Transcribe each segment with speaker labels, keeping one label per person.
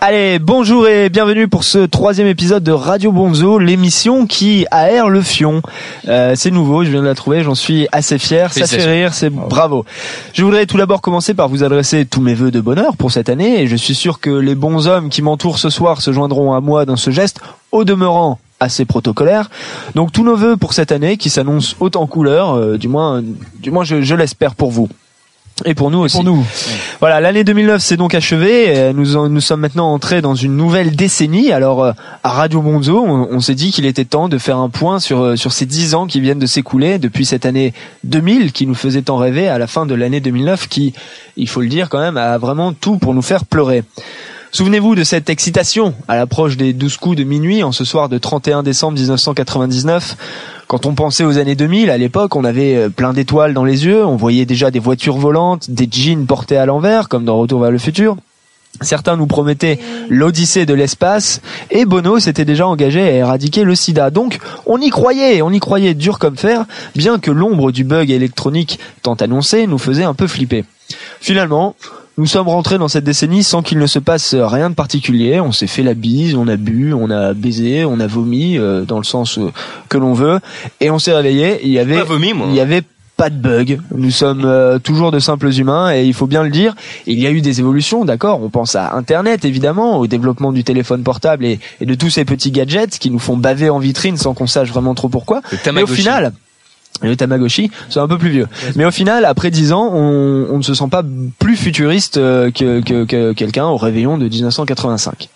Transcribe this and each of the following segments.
Speaker 1: Allez, bonjour et bienvenue pour ce troisième épisode de Radio Bonzo, l'émission qui aère le fion. Euh, c'est nouveau, je viens de la trouver, j'en suis assez fier, ça fait rire, c'est bravo. Je voudrais tout d'abord commencer par vous adresser tous mes vœux de bonheur pour cette année et je suis sûr que les bons hommes qui m'entourent ce soir se joindront à moi dans ce geste, au demeurant assez protocolaire. Donc tous nos vœux pour cette année qui s'annoncent haute en couleur, euh, du moins, du moins je, je l'espère pour vous. Et pour nous aussi.
Speaker 2: Pour nous.
Speaker 1: Voilà, l'année 2009 s'est donc achevée. Nous en- nous sommes maintenant entrés dans une nouvelle décennie. Alors euh, à Radio Bonzo, on, on s'est dit qu'il était temps de faire un point sur euh, sur ces dix ans qui viennent de s'écouler depuis cette année 2000 qui nous faisait tant rêver à la fin de l'année 2009 qui, il faut le dire quand même, a vraiment tout pour nous faire pleurer. Souvenez-vous de cette excitation à l'approche des 12 coups de minuit en ce soir de 31 décembre 1999. Quand on pensait aux années 2000, à l'époque, on avait euh, plein d'étoiles dans les yeux, on voyait déjà des voitures volantes, des jeans portés à l'envers, comme dans Retour vers le futur. Certains nous promettaient l'odyssée de l'espace et Bono s'était déjà engagé à éradiquer le sida. Donc on y croyait, on y croyait dur comme fer, bien que l'ombre du bug électronique tant annoncé nous faisait un peu flipper. Finalement, nous sommes rentrés dans cette décennie sans qu'il ne se passe rien de particulier. On s'est fait la bise, on a bu, on a baisé, on a vomi euh, dans le sens euh, que l'on veut, et on s'est réveillé. Il y avait,
Speaker 3: Pas vomi, moi.
Speaker 1: il y avait pas de bug. Nous sommes euh, toujours de simples humains et il faut bien le dire. Il y a eu des évolutions, d'accord. On pense à Internet évidemment, au développement du téléphone portable et, et de tous ces petits gadgets qui nous font baver en vitrine sans qu'on sache vraiment trop pourquoi. Mais au final, et le Tamagotchi, c'est un peu plus vieux. Mais au final, après 10 ans, on, on ne se sent pas plus futuriste euh, que, que, que quelqu'un au réveillon de 1985.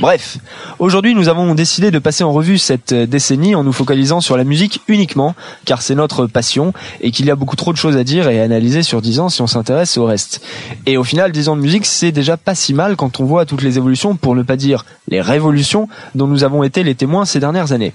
Speaker 1: Bref, aujourd'hui, nous avons décidé de passer en revue cette euh, décennie en nous focalisant sur la musique uniquement, car c'est notre passion et qu'il y a beaucoup trop de choses à dire et à analyser sur 10 ans si on s'intéresse au reste. Et au final, 10 ans de musique, c'est déjà pas si mal quand on voit toutes les évolutions, pour ne pas dire les révolutions, dont nous avons été les témoins ces dernières années.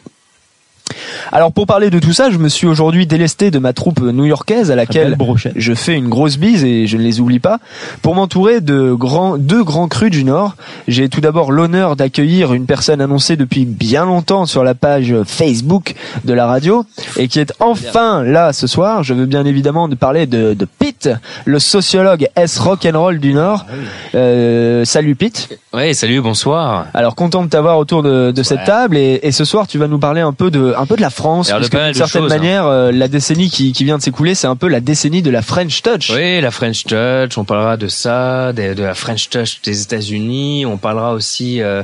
Speaker 1: Alors pour parler de tout ça, je me suis aujourd'hui délesté de ma troupe new-yorkaise à laquelle je fais une grosse bise et je ne les oublie pas. Pour m'entourer de grands, deux grands crus du Nord, j'ai tout d'abord l'honneur d'accueillir une personne annoncée depuis bien longtemps sur la page Facebook de la radio et qui est enfin là ce soir. Je veux bien évidemment de parler de, de Pete, le sociologue S rock'n'roll du Nord. Euh, salut Pete.
Speaker 3: Ouais, salut, bonsoir.
Speaker 1: Alors content de t'avoir autour de, de cette table et, et ce soir tu vas nous parler un peu de un peu de la France parce que d'une certaine
Speaker 3: choses, hein.
Speaker 1: manière euh, la décennie qui, qui vient de s'écouler c'est un peu la décennie de la French Touch.
Speaker 3: Oui, la French Touch, on parlera de ça, de, de la French Touch des États-Unis, on parlera aussi euh,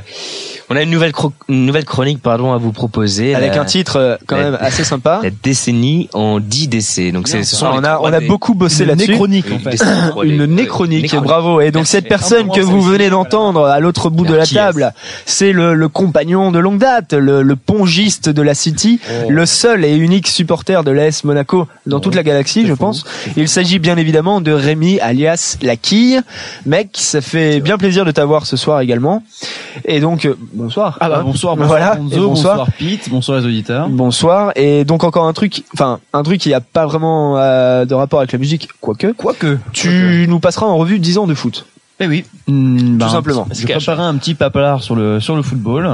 Speaker 3: on a une nouvelle cro- une nouvelle chronique pardon à vous proposer
Speaker 1: Avec
Speaker 3: la,
Speaker 1: un titre euh, quand
Speaker 3: la-
Speaker 1: même assez sympa.
Speaker 3: la décennie en 10 décès. Donc c'est ce les
Speaker 1: on a on a beaucoup bossé là-dessus.
Speaker 2: en fait.
Speaker 1: Une néchronique. bravo. Et donc
Speaker 3: Merci.
Speaker 1: cette personne que vous venez d'entendre à l'autre bout de la table, c'est le, le compagnon de longue date, le, le pongiste de la City,
Speaker 3: Oh.
Speaker 1: le seul et unique supporter de l'AS Monaco dans toute la galaxie, je pense. Il s'agit bien évidemment de Rémi, alias La Quille. Mec, ça fait bien plaisir de t'avoir ce soir également. Et donc, euh, bonsoir.
Speaker 2: Ah bah bonsoir, bonsoir
Speaker 1: Voilà,
Speaker 2: Bonzo,
Speaker 1: et bonsoir.
Speaker 2: bonsoir Pete, bonsoir les auditeurs.
Speaker 1: Bonsoir. Et donc encore un truc, enfin un truc qui a pas vraiment euh, de rapport avec la musique, quoique.
Speaker 2: Quoique.
Speaker 1: Tu nous passeras en revue 10 ans de foot.
Speaker 2: Eh oui. Hmm, bah,
Speaker 1: simplement.
Speaker 2: Je préparais un petit papalar sur le sur le football.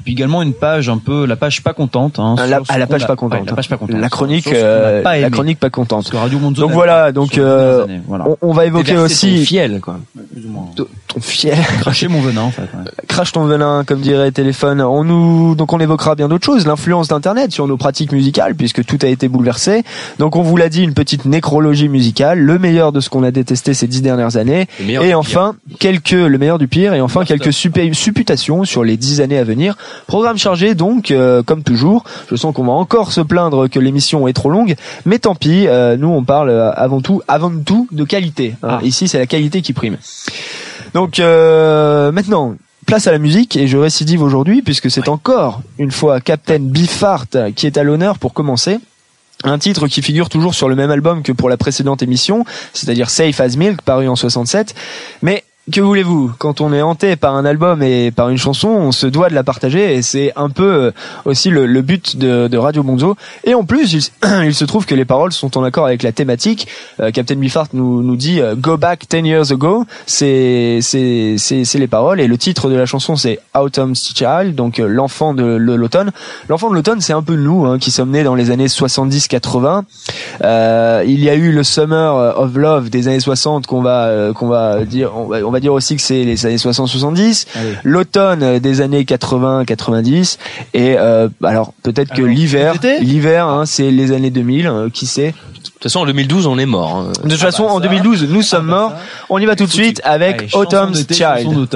Speaker 2: Et puis également une page un peu la page pas contente. Hein,
Speaker 1: Ah, la,
Speaker 2: ce
Speaker 1: ah, la page
Speaker 2: a-
Speaker 1: pas contente.
Speaker 2: ouais, la page pas contente.
Speaker 1: La chronique,
Speaker 2: Sur
Speaker 1: euh,
Speaker 2: pas
Speaker 1: la chronique pas contente.
Speaker 2: Radio Monzo
Speaker 1: Donc voilà, donc euh,
Speaker 2: années, voilà.
Speaker 1: on, on va évoquer
Speaker 3: Déverser ton
Speaker 1: aussi
Speaker 3: fiel quoi.
Speaker 2: Plus ou moins.
Speaker 1: ton fiel.
Speaker 2: Cracher mon venin en fait. ouais.
Speaker 1: Crache ton venin, comme dirait Téléphone. On nous, donc on évoquera bien d'autres choses, l'influence d'Internet sur nos pratiques musicales, puisque tout a été bouleversé. Donc on vous l'a dit, une petite nécrologie musicale, le meilleur de ce qu'on a détesté ces dix dernières années. Et enfin, quelques, le meilleur du pire, et enfin quelques supé- supputations sur les dix années à venir. Programme chargé donc, euh, comme toujours. Je sens qu'on va encore se plaindre que l'émission est trop longue, mais tant pis. euh, nous, on parle euh, avant tout, avant tout, de qualité. hein.
Speaker 2: Ah.
Speaker 1: Ici, c'est la qualité qui prime. Donc euh, maintenant. Place à la musique et je récidive aujourd'hui puisque c'est encore une fois Captain Biffart qui est à l'honneur pour commencer. Un titre qui figure toujours sur le même album que pour la précédente émission, c'est-à-dire Safe as Milk, paru en 67. Mais que voulez-vous Quand on est hanté par un album et par une chanson, on se doit de la partager et c'est un peu euh, aussi le, le but de, de Radio Bonzo. Et en plus, il, se trouve que les paroles sont en accord avec la thématique. Euh, Captain Biffart nous, nous dit euh, Go back 10 years ago. C'est c'est c'est les paroles et le titre de la chanson c'est Autumn's Child, donc l'enfant de, l'automne. L'enfant de l'automne, c'est un peu nous hein, qui sommes nés dans les années 70-80. Euh, il y a eu le Summer of Love des années 60 qu'on va qu'on va dire on va, on va
Speaker 4: va dire aussi que c'est les années 60-70, l'automne euh, des années 80-90 et euh, alors peut-être que
Speaker 2: Alors,
Speaker 4: l'hiver, l'hiver, hein, c'est les années 2000, euh, qui sait?
Speaker 3: De toute façon, en 2012, on est mort. hein.
Speaker 4: De toute façon, en 2012, nous sommes morts. On y va tout de suite avec
Speaker 2: Allez,
Speaker 4: Autumn's Child.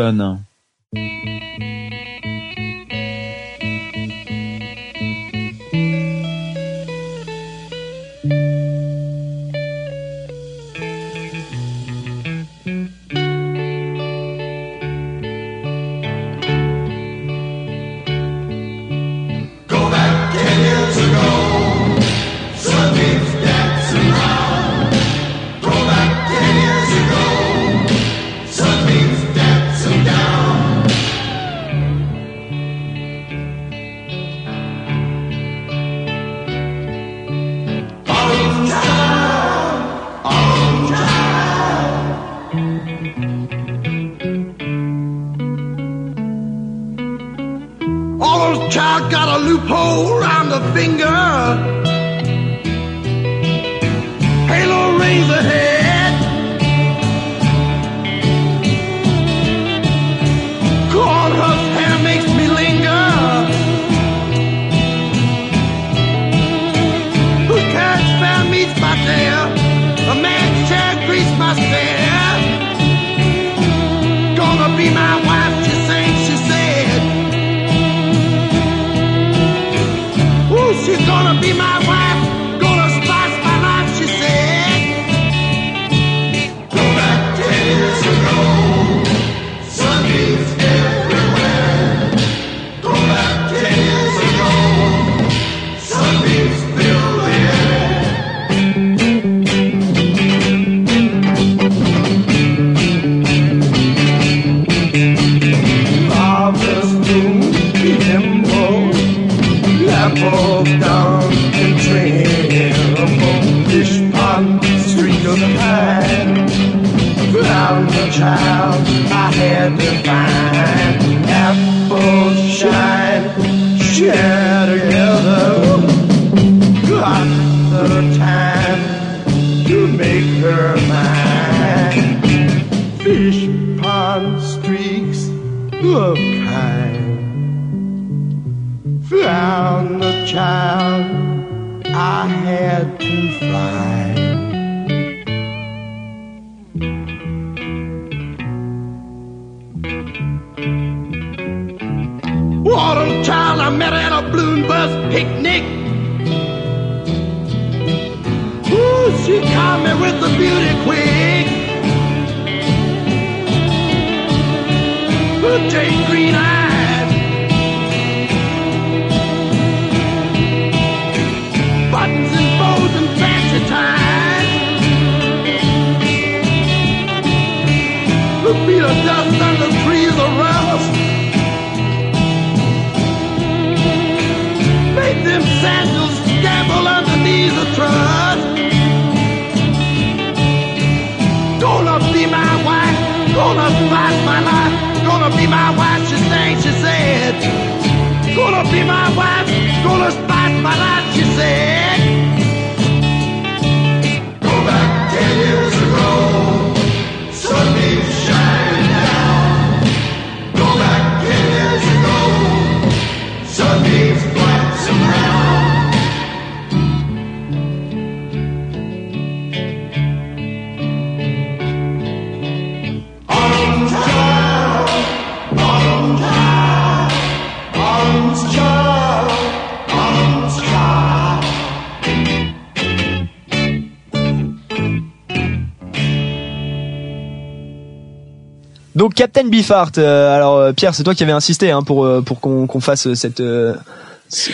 Speaker 4: Donc Captain Beefheart. euh, alors euh, Pierre, c'est toi qui avais insisté hein, pour euh, pour qu'on fasse cette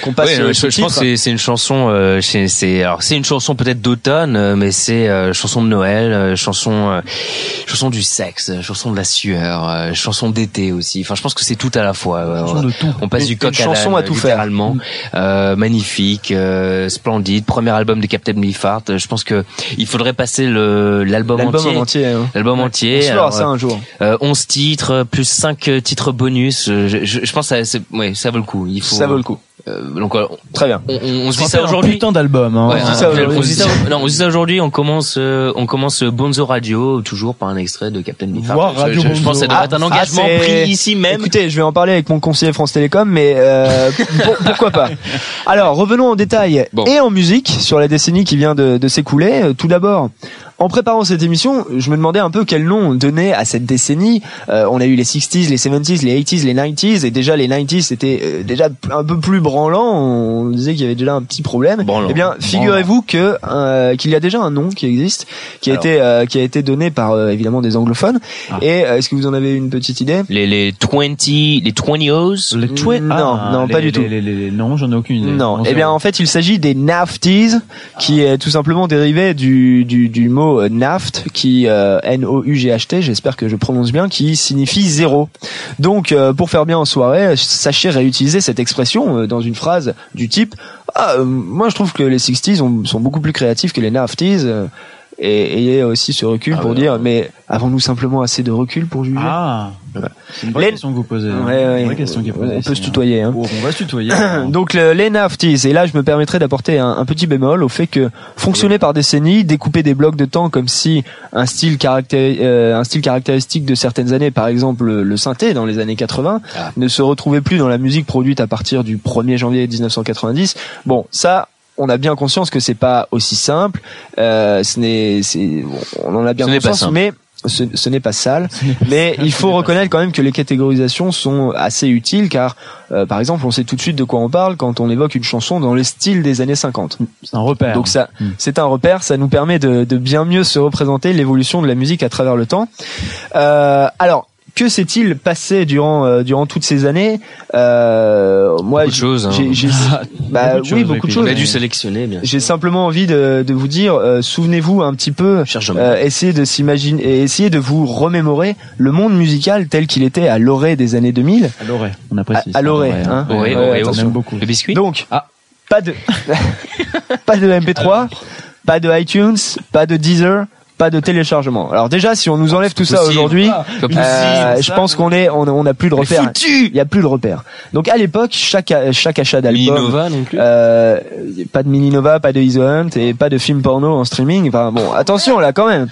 Speaker 4: qu'on passe.
Speaker 3: Ouais, je, pense que c'est- une chanson. euh, c'est alors c'est une chanson peut-être d'automne, euh, mais c'est euh, chanson de Noël, euh, chanson euh, chanson du sexe, euh, chanson de la sueur, euh, chanson d'été aussi. Enfin, je pense que c'est tout à la fois.
Speaker 2: Chanson de tout.
Speaker 3: On passe
Speaker 4: Une-
Speaker 3: du coq à
Speaker 4: chanson à tout faire.
Speaker 3: littéralement. Euh, magnifique, euh, splendide. Premier album de Captain Beefheart. Je pense que il faudrait passer le l'album entier.
Speaker 4: en entier. hein.
Speaker 3: L'album
Speaker 4: On
Speaker 3: entier.
Speaker 4: fera
Speaker 3: Alors,
Speaker 4: ça un jour.
Speaker 3: euh, 11 titres plus 5 titres bonus. Je, je, je pense que ça, ouais, ça vaut le coup. Il faut,
Speaker 4: Ça vaut le coup.
Speaker 3: Euh, donc euh,
Speaker 1: Très bien.
Speaker 3: on, on, on se
Speaker 2: Ça
Speaker 3: dit ça aujourd'hui.
Speaker 2: Putain d'album. Hein.
Speaker 3: Ouais,
Speaker 1: on se dit
Speaker 3: hein,
Speaker 1: ça aujourd'hui.
Speaker 3: on se dit ça- non, on se dit ça aujourd'hui. On commence, euh, on commence Bonzo Radio toujours par un extrait de Captain Beefheart.
Speaker 2: Voir
Speaker 3: Je-
Speaker 2: Radio
Speaker 3: je, je pense que ça devrait
Speaker 1: Ah,
Speaker 3: être un
Speaker 1: ah,
Speaker 3: engagement pris ici même.
Speaker 1: Écoutez, je vais en parler avec mon conseiller France Télécom, mais euh, pour- pourquoi pas. Alors, revenons en détail
Speaker 3: Bon.
Speaker 1: et en musique sur la décennie qui vient de, de s'écouler. Euh, Tout d'abord, en préparant cette émission, je me demandais un peu quel nom donner à cette décennie. Euh, on a eu les 60s, les 70s, les 80s, les 90s, et déjà les 90s c'était euh, déjà un peu plus branlant. On disait qu'il y avait déjà un petit problème.
Speaker 3: Branlant.
Speaker 1: Eh bien, figurez-vous que euh, qu'il y a déjà un nom qui existe, qui a
Speaker 3: Alors.
Speaker 1: été euh, qui a été donné par euh, évidemment des anglophones.
Speaker 2: Ah.
Speaker 1: Et euh, est-ce que vous en avez une petite idée?
Speaker 3: Les les 20 les 20os.
Speaker 2: Les twi-
Speaker 1: Non,
Speaker 2: Ah,
Speaker 1: non,
Speaker 2: les-
Speaker 1: pas du tout.
Speaker 2: les- les- les- non, j'en ai aucune idée.
Speaker 1: Non. Eh bien, en fait, il s'agit des NAFTs, qui est tout simplement dérivé du, du, du mot naft, qui euh, N-O-U-G-H-T, j'espère que je prononce bien, qui signifie zéro. Donc, euh, pour faire bien en soirée, sachez réutiliser cette expression euh, dans une phrase du type ah, moi, je trouve que les 60s ont- sont beaucoup plus créatifs que les NAFTs. Et ayez aussi ce recul
Speaker 3: Ah
Speaker 1: pour
Speaker 3: ouais.
Speaker 1: dire, mais avons-nous simplement assez de recul pour juger?
Speaker 2: Ah, c'est une vraie
Speaker 1: Les-
Speaker 2: question que vous posez. hein.
Speaker 1: Ouais, ouais.
Speaker 2: Une vraie question qui est posée
Speaker 1: On
Speaker 2: ici,
Speaker 1: peut se
Speaker 2: hein.
Speaker 1: tutoyer. Hein.
Speaker 2: Oh, on va se tutoyer.
Speaker 1: Donc le, les NFTs, et là je me permettrais d'apporter un, un petit bémol au fait que fonctionner par décennies, découper des blocs de temps comme si un style, caractéri- euh, un style caractéristique de certaines années, par exemple le, le synthé dans les années 80,
Speaker 3: Ah.
Speaker 1: ne se retrouvait plus dans la musique produite à partir du 1er janvier 1990. Bon, ça on a bien conscience que c'est pas aussi simple. Euh, ce n'est, on en a bien
Speaker 3: Ce
Speaker 1: conscience, mais ce, ce n'est pas sale. Mais il faut reconnaître quand même que les catégorisations sont assez utiles car, euh, par exemple, on sait tout de suite de quoi on parle quand on évoque une chanson dans le style des années 50.
Speaker 2: C'est un repère.
Speaker 1: Donc ça,
Speaker 2: Mm.
Speaker 1: c'est un repère, ça nous permet de, de bien mieux se représenter l'évolution de la musique à travers le temps. Euh, alors. Que s'est-il passé durant euh, durant toutes ces années? Euh, Moi,
Speaker 3: Beaucoup de choses, hein.
Speaker 1: j'ai, j'ai- bah,
Speaker 2: Beaucoup de
Speaker 1: oui,
Speaker 2: choses,
Speaker 1: beaucoup de choses.
Speaker 3: On a dû sélectionner bien.
Speaker 1: J'ai simplement envie de, de vous dire, euh, souvenez-vous un petit peu, euh, essayez de s'imaginer, et essayez de vous remémorer le monde musical tel qu'il était à l'orée des années 2000.
Speaker 2: À l'orée, on apprécie.
Speaker 1: À- à l'orée, hein.
Speaker 3: Ouais,
Speaker 1: Ouais,
Speaker 3: ouais,
Speaker 1: attention.
Speaker 2: on aime beaucoup.
Speaker 3: Le biscuit?
Speaker 1: Donc,
Speaker 2: Ah.
Speaker 1: pas de, pas de MP3, pas de iTunes, pas de Deezer, pas de téléchargement. Alors déjà, si on nous enlève tout ça aujourd'hui,
Speaker 3: possible,
Speaker 1: euh, je pense qu'on est, on, on a plus de repères. Il y a plus de repères. Donc à l'époque, chaque chaque achat d'album. Euh, pas de Mini Nova, pas de Iso Hunt et pas de film porno en streaming. Enfin bon, attention là quand même.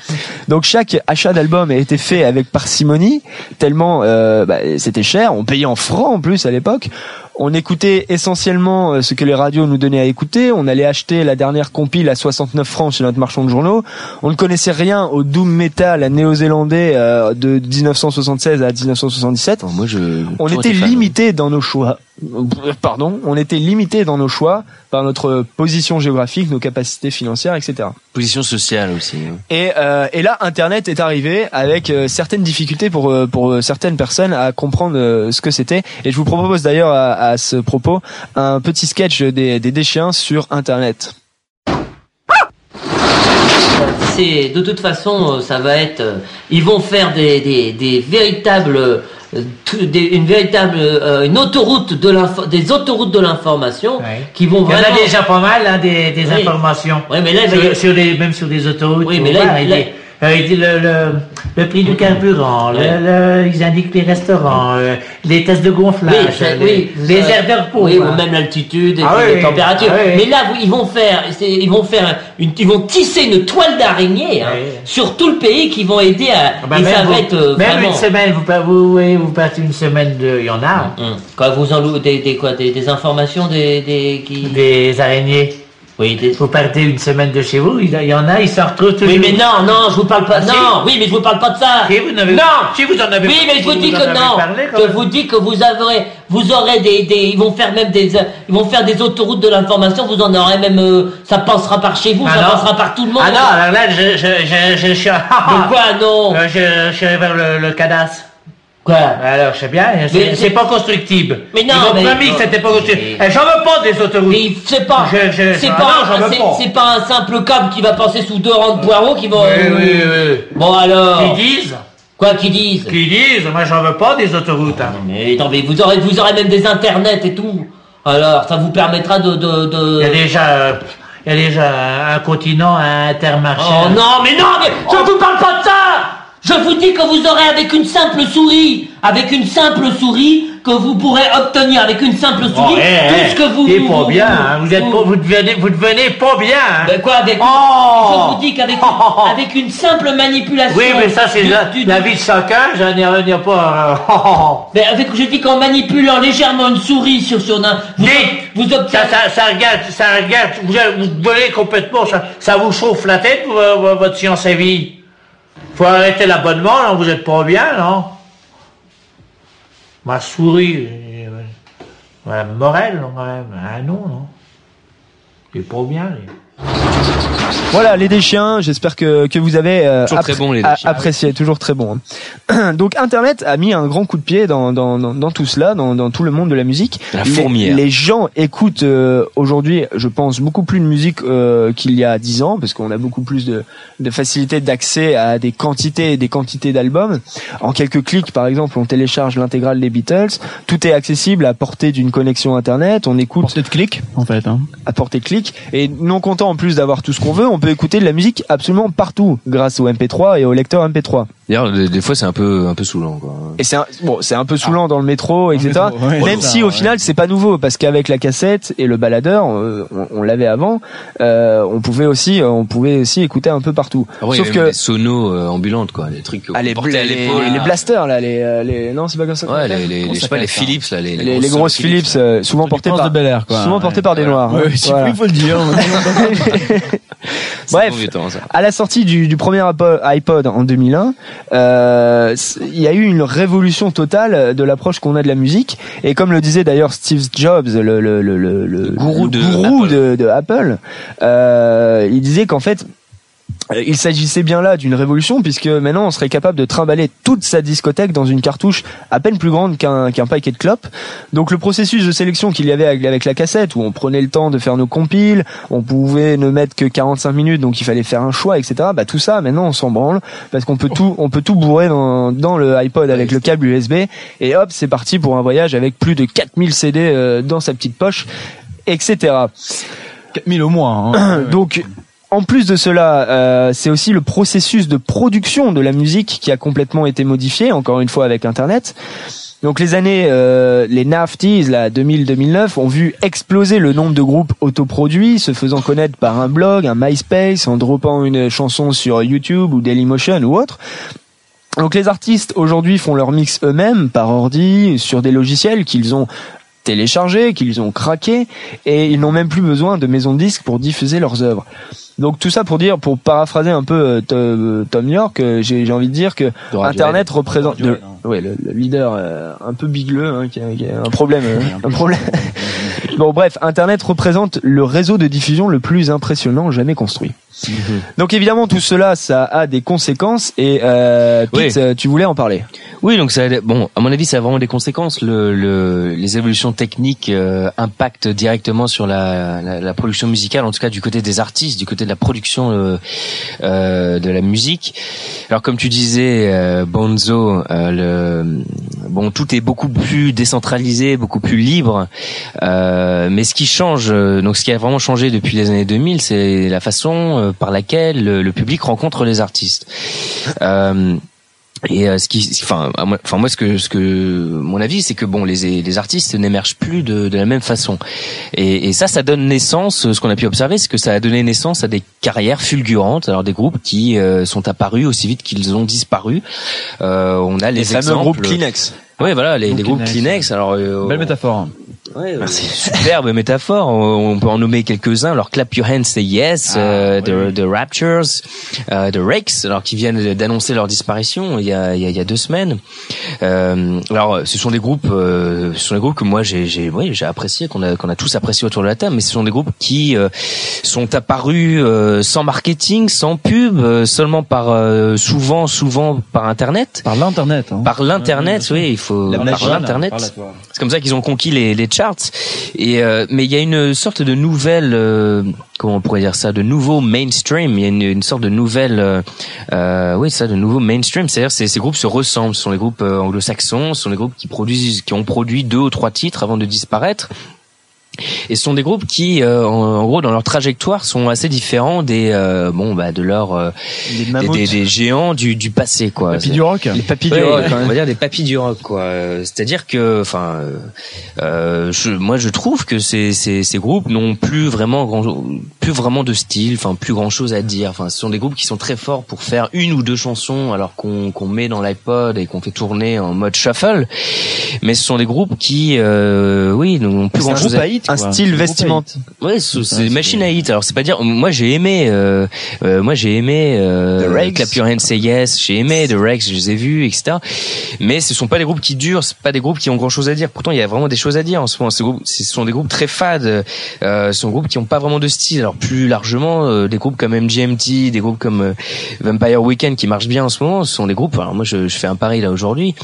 Speaker 1: Donc chaque achat d'album a été fait avec parcimonie, tellement euh, bah, c'était cher. On payait en francs en plus à l'époque. On écoutait essentiellement euh, ce que les radios nous donnaient à écouter. On allait acheter la dernière compile à 69 francs chez notre marchand de journaux. On ne connaissait rien au doom metal néo-zélandais euh, de 1976 à 1977
Speaker 3: Attends, moi je.
Speaker 1: on était limité dans nos choix. Pardon, on était limité dans nos choix par notre position géographique, nos capacités financières, etc.
Speaker 3: Position sociale aussi. hein.
Speaker 1: Et, euh, et là, Internet est arrivé avec euh, certaines difficultés pour euh, pour euh, certaines personnes à comprendre euh, ce que c'était. Et je vous propose d'ailleurs à, à ce propos un petit sketch des, des déchiens sur Internet.
Speaker 5: C'est de toute façon, ça va être. Ils vont faire des, des, des véritables, euh, des- une véritable, euh, une autoroute de des autoroutes de l'information
Speaker 6: Ouais.
Speaker 5: qui vont
Speaker 6: Il y en
Speaker 5: vraiment.
Speaker 6: a déjà pas mal, hein, des, des
Speaker 5: Oui.
Speaker 6: informations.
Speaker 5: Oui, mais là,
Speaker 6: sur, sur les, même sur des autoroutes.
Speaker 5: Oui, mais là, il-
Speaker 6: il
Speaker 5: là-
Speaker 6: euh, le, le, le prix du carburant, le- ils indiquent les restaurants, euh, les tests de
Speaker 5: Oui,
Speaker 6: gonflage,
Speaker 5: ça-
Speaker 6: les,
Speaker 5: oui,
Speaker 6: les aires.
Speaker 5: Oui,
Speaker 6: hein.
Speaker 5: ou même l'altitude et
Speaker 6: Ah
Speaker 5: les températures.
Speaker 6: ah.
Speaker 5: Mais là, ils vont faire, ils vont faire une, ils vont tisser une toile d'araignée hein, sur tout le pays qui vont aider à.
Speaker 6: Ah bah
Speaker 5: et
Speaker 6: même
Speaker 5: ça
Speaker 6: vous-
Speaker 5: va être euh,
Speaker 6: même
Speaker 5: vraiment.
Speaker 6: une semaine, vous, vous, partez une semaine de, il y en a,
Speaker 5: Hum. Quand vous en louez des, des quoi, des, des informations, des, des qui.
Speaker 6: des araignées.
Speaker 5: Oui, des-
Speaker 6: Vous partez une semaine de chez vous, il y en a, ils s'en retrouvent toujours.
Speaker 5: Oui, mais non, non, je vous parle pas.
Speaker 6: Ah, si.
Speaker 5: non, oui, mais je vous parle pas de ça.
Speaker 6: Si, vous n'avez-
Speaker 5: non.
Speaker 6: si, vous en avez-
Speaker 5: Oui, mais je vous
Speaker 6: vous
Speaker 5: dis
Speaker 6: en
Speaker 5: que
Speaker 6: avez
Speaker 5: non.
Speaker 6: parlé,
Speaker 5: je
Speaker 6: même.
Speaker 5: vous dis que vous aurez, vous aurez des, des, ils vont faire même des, ils vont faire des autoroutes de l'information. Vous en aurez même, euh, ça passera par chez vous,
Speaker 6: Ah
Speaker 5: ça
Speaker 6: non.
Speaker 5: passera par tout le monde.
Speaker 6: Ah non, alors là, je, je, je, je, suis...
Speaker 5: Mais quoi, non
Speaker 6: Euh, je, je suis vers le, le cadastre.
Speaker 5: Quoi
Speaker 6: Alors, je sais bien, c'est pas constructible.
Speaker 5: Mais non,
Speaker 6: Ils ont
Speaker 5: mais-
Speaker 6: promis que c'était pas constructible.
Speaker 5: Mais-
Speaker 6: Eh, J'en veux pas des autoroutes.
Speaker 5: Mais c'est pas,
Speaker 6: Je- je-
Speaker 5: c'est
Speaker 6: ah
Speaker 5: pas, c'est-
Speaker 6: pas.
Speaker 5: c'est pas un simple câble qui va passer sous deux rangs de poireaux qui vont.
Speaker 6: Oui, oui, oui.
Speaker 5: Bon alors.
Speaker 6: Qui disent
Speaker 5: Quoi qu'ils disent?
Speaker 6: Qui disent Moi, j'en veux pas des autoroutes. hein.
Speaker 5: Mais non, mais vous aurez, vous aurez même des internets et tout. Alors, ça vous permettra de, de, de...
Speaker 6: Il y a déjà, euh, il y a déjà un continent intermarché.
Speaker 5: Oh non, mais non, mais je ne vous parle pas de ça Je vous dis que vous aurez avec une simple souris, avec une simple souris, que vous pourrez obtenir avec une simple souris
Speaker 6: Oh, eh,
Speaker 5: tout
Speaker 6: eh,
Speaker 5: ce que vous...
Speaker 6: c'est pas bien, hein. vous, êtes
Speaker 5: vous-
Speaker 6: pas- vous, devenez, vous devenez pas bien. hein.
Speaker 5: Ben quoi avec
Speaker 6: Oh
Speaker 5: Je vous dis qu'avec avec une simple manipulation.
Speaker 6: Oui, mais ça, c'est la, la vie de chacun, j'en ai rien à pas. euh,
Speaker 5: Ben avec, je dis qu'en manipulant légèrement une souris sur un, vous,
Speaker 6: Dites,
Speaker 5: vous obtenez.
Speaker 6: ça, ça, ça regarde, ça regarde, vous, vous volez complètement, ça, ça vous chauffe la tête, vo- vo- votre science et vie? Faut arrêter l'abonnement, là, vous êtes pas bien, non? Ma souris, euh, Madame Morel, non, quand même, ah non, non. C'est pas bien, lui.
Speaker 1: Voilà, les déchiens, j'espère que, que vous avez euh,
Speaker 3: Toujours très bon, les
Speaker 1: a-
Speaker 3: déchiens.
Speaker 1: apprécié, toujours très bon. hein. Donc Internet a mis un grand coup de pied dans, dans, dans, dans tout cela, dans, dans tout le monde de la musique.
Speaker 3: La
Speaker 1: Les-
Speaker 3: fourmière.
Speaker 1: Les, gens écoutent euh, aujourd'hui, je pense, beaucoup plus de musique euh, qu'il y a dix ans, parce qu'on a beaucoup plus de, de facilité d'accès à des quantités et des quantités d'albums. En quelques clics, par exemple, on télécharge l'intégrale des Beatles. Tout est accessible à portée d'une connexion Internet. On écoute
Speaker 2: Portée de clic, en fait. Hein.
Speaker 1: à portée de clic et non content en plus d'avoir tout ce qu'on veut, on peut écouter de la musique absolument partout grâce au MP3 et au lecteur MP3.
Speaker 3: D'ailleurs, des, des fois, c'est un peu, un peu saoulant, quoi.
Speaker 1: Et c'est un, bon, c'est un peu saoulant dans le métro, etc.
Speaker 2: métro, ouais,
Speaker 1: Même si au
Speaker 2: ouais.
Speaker 1: final c'est pas nouveau parce qu'avec la cassette et le baladeur, euh, on, on l'avait avant, euh, on pouvait aussi, euh, on pouvait aussi écouter un peu partout.
Speaker 3: Ah ouais,
Speaker 1: Sauf que
Speaker 3: des sonos euh, ambulantes, quoi, les trucs
Speaker 1: ah, les, les, les blasters là, les, euh, les non c'est pas comme ça.
Speaker 3: Ouais, les, les, les- je sais pas, les Philips, là, les,
Speaker 1: les, les grosses Philips, euh, souvent portées par
Speaker 2: de Bel Air, quoi.
Speaker 1: souvent
Speaker 2: Ouais.
Speaker 1: portées par des noirs.
Speaker 2: Ouais, c'est il faut le dire.
Speaker 1: Bref. À la sortie du, du premier iPod en 2001, euh, il y a eu une révolution totale de l'approche qu'on a de la musique. Et comme le disait d'ailleurs Steve Jobs, le, le, le, le, le-
Speaker 3: gourou de
Speaker 1: gourou
Speaker 3: Apple.
Speaker 1: de, de Apple, euh, il disait qu'en fait, euh, il s'agissait bien là d'une révolution puisque maintenant on serait capable de trimballer toute sa discothèque dans une cartouche à peine plus grande qu'un qu'un paquet de clopes. Donc le processus de sélection qu'il y avait avec, avec la cassette où on prenait le temps de faire nos compiles, on pouvait ne mettre que 45 minutes donc il fallait faire un choix etc. Bah tout ça maintenant on s'en branle parce qu'on peut tout on peut tout bourrer dans, dans le iPod avec le câble USB et hop c'est parti pour un voyage avec plus de 4000 CD euh, dans sa petite poche etc.
Speaker 2: 4000 au moins. Hein.
Speaker 1: Donc, en plus de cela, euh, c'est aussi le processus de production de la musique qui a complètement été modifié, encore une fois avec Internet. Donc les années, euh, les NAFTIs, là, 2000-2009, ont vu exploser le nombre de groupes autoproduits, se faisant connaître par un blog, un MySpace, en droppant une chanson sur YouTube ou Dailymotion ou autre. Donc les artistes aujourd'hui font leur mix eux-mêmes par ordi sur des logiciels qu'ils ont téléchargés, qu'ils ont craqués et ils n'ont même plus besoin de maisons de disques pour diffuser leurs œuvres. Donc tout ça pour dire, pour paraphraser un peu euh, Tom- euh, York, euh, j'ai j'ai envie de dire que
Speaker 3: De.
Speaker 1: Internet représente,
Speaker 2: Radiohead,
Speaker 1: de- ouais, le, le leader euh, un peu bigleux, hein, qui, a, qui a un problème, euh, un problème. bon bref, Internet représente le réseau de diffusion le plus impressionnant jamais construit. Donc évidemment tout cela, ça a des conséquences et euh, Pete,
Speaker 3: Oui.
Speaker 1: euh, tu voulais en parler.
Speaker 3: Oui, donc ça, bon, à mon avis, ça a vraiment des conséquences. Le, le- les évolutions techniques euh, impactent directement sur la, la, la production musicale, en tout cas du côté des artistes, du côté la production euh, euh, de la musique. Alors, comme tu disais, euh, Bonzo, le, bon, tout est beaucoup plus décentralisé, beaucoup plus libre. Mais ce qui change, donc ce qui a vraiment changé depuis les années 2000, c'est la façon par laquelle le, le public rencontre les artistes. Et euh, ce qui, enfin, enfin moi, ce que, ce que, mon avis, c'est que bon, les les artistes n'émergent plus de, de la même façon. Et, et ça, ça donne naissance. Ce qu'on a pu observer, c'est que ça a donné naissance à des carrières fulgurantes. Alors des groupes qui euh, sont apparus aussi vite qu'ils ont disparu. Euh, on a les,
Speaker 1: Les fameux groupes Kleenex.
Speaker 3: Ouais, voilà, les, les groupes
Speaker 2: Kleenex,
Speaker 3: Kleenex. Alors, euh,
Speaker 2: Belle métaphore.
Speaker 3: Ouais, Merci. Superbe métaphore. On peut en nommer quelques-uns. Alors, Clap Your Hands, Say Yes,
Speaker 2: Ah,
Speaker 3: euh,
Speaker 2: oui,
Speaker 3: The. The Raptures, euh, The Rakes, alors qui viennent d'annoncer leur disparition il y a, il y a, il y a deux semaines. Euh, alors, ce sont des groupes, euh, ce sont des groupes que moi j'ai, j'ai, oui, j'ai apprécié, qu'on a, qu'on a tous apprécié autour de la table, mais ce sont des groupes qui euh, sont apparus euh, sans marketing, sans pub, euh, seulement par, euh, souvent, souvent par Internet.
Speaker 2: Par l'internet. Hein.
Speaker 3: Par l'internet, oui, il faut
Speaker 2: La
Speaker 3: par l'internet. C'est comme ça qu'ils ont conquis les, les charts. Et euh, mais il y a une sorte de nouvelle, euh, comment on pourrait dire ça, de nouveau mainstream. Il y a une, une sorte de nouvelle, euh, euh, oui, ça, de nouveau mainstream. C'est-à-dire, ces, ces groupes se ressemblent. Ce sont les groupes euh, anglo-saxons, ce sont les groupes qui produisent, qui ont produit deux ou trois titres avant de disparaître. Et ce sont des groupes qui, euh, en, en gros, dans leur trajectoire, sont assez différents des, euh, bon, bah, de leur, euh,
Speaker 1: Des
Speaker 3: des,
Speaker 1: mammouths.
Speaker 3: des- des géants du, du passé, quoi.
Speaker 2: Papy du rock.
Speaker 1: Les
Speaker 3: Ouais,
Speaker 1: du rock.
Speaker 3: on
Speaker 1: hein.
Speaker 3: va dire des papilles du rock quoi. C'est-à-dire que, enfin, euh, euh, je, moi je trouve que ces, ces, ces groupes n'ont plus vraiment grand, plus vraiment de style, enfin plus grand chose à dire. Enfin, ce sont des groupes qui sont très forts pour faire une ou deux chansons alors qu'on qu'on met dans l'iPod et qu'on fait tourner en mode shuffle. Mais ce sont des groupes qui, euh, oui, n'ont plus grand chose à
Speaker 2: hit,
Speaker 1: Un
Speaker 2: quoi.
Speaker 1: style vestimentaire.
Speaker 3: Ouais, c'est machines à hit. Alors c'est pas dire. Moi j'ai aimé. Euh, euh, moi j'ai aimé. Euh,
Speaker 1: The Rex.
Speaker 3: Clap Your Hands Say Yes. J'ai aimé The Rex. Je les ai vus, etc. Mais ce sont pas des groupes qui durent. C'est pas des groupes qui ont grand chose à dire. Pourtant il y a vraiment des choses à dire en ce moment. Ces groupes, ce sont des groupes très fades. Euh, ce sont des groupes qui ont pas vraiment de style. Alors plus largement, euh, des groupes comme MGMT, des groupes comme euh, Vampire Weekend qui marchent bien en ce moment. Ce sont des groupes. Alors moi je, je fais un pari là aujourd'hui.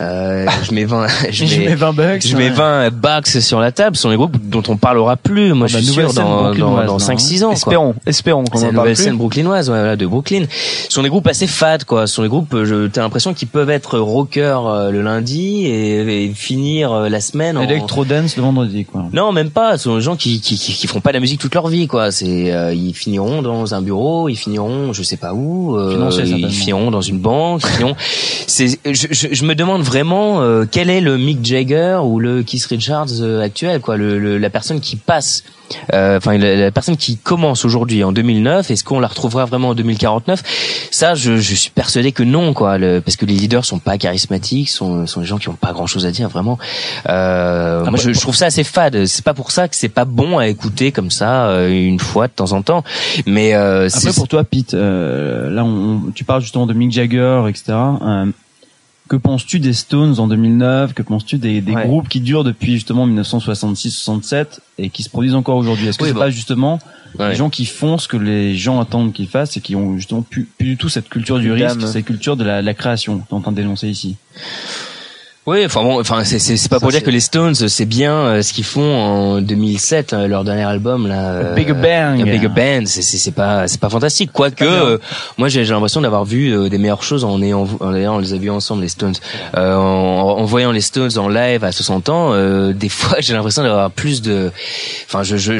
Speaker 3: Euh, je mets 20. Je
Speaker 2: Je
Speaker 3: mets,
Speaker 2: mets 20 bucks.
Speaker 3: je mets
Speaker 2: ouais.
Speaker 3: 20 bucks sur la table. Ce sont des groupes dont on parlera plus. Moi,
Speaker 2: Ah
Speaker 3: je suis sûr dans, dans, dans
Speaker 2: là,
Speaker 3: 5-6 ans. quoi.
Speaker 1: Espérons, espérons qu'on
Speaker 3: C'est
Speaker 1: en
Speaker 3: la
Speaker 1: parle
Speaker 3: nouvelle
Speaker 1: plus.
Speaker 3: scène brooklynoise, ouais, voilà, de Brooklyn. Ce sont des groupes assez fades, quoi. Ce sont des groupes, euh, t'as l'impression qu'ils peuvent être rockers euh, le lundi et, et finir euh, la semaine en...
Speaker 2: Electro dance le vendredi, quoi.
Speaker 3: Non, même pas. Ce sont des gens qui, qui, qui, qui feront pas de la musique toute leur vie, quoi. C'est, euh, ils finiront dans un bureau, ils finiront, je sais pas où, euh,
Speaker 2: certainement.
Speaker 3: ils finiront dans une banque, ils finiront. C'est, je, je, je me demande vraiment euh, quel est le Mick Jagger ou le Keith Richards actuel, quoi. Le, le- la personne qui passe, euh, enfin la, la personne qui commence aujourd'hui en 2009. Est-ce qu'on la retrouvera vraiment en 2049 Ça, je, je suis persuadé que non, quoi. Le, parce que les leaders sont pas charismatiques, sont, sont des gens qui ont pas grand chose à dire, vraiment. Euh, moi,
Speaker 2: Après,
Speaker 3: je, je trouve ça assez fade. C'est pas pour ça que c'est pas bon à écouter comme ça euh, une fois de temps en temps. Mais euh,
Speaker 2: Après, pour toi, Pete, euh, là, on, tu parles justement de Mick Jagger, etc. Que penses-tu des Stones en 2009 Que penses-tu des, des
Speaker 1: Ouais.
Speaker 2: groupes qui durent depuis justement 1966-67 et qui se produisent encore aujourd'hui? Est-ce que
Speaker 3: Oui,
Speaker 2: c'est
Speaker 3: bon.
Speaker 2: pas justement
Speaker 3: Ouais.
Speaker 2: les gens qui font ce que les gens attendent qu'ils fassent et qui ont justement plus, plus du tout cette culture du risque, cette culture de la, la création que tu es en train de dénoncer ici?
Speaker 3: Oui, enfin bon, enfin c'est c'est pas
Speaker 1: Ça,
Speaker 3: pour dire que les Stones c'est bien euh, ce qu'ils font en 2007 euh, leur dernier album là. euh,
Speaker 2: Big Bang.
Speaker 3: Big Bang, c'est c'est c'est pas c'est pas fantastique quoique euh, moi j'ai j'ai l'impression d'avoir vu des meilleures choses en ayant en ayant on les a vus ensemble les Stones euh, en, en voyant les Stones en live à 60 ans euh, des fois j'ai l'impression d'avoir plus de enfin je je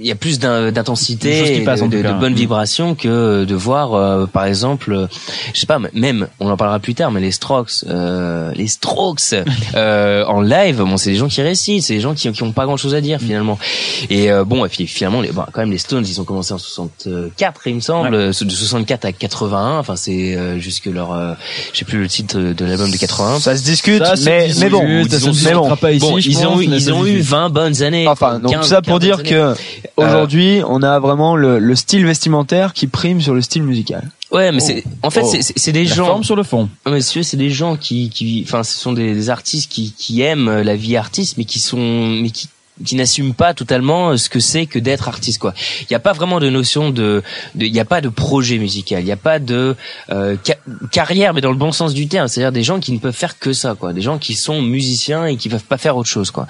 Speaker 3: il y a plus d'intensité de, de, de bonnes
Speaker 2: Mm.
Speaker 3: vibrations que de voir euh, par exemple je sais pas même on en parlera plus tard mais les Strokes euh, les Strokes euh, en live bon c'est des gens qui récitent c'est des gens qui qui ont pas grand chose à dire finalement et euh, bon et puis finalement les bon, quand même les Stones ils ont commencé en 64 il me semble de 64 à 81 enfin c'est euh, jusque leur euh, je sais plus le titre de l'album de 81
Speaker 1: Ça se discute,
Speaker 2: Ça
Speaker 1: mais, bon,
Speaker 2: ça se
Speaker 1: mais
Speaker 2: discutera
Speaker 1: bon.
Speaker 2: pas ici,
Speaker 3: bon
Speaker 2: je
Speaker 3: ils
Speaker 2: pense,
Speaker 3: ont eu
Speaker 2: mais
Speaker 3: ils
Speaker 2: ça
Speaker 3: ont
Speaker 2: se
Speaker 3: eu
Speaker 2: discute.
Speaker 3: 20 bonnes années
Speaker 1: Enfin, donc
Speaker 3: 15
Speaker 1: tout ça pour
Speaker 3: 15
Speaker 1: dire que aujourd'hui, on a vraiment le, le style vestimentaire qui prime sur le style musical.
Speaker 3: Ouais, mais c'est en fait
Speaker 2: Oh.
Speaker 3: c'est- des
Speaker 2: La
Speaker 3: gens.
Speaker 2: forme sur le fond.
Speaker 3: Tu veux, c'est des gens qui qui enfin ce sont des, des artistes qui qui aiment la vie artiste mais qui sont mais qui qui n'assument pas totalement ce que c'est que d'être artiste quoi. Il n'y a pas vraiment de notion de il n'y a pas de projet musical, il n'y a pas de euh, ca- carrière mais dans le bon sens du terme, c'est-à-dire des gens qui ne peuvent faire que ça quoi, des gens qui sont musiciens et qui peuvent pas faire autre chose quoi.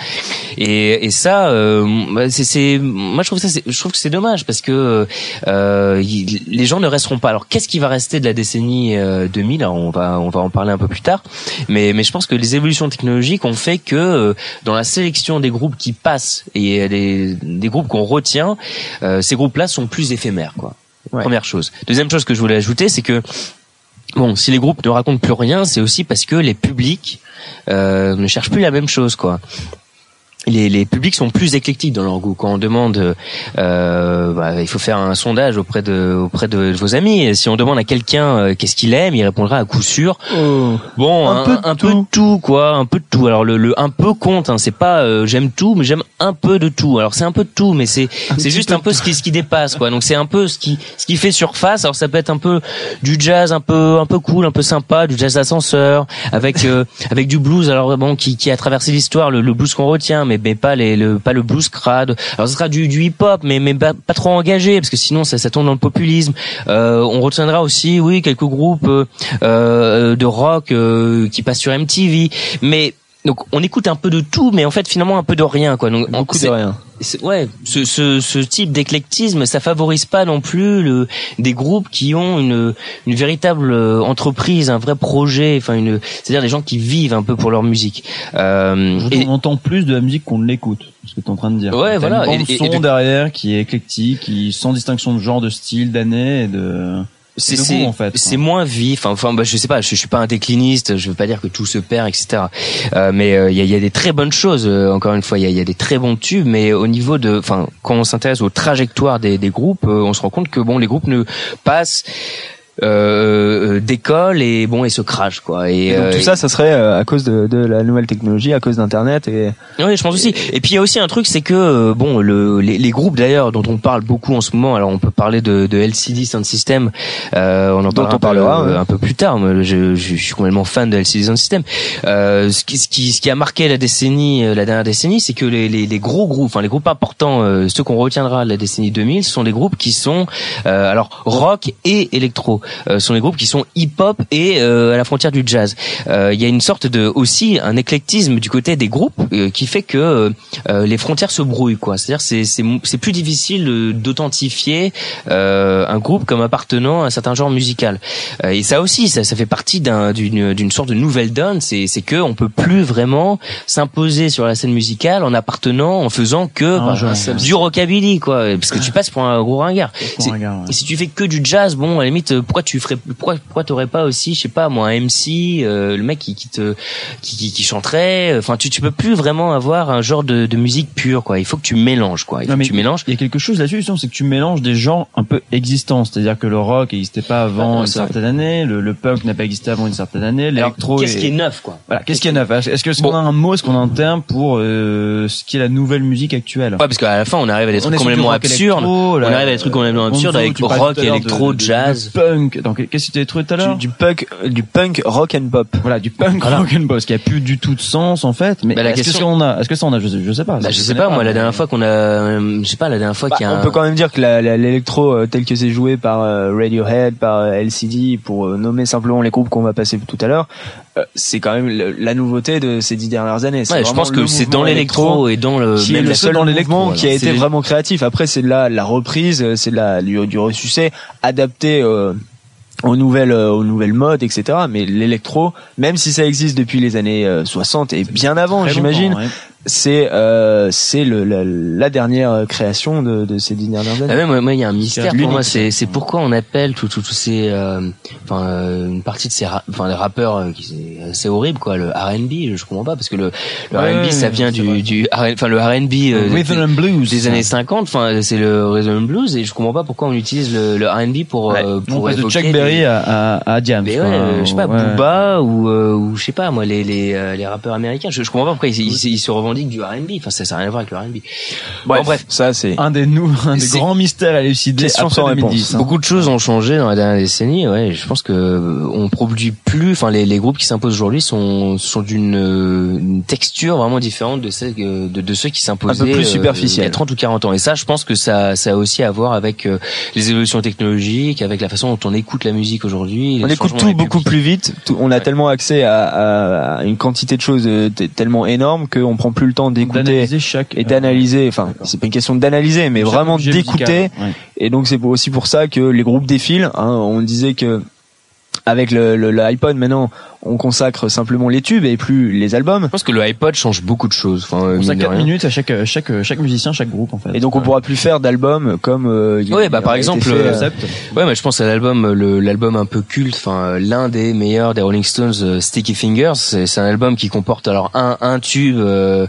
Speaker 3: Et, et ça euh, bah, c'est moi je trouve ça je trouve que c'est dommage parce que euh, les gens ne resteront pas. Alors qu'est-ce qui va rester de la décennie euh, 2000 Alors on va on va en parler un peu plus tard. Mais mais je pense que les évolutions technologiques ont fait que euh, dans la sélection des groupes qui passent et des, des groupes qu'on retient, euh, ces groupes-là sont plus éphémères quoi.
Speaker 1: Ouais.
Speaker 3: Première chose. Deuxième chose que je voulais ajouter, c'est que bon, si les groupes ne racontent plus rien, c'est aussi parce que les publics euh, ne cherchent plus la même chose quoi les, les publics sont plus éclectiques dans leur goût. Quand on demande, euh, bah, il faut faire un sondage auprès de auprès de vos amis. Et si on demande à quelqu'un euh, qu'est-ce qu'il aime, il répondra à coup sûr. Bon,
Speaker 1: Un
Speaker 3: un,
Speaker 1: peu de
Speaker 3: un peu de tout, quoi, un peu de tout. Alors le, le un peu compte. Hein, c'est pas euh, j'aime tout, mais j'aime un peu de tout. Alors c'est un peu de tout, mais c'est c'est juste un peu ce qui ce qui dépasse, quoi. Donc c'est un peu ce qui ce qui fait surface. Alors ça peut être un peu du jazz, un peu un peu cool, un peu sympa, du jazz d'ascenseur, avec euh, avec du blues. Alors bon, qui qui a traversé l'histoire, le, le blues qu'on retient, mais mais pas les le pas le blues crade. Alors ce sera du du hip hop, mais mais pas, trop engagé, parce que sinon ça ça tombe dans le populisme. Euh, on retiendra aussi, oui, quelques groupes euh, euh, de rock euh, qui passent sur MTV, mais donc on écoute un peu de tout, mais en fait finalement un peu de rien, quoi. Donc
Speaker 1: Beaucoup de rien.
Speaker 3: ouais, ce, ce, ce type d'éclectisme, ça favorise pas non plus le, des groupes qui ont une, une véritable euh, entreprise, un vrai projet, enfin une, c'est-à-dire des gens qui vivent un peu pour leur musique. Euh, et-
Speaker 2: on entend plus de la musique qu'on ne l'écoute. Ce que tu es en train de dire.
Speaker 3: Ouais, voilà.
Speaker 2: Une
Speaker 3: Et- et-
Speaker 2: son
Speaker 3: et de-
Speaker 2: derrière qui est éclectique, qui sans distinction de genre, de style, d'année et de.
Speaker 3: C'est c'est
Speaker 2: en fait,
Speaker 3: c'est
Speaker 2: quoi.
Speaker 3: moins vif enfin bah, je sais pas je, je suis pas un décliniste je veux pas dire que tout se perd etc euh, mais euh, il y, a, y a des très bonnes choses euh, encore une fois il y a, y a des très bons tubes mais au niveau de enfin quand on s'intéresse aux trajectoires des, des groupes euh, on se rend compte que bon les groupes ne passent euh, euh, d'école et bon et se crachent quoi et,
Speaker 1: Et donc
Speaker 3: euh,
Speaker 1: tout ça, ça serait euh, à cause de, de la nouvelle technologie, à cause d'Internet et
Speaker 3: Oui, je pense aussi. Et puis il y a aussi un truc, c'est que bon, le, les, les groupes d'ailleurs dont on parle beaucoup en ce moment. Alors on peut parler de, de LCD Sound System. Euh, on en parlera
Speaker 1: on
Speaker 3: un peu,
Speaker 1: parlera, ouais.
Speaker 3: un peu plus tard. Moi, je, je, suis complètement fan de LCD Sound System. Euh, ce, qui, ce, qui, ce qui a marqué la décennie, la dernière décennie, c'est que les, les, les gros groupes, enfin les groupes importants, ceux qu'on retiendra de la décennie 2000, ce sont des groupes qui sont euh, alors rock et électro. Euh, sont des groupes qui sont hip-hop et euh, à la frontière du jazz. Euh, Il y a une sorte de aussi un éclectisme du côté des groupes euh, qui fait que les frontières se brouillent quoi. C'est-à-dire c'est c'est c'est plus difficile d'authentifier euh, un groupe comme appartenant à un certain genre musical. Euh, et ça aussi ça ça fait partie d'un d'une d'une sorte de nouvelle donne, c'est c'est que on peut plus vraiment s'imposer sur la scène musicale en appartenant en faisant que bah, du rockabilly quoi parce que tu passes pour un gros ringard.
Speaker 2: Pour un gars, ouais.
Speaker 3: et si tu fais que du jazz, bon, à la limite, pourquoi tu ferais, pourquoi, pourquoi t'aurais pas aussi, je sais pas, moi, un MC, euh, le mec qui, qui te, qui, qui, qui chanterait. euh, Enfin, tu, tu peux plus vraiment avoir un genre de, de musique pure, quoi. Il faut que tu mélanges, quoi. Il faut
Speaker 2: Non,
Speaker 3: que tu mélanges.
Speaker 2: Il y a quelque chose là-dessus, c'est que tu mélanges des genres un peu existants. C'est-à-dire que le rock n'existait pas avant
Speaker 3: Ah,
Speaker 2: une certaine année, le, le punk n'a pas existé avant une certaine année, l'électro
Speaker 3: Qu'est-ce qui est neuf, quoi?
Speaker 2: Voilà, qu'est-ce qui est neuf? Est-ce que est-ce
Speaker 3: Bon.
Speaker 2: qu'on a un mot, est-ce qu'on a un terme pour euh, ce qui est la nouvelle musique actuelle?
Speaker 3: Ouais, parce qu'à la fin, on arrive à des trucs complètement absurdes. On arrive à des trucs complètement absurdes avec rock, électro, jazz.
Speaker 2: de punk. Donc qu'est-ce que tu as trouvé tout à l'heure
Speaker 1: du, du punk, du punk rock and pop.
Speaker 2: Voilà, du punk rock and boss qui a plus du tout de sens en fait. Mais
Speaker 3: Bah, la
Speaker 2: est-ce que
Speaker 3: question-
Speaker 2: ça on a Est-ce que ça on a Je sais, je sais pas.
Speaker 3: Bah, je sais pas, moi, la dernière fois qu'on a, euh, je sais pas, la dernière fois
Speaker 1: Bah,
Speaker 3: qu'il y a
Speaker 1: on
Speaker 3: un-
Speaker 1: peut quand même dire que l'électro euh, tel que c'est joué par euh, Radiohead, par euh, LCD, pour euh, nommer simplement les groupes qu'on va passer tout à l'heure, euh, c'est quand même le- la nouveauté de ces dix dernières années.
Speaker 3: Ouais, je pense
Speaker 1: le
Speaker 3: que c'est dans l'électro et dans le,
Speaker 1: qui est
Speaker 3: même
Speaker 1: le
Speaker 3: la
Speaker 1: seul
Speaker 2: seul dans l'électro,
Speaker 1: mouvement qui a été vraiment créatif. Après, c'est de la, la reprise, c'est de la, du, du ressucé adapté euh, aux nouvelles, euh, aux nouvelles modes, etc. Mais l'électro, même si ça existe depuis les années euh, 60 et bien avant, j'imagine,
Speaker 2: ouais.
Speaker 1: C'est euh, c'est le, la, la dernière création de, de ces dix dernières
Speaker 3: Ah
Speaker 1: années.
Speaker 3: ouais, moi, moi, il y a un mystère pour moi. C'est, c'est pourquoi on appelle tous, tous, tous ces, euh, enfin, euh, une partie de ces, ra- enfin, les rappeurs euh, qui c'est, horrible, quoi. Le R&B, je comprends pas parce que le, le
Speaker 2: Ouais,
Speaker 3: R&B, ça vient du, du, R- enfin, le R&B euh,
Speaker 2: Rhythm and blues
Speaker 3: des années 50. Enfin, c'est le rhythm and blues et je comprends pas pourquoi on utilise le, le R&B pour,
Speaker 2: Ouais.
Speaker 3: euh,
Speaker 2: On
Speaker 3: pour
Speaker 2: de
Speaker 3: évoquer
Speaker 2: Chuck Berry
Speaker 3: des-
Speaker 2: à, à, à Diams.
Speaker 3: mais euh, je sais pas,
Speaker 2: Ouais.
Speaker 3: Booba ou, euh, ou je sais pas, moi, les, les, euh, les rappeurs américains. Je, je comprends pas pourquoi ils, ils, ils se du R&B. Enfin, ça, ça n'a rien à voir avec le R&B.
Speaker 1: Bref,
Speaker 3: Bon, bref.
Speaker 1: ça c'est
Speaker 2: Un des nous, un des grands mystères à élucider
Speaker 1: Question
Speaker 2: après
Speaker 1: sans
Speaker 2: 2010.
Speaker 1: réponse.
Speaker 2: hein.
Speaker 3: Beaucoup de choses ont changé dans la dernière décennie. Ouais, je pense que euh, on produit plus. Enfin, les, les groupes qui s'imposent aujourd'hui sont sont d'une euh, une texture vraiment différente de celle que- de, de ceux qui s'imposaient
Speaker 1: Un peu plus
Speaker 3: euh,
Speaker 1: superficielle.
Speaker 3: il y a 30 ou 40 ans. Et ça, je pense que ça ça a aussi à voir avec euh, les évolutions technologiques, avec la façon dont on écoute la musique aujourd'hui.
Speaker 1: On écoute tout beaucoup plus vite. Tout- on a
Speaker 3: Ouais.
Speaker 1: tellement accès à, à- à une quantité de choses euh, tellement énorme qu'on prend plus le temps d'écouter
Speaker 2: chaque
Speaker 1: et d'analyser. Enfin, c'est pas une question d'analyser, mais
Speaker 2: chaque
Speaker 1: vraiment d'écouter.
Speaker 2: Ouais.
Speaker 1: Et donc c'est aussi pour ça que les groupes défilent. Hein. On disait que avec le, le, le iPod maintenant, on consacre simplement les tubes et plus les albums.
Speaker 3: Je pense que le iPod change beaucoup de choses. Enfin, euh,
Speaker 2: On a
Speaker 3: de
Speaker 2: 4
Speaker 3: rien.
Speaker 2: minutes à chaque, chaque, chaque musicien, chaque groupe en fait.
Speaker 1: Et donc on pourra plus faire d'albums comme. euh, il-
Speaker 3: Ouais, bah, par exemple,
Speaker 1: fait,
Speaker 3: euh,
Speaker 1: euh,
Speaker 3: Ouais, mais je pense à l'album, le- l'album un peu culte, enfin euh, l'un des meilleurs des Rolling Stones, euh, Sticky Fingers. C'est c'est un album qui comporte alors un un tube, euh,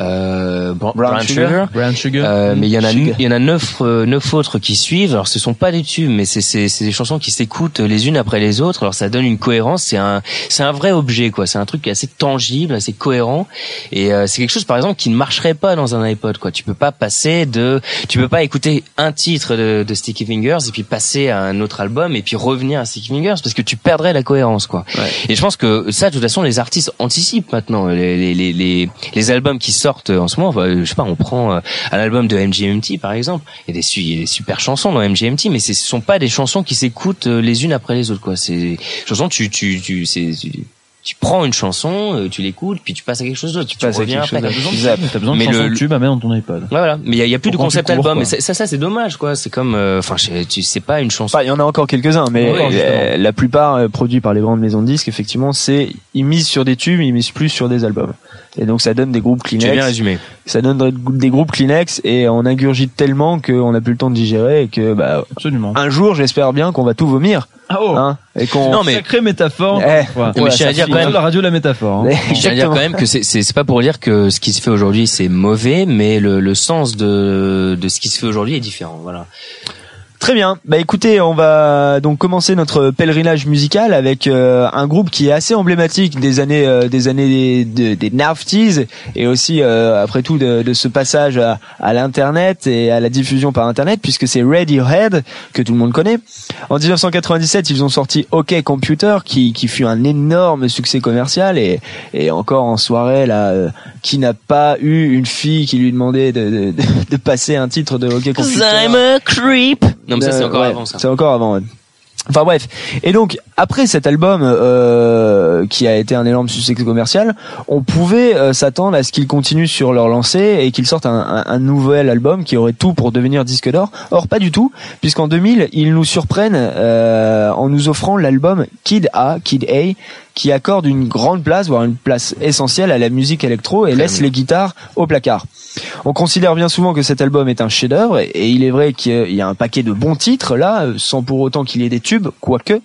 Speaker 3: euh, Brown, Brown
Speaker 1: Sugar.
Speaker 3: Sugar.
Speaker 2: Brown Sugar.
Speaker 3: Euh, mais il y en a il y en a neuf euh, neuf autres qui suivent. Alors ce sont pas des tubes, mais c'est c'est c'est des chansons qui s'écoutent les unes après les autres. Alors ça donne une cohérence. C'est un c'est un vrai objet quoi. C'est un truc qui est assez tangible, assez cohérent. Et euh, c'est quelque chose par exemple qui ne marcherait pas dans un iPod quoi. Tu peux pas passer de tu peux pas écouter un titre de, de Sticky Fingers et puis passer à un autre album et puis revenir à Sticky Fingers parce que tu perdrais la cohérence quoi.
Speaker 1: Ouais.
Speaker 3: Et je pense que ça de toute façon les artistes anticipent maintenant les les les les, albums qui sortent en ce moment. Enfin, je sais pas, on prend euh, un album de MGMT par exemple. Il y a des il y a des super chansons dans MGMT, mais ce sont pas des chansons qui s'écoutent euh, les unes après les autres quoi. C'est chansons tu tu tu c'est tu- tu prends une chanson, euh, tu l'écoutes, puis tu passes à quelque chose d'autre. Tu,
Speaker 1: passes à
Speaker 3: reviens
Speaker 1: quelque chose
Speaker 3: après.
Speaker 2: T'as besoin de besoin
Speaker 3: Mais le-
Speaker 2: tube à mettre dans ton iPod.
Speaker 3: Ouais, Voilà, mais il y a, il y a plus de
Speaker 2: Pour tu
Speaker 3: concept
Speaker 2: cours,
Speaker 3: album. ça, ça, c'est dommage, quoi. C'est comme, euh, enfin, tu sais pas une chanson.
Speaker 1: Enfin, il y en a encore quelques-uns, mais
Speaker 3: Ouais,
Speaker 1: euh, la plupart euh, produits par les grandes maisons de disques, effectivement, c'est ils misent sur des tubes, ils misent plus sur des albums. Et donc ça donne des groupes
Speaker 3: Tu as bien
Speaker 1: Kleenex,
Speaker 3: résumé.
Speaker 1: ça donne des groupes Kleenex et on ingurgite tellement qu'on n'a plus le temps de digérer et que bah,
Speaker 2: Absolument.
Speaker 1: un jour, j'espère bien qu'on va tout vomir,
Speaker 2: Ah oh.
Speaker 1: hein, et qu'on.
Speaker 3: Non, mais-
Speaker 2: Sacrée métaphore.
Speaker 1: Eh,
Speaker 2: Ouais.
Speaker 3: mais je tiens à dire quand même-
Speaker 2: la radio la métaphore. hein.
Speaker 3: Je tiens à dire quand même que c'est c'est pas pour dire que ce qui se fait aujourd'hui c'est mauvais, mais le, le sens de de ce qui se fait aujourd'hui est différent. Voilà.
Speaker 1: Très bien. Bah écoutez, on va donc commencer notre pèlerinage musical avec euh, un groupe qui est assez emblématique des années euh, des années des, des, des et aussi euh, après tout de, de ce passage à, à l'internet et à la diffusion par internet puisque c'est Radiohead que tout le monde connaît. En 1997, ils ont sorti OK Computer qui qui fut un énorme succès commercial et et encore en soirée là euh, qui n'a pas eu une fille qui lui demandait de de, de, passer un titre de OK Computer.
Speaker 3: Non, mais ça c'est
Speaker 1: Euh,
Speaker 3: encore
Speaker 1: ouais,
Speaker 3: avant ça.
Speaker 1: C'est encore avant. ouais. Enfin bref. Et donc après cet album euh, qui a été un énorme succès commercial, on pouvait euh, s'attendre à ce qu'ils continuent sur leur lancée et qu'ils sortent un, un- un nouvel album qui aurait tout pour devenir disque d'or. Or pas du tout, puisqu'en 2000 ils nous surprennent euh, en nous offrant l'album Kid A, Kid A, qui accorde une grande place, voire une place essentielle à la musique électro et laisse les guitares au placard. On considère bien souvent que cet album est un chef-d'œuvre et, il est vrai qu'il y a un paquet de bons titres là, sans pour autant qu'il y ait des tubes, quoique.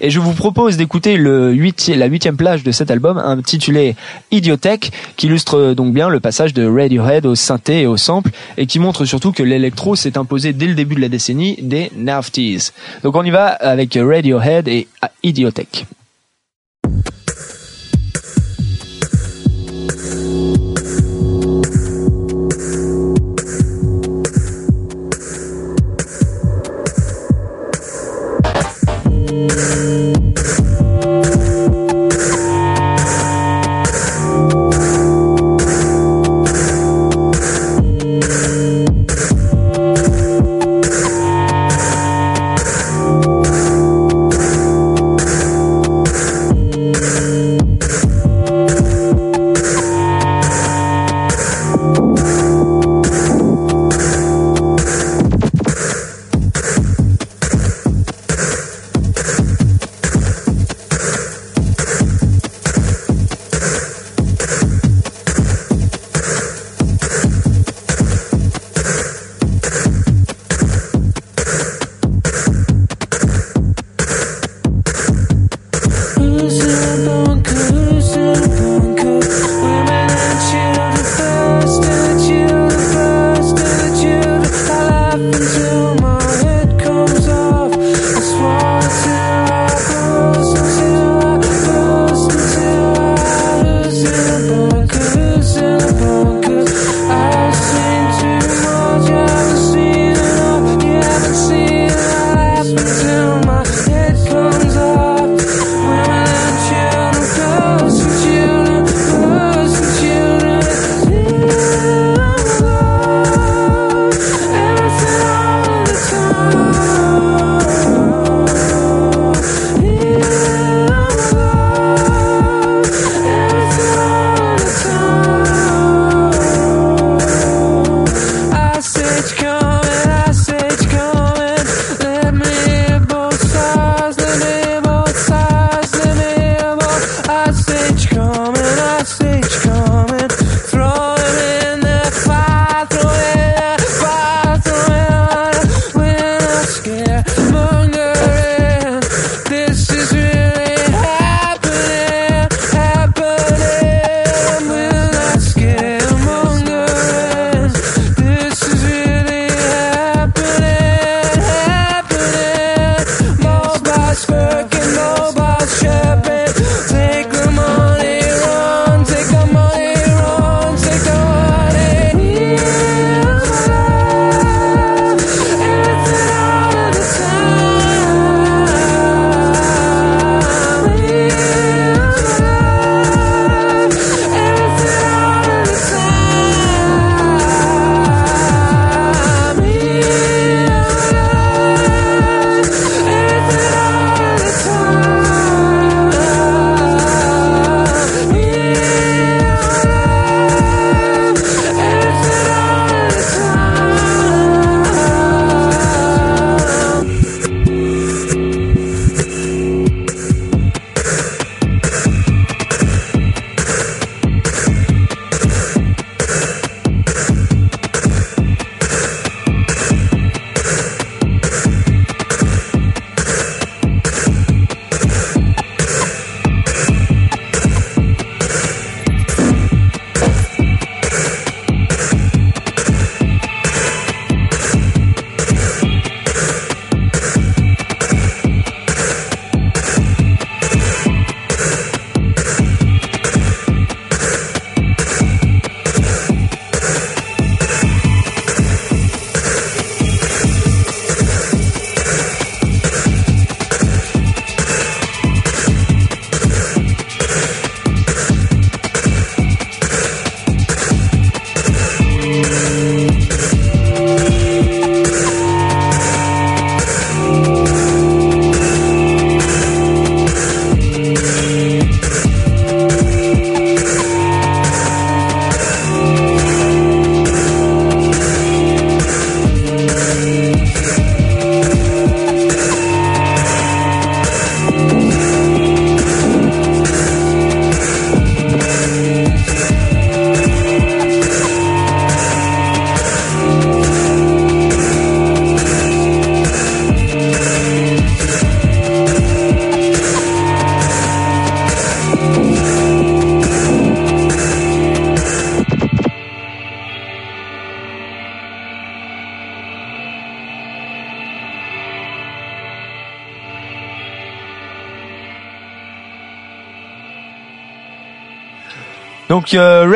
Speaker 1: Et je vous propose d'écouter le la huitième plage de cet album, intitulé Idiotech, qui illustre euh, donc bien le passage de Radiohead au synthé et au sample et qui montre surtout que l'électro s'est imposé dès le début de la décennie des Nafties. Donc on y va avec Radiohead et. Idiotech.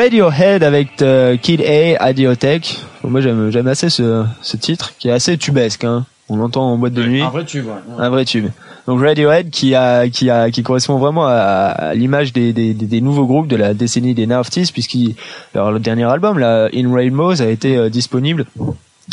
Speaker 1: Radiohead avec euh, Kid A, Idiotech. Bon, moi j'aime j'aime assez ce, ce titre qui est assez tubesque. Hein. On l'entend en boîte de nuit.
Speaker 2: Un vrai tube. ouais.
Speaker 1: un vrai tube. Donc Radiohead qui a qui a qui correspond vraiment à, à l'image des, des, des, des nouveaux groupes de la décennie des Nafties puisqu'il alors le dernier album là In Rainbows a été euh, disponible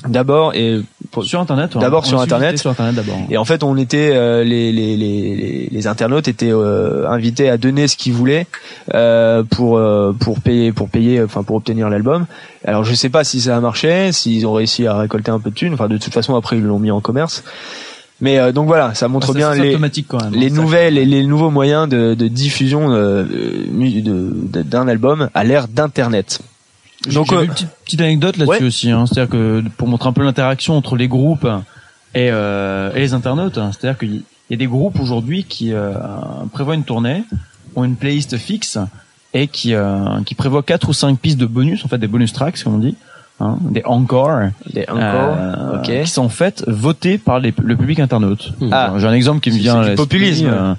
Speaker 1: d'abord et pour-
Speaker 2: Sur internet. ouais.
Speaker 1: D'abord
Speaker 2: On
Speaker 1: sur Internet.
Speaker 2: Sur internet d'abord.
Speaker 1: et en fait on était euh, les, les, les, les, internautes étaient euh, invités à donner ce qu'ils voulaient euh, pour euh, pour payer pour payer enfin pour obtenir l'album. Alors je sais pas si ça a marché, s'ils ont réussi à récolter un peu de thunes. Enfin de toute façon après ils l'ont mis en commerce. Mais euh, donc voilà, ça montre bien les
Speaker 2: quand même.
Speaker 1: les nouvelles et les nouveaux moyens de, de diffusion euh, d'un album à l'ère d'internet.
Speaker 2: Donc
Speaker 1: euh,
Speaker 2: une petite, petite anecdote là-dessus
Speaker 1: ouais.
Speaker 2: aussi, hein. c'est-à-dire que pour montrer un peu l'interaction entre les groupes et, euh, et les internautes, hein. c'est-à-dire qu'il y a des groupes aujourd'hui qui euh, prévoient une tournée, ont une playlist fixe et qui euh, qui prévoient quatre ou cinq pistes de bonus, en fait des bonus tracks comme on dit, hein, des encore,
Speaker 1: des encore,
Speaker 2: euh,
Speaker 1: ok.
Speaker 2: qui sont en fait votées par les- le public internaute.
Speaker 1: Ah.
Speaker 2: J'ai un exemple qui me vient.
Speaker 1: c'est
Speaker 2: à
Speaker 1: du populisme.
Speaker 2: euh,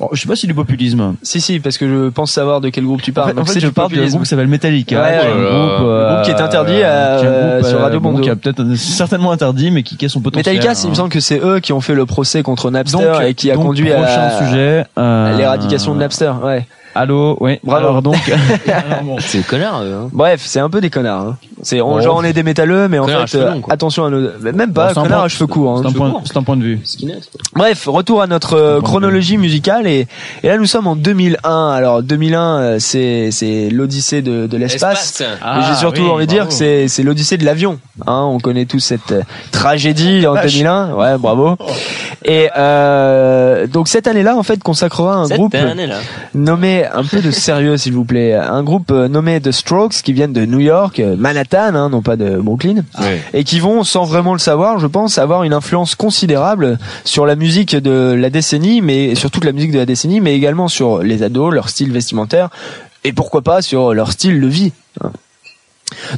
Speaker 2: oh, je sais pas si du populisme.
Speaker 1: Si si, parce que je pense savoir de quel groupe tu
Speaker 2: En
Speaker 1: parles.
Speaker 2: fait, en
Speaker 1: Donc
Speaker 2: fait,
Speaker 1: c'est
Speaker 2: je
Speaker 1: du
Speaker 2: parle d'un groupe qui s'appelle Metallica.
Speaker 1: Ouais,
Speaker 2: qui est un
Speaker 1: ouais.
Speaker 2: groupe,
Speaker 1: Le groupe qui est interdit,
Speaker 2: euh, qui est un
Speaker 1: euh,
Speaker 2: groupe,
Speaker 1: sur Radio
Speaker 2: bon,
Speaker 1: Bondo.
Speaker 2: qui a peut-être euh, certainement interdit, mais qui, qui a son potentiel.
Speaker 1: Metallica, il me
Speaker 2: hein.
Speaker 1: semble que c'est eux qui ont fait le procès contre Napster
Speaker 2: donc,
Speaker 1: et qui a
Speaker 2: donc,
Speaker 1: conduit
Speaker 2: prochain
Speaker 1: à,
Speaker 2: sujet, euh,
Speaker 1: à l'éradication de Napster. Ouais.
Speaker 2: Allô, oui.
Speaker 1: Bravo.
Speaker 2: Alors donc.
Speaker 3: C'est connard, eux, hein.
Speaker 1: Bref, c'est un peu des connards. Hein. C'est on,
Speaker 2: Oh.
Speaker 1: genre on est des métalleux, mais en
Speaker 3: Connard
Speaker 1: fait, euh, attention à nos, même pas
Speaker 2: Bon, point-
Speaker 1: à cheveux courts. hein.
Speaker 2: C'est un point, c'est un point de vue.
Speaker 1: Bref, retour à notre euh, chronologie musicale et, et là nous sommes en 2001. Alors 2001, euh, c'est c'est l'odyssée de, de l'espace.
Speaker 3: Espace.
Speaker 1: Mais j'ai surtout
Speaker 2: Ah oui,
Speaker 1: envie de dire que c'est c'est l'odyssée de l'avion. Hein, on connaît tous cette tragédie en 2001. Ouais, bravo. Et euh, donc cette année-là, en fait, consacrera un
Speaker 3: Cette
Speaker 1: groupe
Speaker 3: année-là.
Speaker 1: nommé un peu de sérieux, s'il vous plaît, un groupe nommé The Strokes qui viennent de New York, euh, Manhattan, hein, non pas de Brooklyn,
Speaker 3: Ouais.
Speaker 1: et qui vont, sans vraiment le savoir, je pense, avoir une influence considérable sur la musique de la décennie, mais sur toute la musique de la décennie, mais également sur les ados, leur style vestimentaire, et pourquoi pas sur leur style de vie. hein.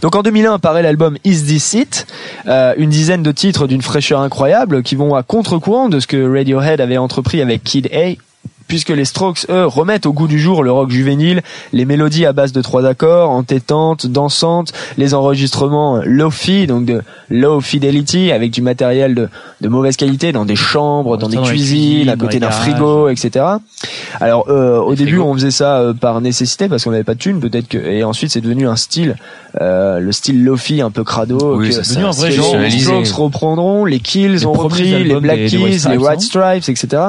Speaker 1: Donc en 2001 apparaît l'album Is This It, euh, une dizaine de titres d'une fraîcheur incroyable qui vont à contre-courant de ce que Radiohead avait entrepris avec Kid A, puisque les Strokes, eux, remettent au goût du jour le rock juvénile, les mélodies à base de trois accords, entêtantes, dansantes, les enregistrements low-fi, donc de low fidelity, avec du matériel de, de mauvaise qualité, dans des chambres, dans des
Speaker 2: dans les
Speaker 1: cuisines, à côté
Speaker 2: les
Speaker 1: d'un frigo, etc. Alors euh, au
Speaker 3: Les
Speaker 1: début
Speaker 3: frigos.
Speaker 1: on faisait ça euh, par nécessité parce qu'on n'avait pas de thunes peut-être que et ensuite c'est devenu un style euh, le style lofi un peu crado
Speaker 3: Oui,
Speaker 1: que,
Speaker 3: ça,
Speaker 2: c'est devenu un vrai
Speaker 1: les
Speaker 2: genre.
Speaker 1: Strokes
Speaker 3: Institutionnalisé.
Speaker 1: reprendront les Kills
Speaker 2: Les
Speaker 1: ont repris les Black Keys les White. Stripes etc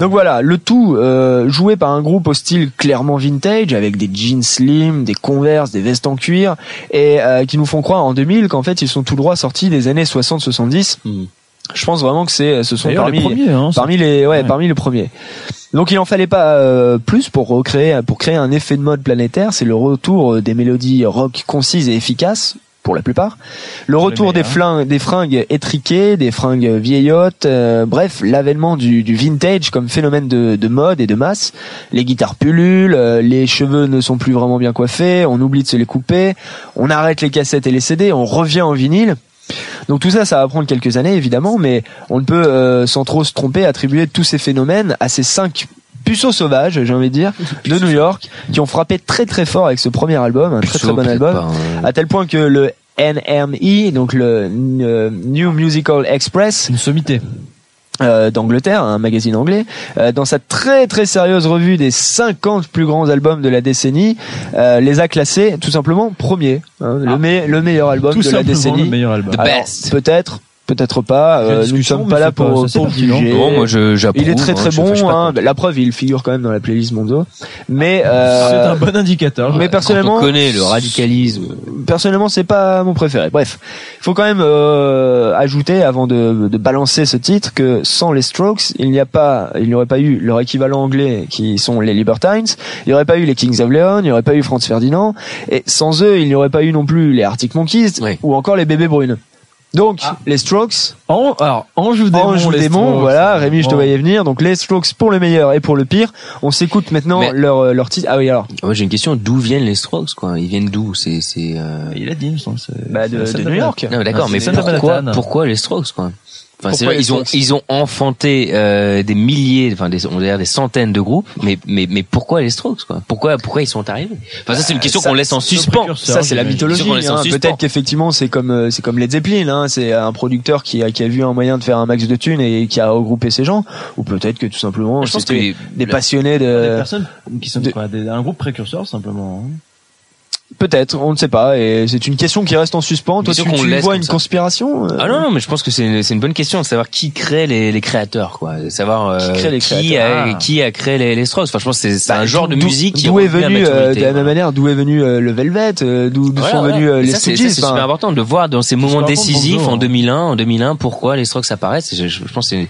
Speaker 1: donc voilà le tout euh, joué par un groupe au style clairement vintage avec des jeans slim des Converse des vestes en cuir et euh, qui nous font croire en 2000 qu'en fait ils sont tout droit sortis des années 60-70
Speaker 3: Hmm.
Speaker 1: je pense vraiment que c'est ce sont parmi
Speaker 2: les premiers, hein,
Speaker 1: parmi les ouais,
Speaker 2: Ouais.
Speaker 1: parmi les premiers. Donc il en fallait pas euh, plus pour recréer pour créer un effet de mode planétaire, c'est le retour euh, des mélodies rock concises et efficaces pour la plupart. Le retour des flingues, des fringues étriquées, des fringues vieillottes, euh, bref, l'avènement du, du vintage comme phénomène de, de mode et de masse. Les guitares pullulent, euh, les cheveux ne sont plus vraiment bien coiffés, on oublie de se les couper, on arrête les cassettes et les CD, on revient au vinyle. Donc tout ça, ça va prendre quelques années évidemment, mais on ne peut euh, sans trop se tromper attribuer tous ces phénomènes à ces cinq puceaux sauvages, j'ai envie de dire, de New York, qui ont frappé très très fort avec ce premier album, un très très bon album,
Speaker 3: hein.
Speaker 1: à tel point que le NME, donc le euh, New Musical Express,
Speaker 2: une sommité.
Speaker 1: euh, d'Angleterre, un magazine anglais, euh, dans sa très très sérieuse revue des 50 plus grands albums de la décennie, euh, les a classés tout simplement premiers, hein, le,
Speaker 2: Ah.
Speaker 1: me- le meilleur album
Speaker 2: Tout
Speaker 1: de la décennie.
Speaker 2: le meilleur album.
Speaker 3: The
Speaker 1: Alors,
Speaker 3: best.
Speaker 1: Peut-être, peut-être pas. Euh, nous
Speaker 2: discussion,
Speaker 1: sommes pas là
Speaker 2: c'est pas-
Speaker 1: pour, pour juger.
Speaker 3: Bon, moi, je, j'approuve.
Speaker 1: Il est très
Speaker 3: hein,
Speaker 1: très bon. Hein. La preuve, il figure quand même dans la playlist Monzo. Mais euh,
Speaker 2: C'est un bon indicateur.
Speaker 1: mais
Speaker 3: Quand
Speaker 1: personnellement,
Speaker 3: on connaît le radicalisme.
Speaker 1: personnellement, c'est pas mon préféré. Bref, il faut quand même euh, ajouter avant de, de balancer ce titre que sans les Strokes, il n'y a pas, il n'y aurait pas eu leur équivalent anglais qui sont les Libertines, il n'y aurait pas eu les Kings of Leon, il n'y aurait pas eu Franz Ferdinand, et sans eux, il n'y aurait pas eu non plus les Arctic Monkeys
Speaker 3: Oui.
Speaker 1: ou encore les Bébés Brunes. Donc, les Strokes,
Speaker 2: En, alors, Anjou Démon.
Speaker 1: Ange ou
Speaker 2: les
Speaker 1: démon,
Speaker 2: Strokes.
Speaker 1: voilà, Rémi, je te voyais venir. Donc les Strokes pour le meilleur et pour le pire. On s'écoute maintenant
Speaker 3: Mais-
Speaker 1: leur euh, leur titre. Ah oui, alors
Speaker 3: Moi, j'ai une question. D'où viennent les Strokes, quoi? Ils viennent d'où? C'est, c'est. euh,
Speaker 2: Il a dit, me semble. c'est-
Speaker 1: bah, de,
Speaker 2: c'est
Speaker 1: de
Speaker 2: la
Speaker 1: New York.
Speaker 3: Non, mais d'accord,
Speaker 2: Ah,
Speaker 3: mais pourquoi, pourquoi les Strokes, quoi? Enfin, c'est ils ont ils ont enfanté euh, des milliers, enfin des, on va dire des centaines de groupes, mais mais mais pourquoi les Strokes quoi? Pourquoi pourquoi ils sont arrivés? Enfin ça c'est une question qu'on laisse en suspens.
Speaker 7: Ça c'est la mythologie. Hein. Peut-être qu'effectivement c'est comme euh, c'est comme Led Zeppelin. Hein. C'est un producteur qui a qui a vu un moyen de faire un max de thunes et qui a regroupé ces gens. Ou peut-être que tout simplement
Speaker 3: Je pense que
Speaker 7: c'était des passionnés
Speaker 2: Des
Speaker 7: de
Speaker 2: personnes qui sont
Speaker 7: de-
Speaker 2: quoi, des- un groupe précurseur simplement. hein.
Speaker 7: Peut-être on ne sait pas et c'est une question qui reste en suspens. Toi tu,
Speaker 3: qu'on
Speaker 7: tu vois une
Speaker 3: ça.
Speaker 7: conspiration euh,
Speaker 3: Ah non, non, mais je pense que c'est une, c'est une bonne question de savoir qui crée les, les créateurs, quoi. De savoir euh,
Speaker 7: Qui crée les créateurs.
Speaker 3: a,
Speaker 2: Ah.
Speaker 3: qui a créé les, les Strokes. Enfin, je pense que c'est c'est
Speaker 7: Bah,
Speaker 3: un genre de musique qui
Speaker 7: d'où est venu euh, de la même manière d'où est venu euh, le Velvet euh, d'où d'où
Speaker 3: Voilà,
Speaker 7: sont
Speaker 3: voilà.
Speaker 7: venus les
Speaker 3: ça, c'est
Speaker 7: Stooges
Speaker 3: super important de voir dans ces moments décisifs en 2001, en 2001, pourquoi les Strokes apparaissent. Je, je pense que c'est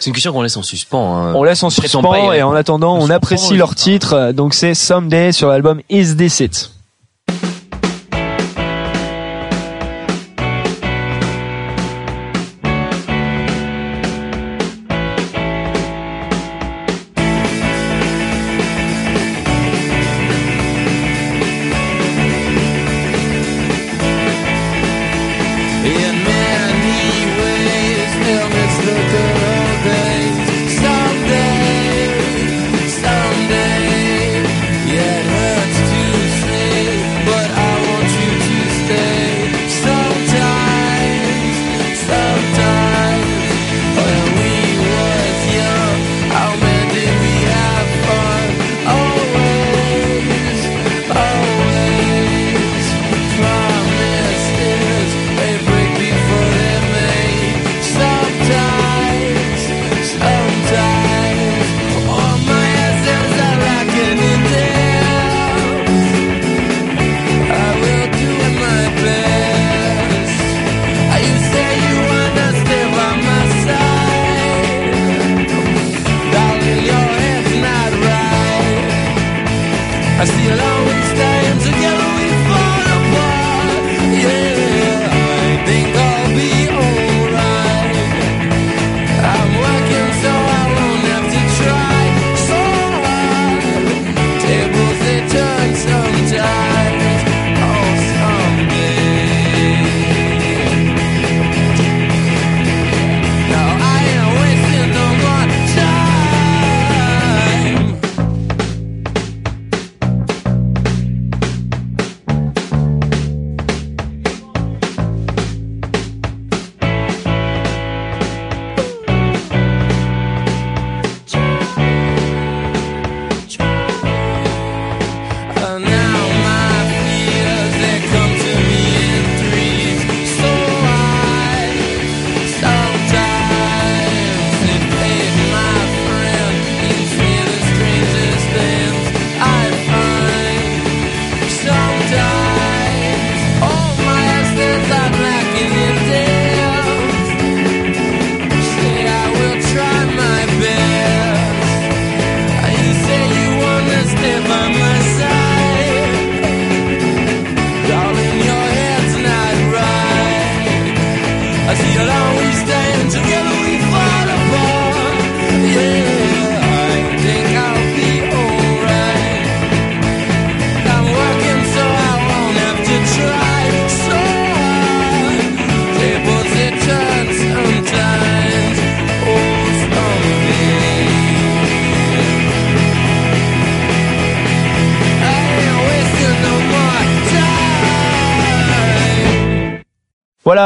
Speaker 3: c'est une question qu'on laisse en suspens. hein.
Speaker 7: on laisse en suspens et en attendant on apprécie leur titre donc c'est Someday sur l'album Is This It?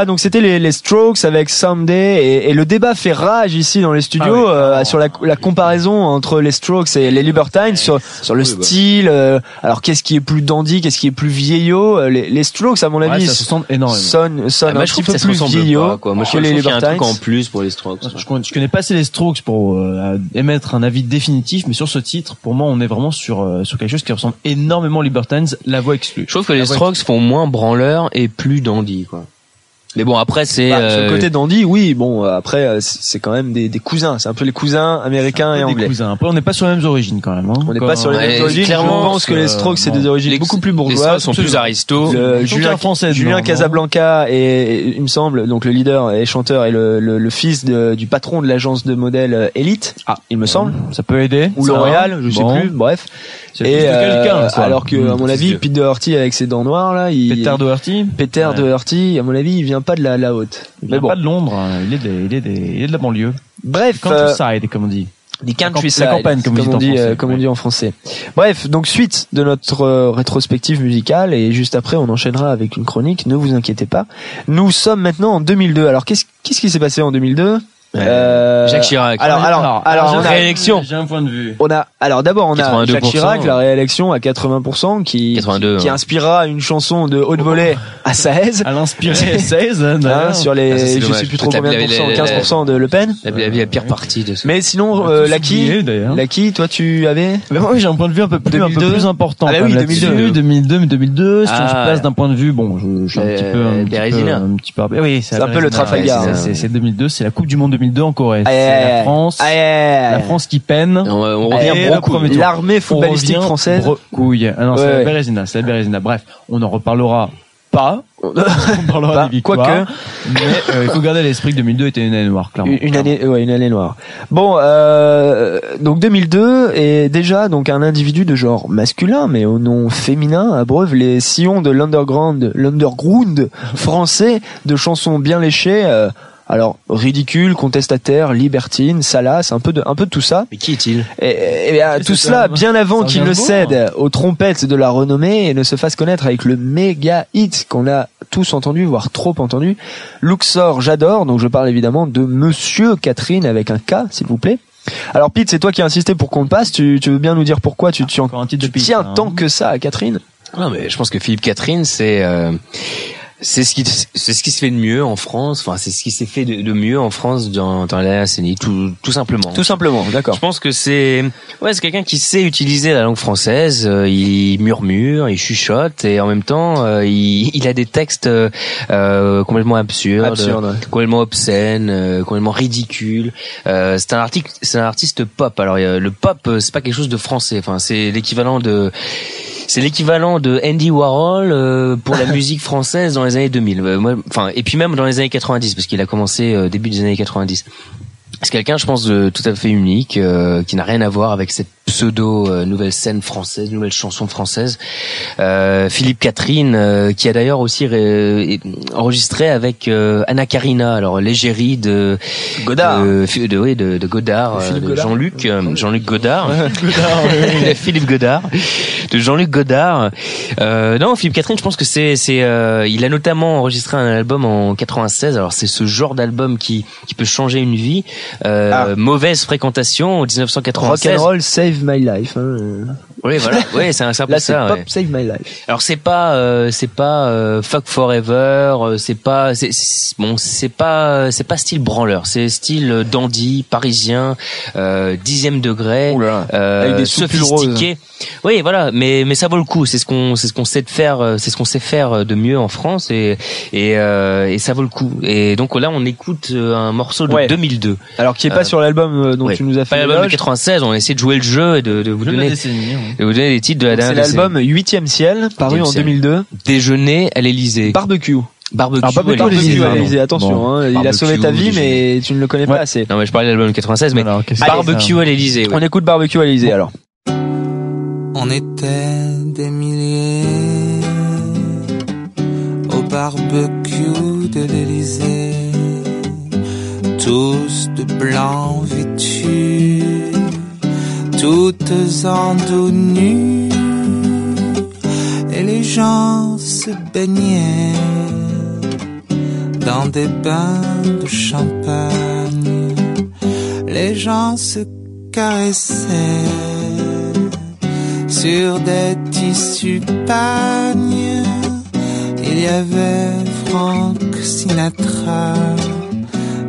Speaker 7: Donc c'était les, les Strokes avec Someday et, et le débat fait rage ici dans les studios
Speaker 2: Ah oui,
Speaker 7: euh,
Speaker 2: clairement.
Speaker 7: sur la, la comparaison entre les Strokes et les Libertines sur sur le
Speaker 3: Oui, bah.
Speaker 7: style. euh, alors qu'est-ce qui est plus dandy, qu'est-ce qui est plus vieillot Euh, les, les Strokes à mon
Speaker 2: Ouais,
Speaker 7: avis
Speaker 2: ça se sent énormément.
Speaker 7: sonnent sonnent
Speaker 3: Ah, moi,
Speaker 7: un
Speaker 3: je
Speaker 7: petit
Speaker 3: trouve
Speaker 7: peu
Speaker 3: que ça
Speaker 7: plus vieillot
Speaker 3: pas, quoi. Moi, je
Speaker 7: que les
Speaker 3: un truc
Speaker 7: Libertines.
Speaker 3: en plus pour les Strokes.
Speaker 2: Je connais, je connais pas assez les Strokes pour euh, émettre un avis définitif, mais sur ce titre, pour moi, on est vraiment sur euh, sur quelque chose qui ressemble énormément aux Libertines, la voix exclue.
Speaker 3: Je trouve que les
Speaker 2: La
Speaker 3: Strokes font moins branleur et plus dandy, quoi. Mais bon, après, c'est...
Speaker 7: Bah, Sur le
Speaker 3: euh,
Speaker 7: côté dandy, oui, bon après euh, c'est quand même des, des cousins, c'est un peu les cousins américains et
Speaker 2: des
Speaker 7: anglais.
Speaker 2: cousins. Après, on n'est pas sur les mêmes origines quand même. Hein.
Speaker 7: On n'est pas sur les
Speaker 3: Ouais,
Speaker 7: mêmes origines.
Speaker 3: clairement,
Speaker 7: je pense que les Strokes c'est des origines beaucoup plus
Speaker 3: les Strokes
Speaker 7: bourgeoises.
Speaker 3: sont plus aristos.
Speaker 7: Julien,
Speaker 2: français
Speaker 7: Julien
Speaker 2: non
Speaker 7: Casablanca et il me semble donc le leader et chanteur et le, le, le fils de- du patron de l'agence de modèles Elite,
Speaker 2: Ah,
Speaker 7: il me semble,
Speaker 2: Ça peut aider.
Speaker 7: ou L'Oréal,
Speaker 2: va.
Speaker 7: je sais
Speaker 2: Bon.
Speaker 7: plus, bref. Et euh,
Speaker 2: quelqu'un, ça.
Speaker 7: alors que à
Speaker 2: Mmh,
Speaker 7: mon avis,
Speaker 3: sûr.
Speaker 7: Pete Doherty avec ses dents noires là, il
Speaker 2: Peter Doherty.
Speaker 7: Peter
Speaker 2: Ouais.
Speaker 7: Doherty, à mon avis, il vient
Speaker 1: pas de la, la haute.
Speaker 2: Il
Speaker 1: Mais
Speaker 2: vient
Speaker 1: bon.
Speaker 2: pas de Londres, hein. il est des, il est des, il est de la banlieue.
Speaker 1: Bref, euh,
Speaker 2: Countryside, comme on dit. camp-
Speaker 1: countryside,
Speaker 2: la campagne, comme dites
Speaker 1: on
Speaker 2: en
Speaker 1: dit,
Speaker 2: français,
Speaker 1: euh, comme on dit en français. Bref, donc suite de notre euh, rétrospective musicale et juste après on enchaînera avec une chronique. Ne vous inquiétez pas. Nous sommes maintenant en 2002. Alors qu'est-ce qu'est-ce qui s'est passé en 2002 Euh,
Speaker 3: Jacques Chirac.
Speaker 1: Alors alors alors, on a
Speaker 3: réélection.
Speaker 2: J'ai un point de vue.
Speaker 1: on a alors d'abord on a
Speaker 3: 82%,
Speaker 1: Jacques Chirac la réélection à 80% qui
Speaker 3: 82,
Speaker 1: qui
Speaker 3: ouais.
Speaker 1: inspirera une chanson de haute volée à 16
Speaker 2: À l'inspiré 16, hein,
Speaker 1: hein, sur
Speaker 3: Ah, ça,
Speaker 1: les
Speaker 3: c'est
Speaker 1: je
Speaker 3: dommage.
Speaker 1: sais plus trop combien de pourcents
Speaker 3: la- la-
Speaker 1: 15% de Le Pen.
Speaker 3: La, la, la pire partie de ce.
Speaker 1: Mais sinon euh,
Speaker 2: d'ailleurs.
Speaker 1: Lucky toi tu avais
Speaker 2: Mais moi, j'ai un point de vue un peu plus, un peu
Speaker 1: 2002.
Speaker 2: plus important.
Speaker 1: Ah bah oui,
Speaker 2: même là-dessus.
Speaker 1: 2002.
Speaker 2: 2002, mais 2002, si on se
Speaker 3: Ah.
Speaker 2: place d'un point de vue, bon, je, je suis un
Speaker 3: Euh,
Speaker 2: petit peu, un petit peu,
Speaker 3: Bérésina.
Speaker 2: un petit peu, oui,
Speaker 1: C'est un peu le Trafalgar,
Speaker 2: c'est 2002, c'est la Coupe du Monde 2002 en Corée. C'est la. France,
Speaker 1: Aïe, aïe, aïe.
Speaker 2: la France qui peine.
Speaker 3: On, on revient
Speaker 2: le
Speaker 3: beaucoup.
Speaker 2: premier tour.
Speaker 1: L'armée footballistique française.
Speaker 2: brecouille. Ah non, c'est la Bérésina, c'est la Bérésina. Bref, on en reparlera pas. on parlera
Speaker 1: Pas,
Speaker 2: des victoires.
Speaker 1: quoique.
Speaker 2: Mais euh, il faut garder à l'esprit que 2002 était une année noire, clairement.
Speaker 1: Une une année, ouais, une année noire. Bon, euh, donc 2002 et déjà donc un individu de genre masculin, mais au nom féminin, abreuve les sillons de l'underground, l'underground français de chansons bien léchées. euh, alors ridicule, contestataire, libertine, salace, un peu de, un peu de tout ça.
Speaker 3: Mais qui est-il?
Speaker 1: Et, et, et bien,
Speaker 2: Et
Speaker 1: tout cela
Speaker 2: un-
Speaker 1: bien avant qu'il ne cède aux trompettes de la renommée et ne se fasse connaître avec le méga hit qu'on a tous entendu, voire trop entendu. Luxor, j'adore. Donc je parle évidemment de Monsieur Catherine avec un K, s'il vous plaît. Alors Pete, c'est toi qui as insisté pour qu'on le passe. Tu, tu veux bien nous dire pourquoi tu, tu, en-
Speaker 2: Encore un titre
Speaker 1: tu
Speaker 2: de Pete,
Speaker 1: tiens
Speaker 2: hein.
Speaker 1: tant que ça à Catherine?
Speaker 3: Non, mais je pense que Philippe Catherine, c'est euh, c'est ce qui c'est ce qui se fait de mieux en France. Enfin, c'est ce qui s'est fait de, de mieux en France dans dans la décennie, tout tout simplement.
Speaker 1: Tout simplement, d'accord.
Speaker 3: Je pense que c'est ouais, c'est quelqu'un qui sait utiliser la langue française. euh, il murmure, il chuchote et en même temps, euh, il, il a des textes euh, euh, complètement absurdes,
Speaker 1: Absurde, ouais.
Speaker 3: complètement obscènes, euh, complètement ridicules. Euh, c'est un article, c'est un artiste pop. Alors le pop, c'est pas quelque chose de français. Enfin, c'est l'équivalent de c'est l'équivalent de Andy Warhol euh, pour la musique française dans les années 2000. Euh, enfin, et puis même dans les années 90, parce qu'il a commencé euh, début des années 90. C'est quelqu'un, je pense, de tout à fait unique, euh, qui n'a rien à voir avec cette pseudo euh, nouvelle scène française, nouvelle chanson française. Euh, Philippe Catherine, euh, qui a d'ailleurs aussi ré- enregistré avec euh, Anna Karina, alors l'égérie de
Speaker 1: Godard.
Speaker 3: de, oui, de, de Godard,
Speaker 1: De
Speaker 3: euh,
Speaker 1: Godard.
Speaker 3: Jean-Luc, euh, Jean-Luc Godard, Philippe Godard, de Jean-Luc Godard. Euh, non, Philippe Catherine, je pense que c'est, c'est, euh, il a notamment enregistré un album en 96. Alors c'est ce genre d'album qui, qui peut changer une vie. Euh,
Speaker 1: Ah.
Speaker 3: Mauvaise fréquentation en
Speaker 1: Rock
Speaker 3: 1996.
Speaker 1: and roll save my life. Hein.
Speaker 3: Oui, voilà. Oui, c'est un, peu
Speaker 1: Là,
Speaker 3: ça.
Speaker 1: pop
Speaker 3: ouais.
Speaker 1: save my life.
Speaker 3: Alors c'est pas euh, c'est pas euh, fuck forever, euh, c'est pas c'est bon c'est pas c'est pas style branleur, c'est style euh, dandy parisien, euh, dixième degré,
Speaker 1: là.
Speaker 3: euh,
Speaker 1: Avec des
Speaker 3: sophistiqué. Oui, voilà, mais mais ça vaut le coup. C'est ce qu'on c'est ce qu'on sait de faire, c'est ce qu'on sait faire de mieux en France et et euh, et ça vaut le coup. Et donc là on écoute un morceau de
Speaker 1: Ouais.
Speaker 3: 2002.
Speaker 1: Alors qui est pas sur l'album dont
Speaker 3: Ouais.
Speaker 1: tu nous as
Speaker 3: Pas
Speaker 1: fait
Speaker 3: l'album de
Speaker 1: l'éloge.
Speaker 3: 96, on a essayé de jouer le jeu et de, de vous
Speaker 2: De
Speaker 3: donner vous donner les titres de la
Speaker 1: C'est
Speaker 3: dernière décennie.
Speaker 1: l'album Huitième ciel, paru en
Speaker 3: Huitième ciel.
Speaker 1: 2002.
Speaker 3: Déjeuner à l'Élysée.
Speaker 1: Barbecue.
Speaker 3: Barbecue,
Speaker 2: Alors, barbecue
Speaker 1: Barbecue à attention,
Speaker 2: Bon.
Speaker 1: hein, il a
Speaker 3: Barbecue,
Speaker 1: sauvé ta vie, mais tu ne le connais pas
Speaker 2: Ouais.
Speaker 1: assez.
Speaker 3: Non mais je parlais de l'album de 96 mais
Speaker 2: Alors,
Speaker 3: barbecue
Speaker 2: c'est,
Speaker 3: à l'Élysée.
Speaker 1: On écoute Barbecue à l'Élysée alors.
Speaker 7: On était des milliers au barbecue de l'Élysée, tous de blanc vêtus, toutes en dos et les gens se baignaient dans des bains de champagne. Les gens se caressaient sur des tissus pagnes. Il y avait Frank Sinatra,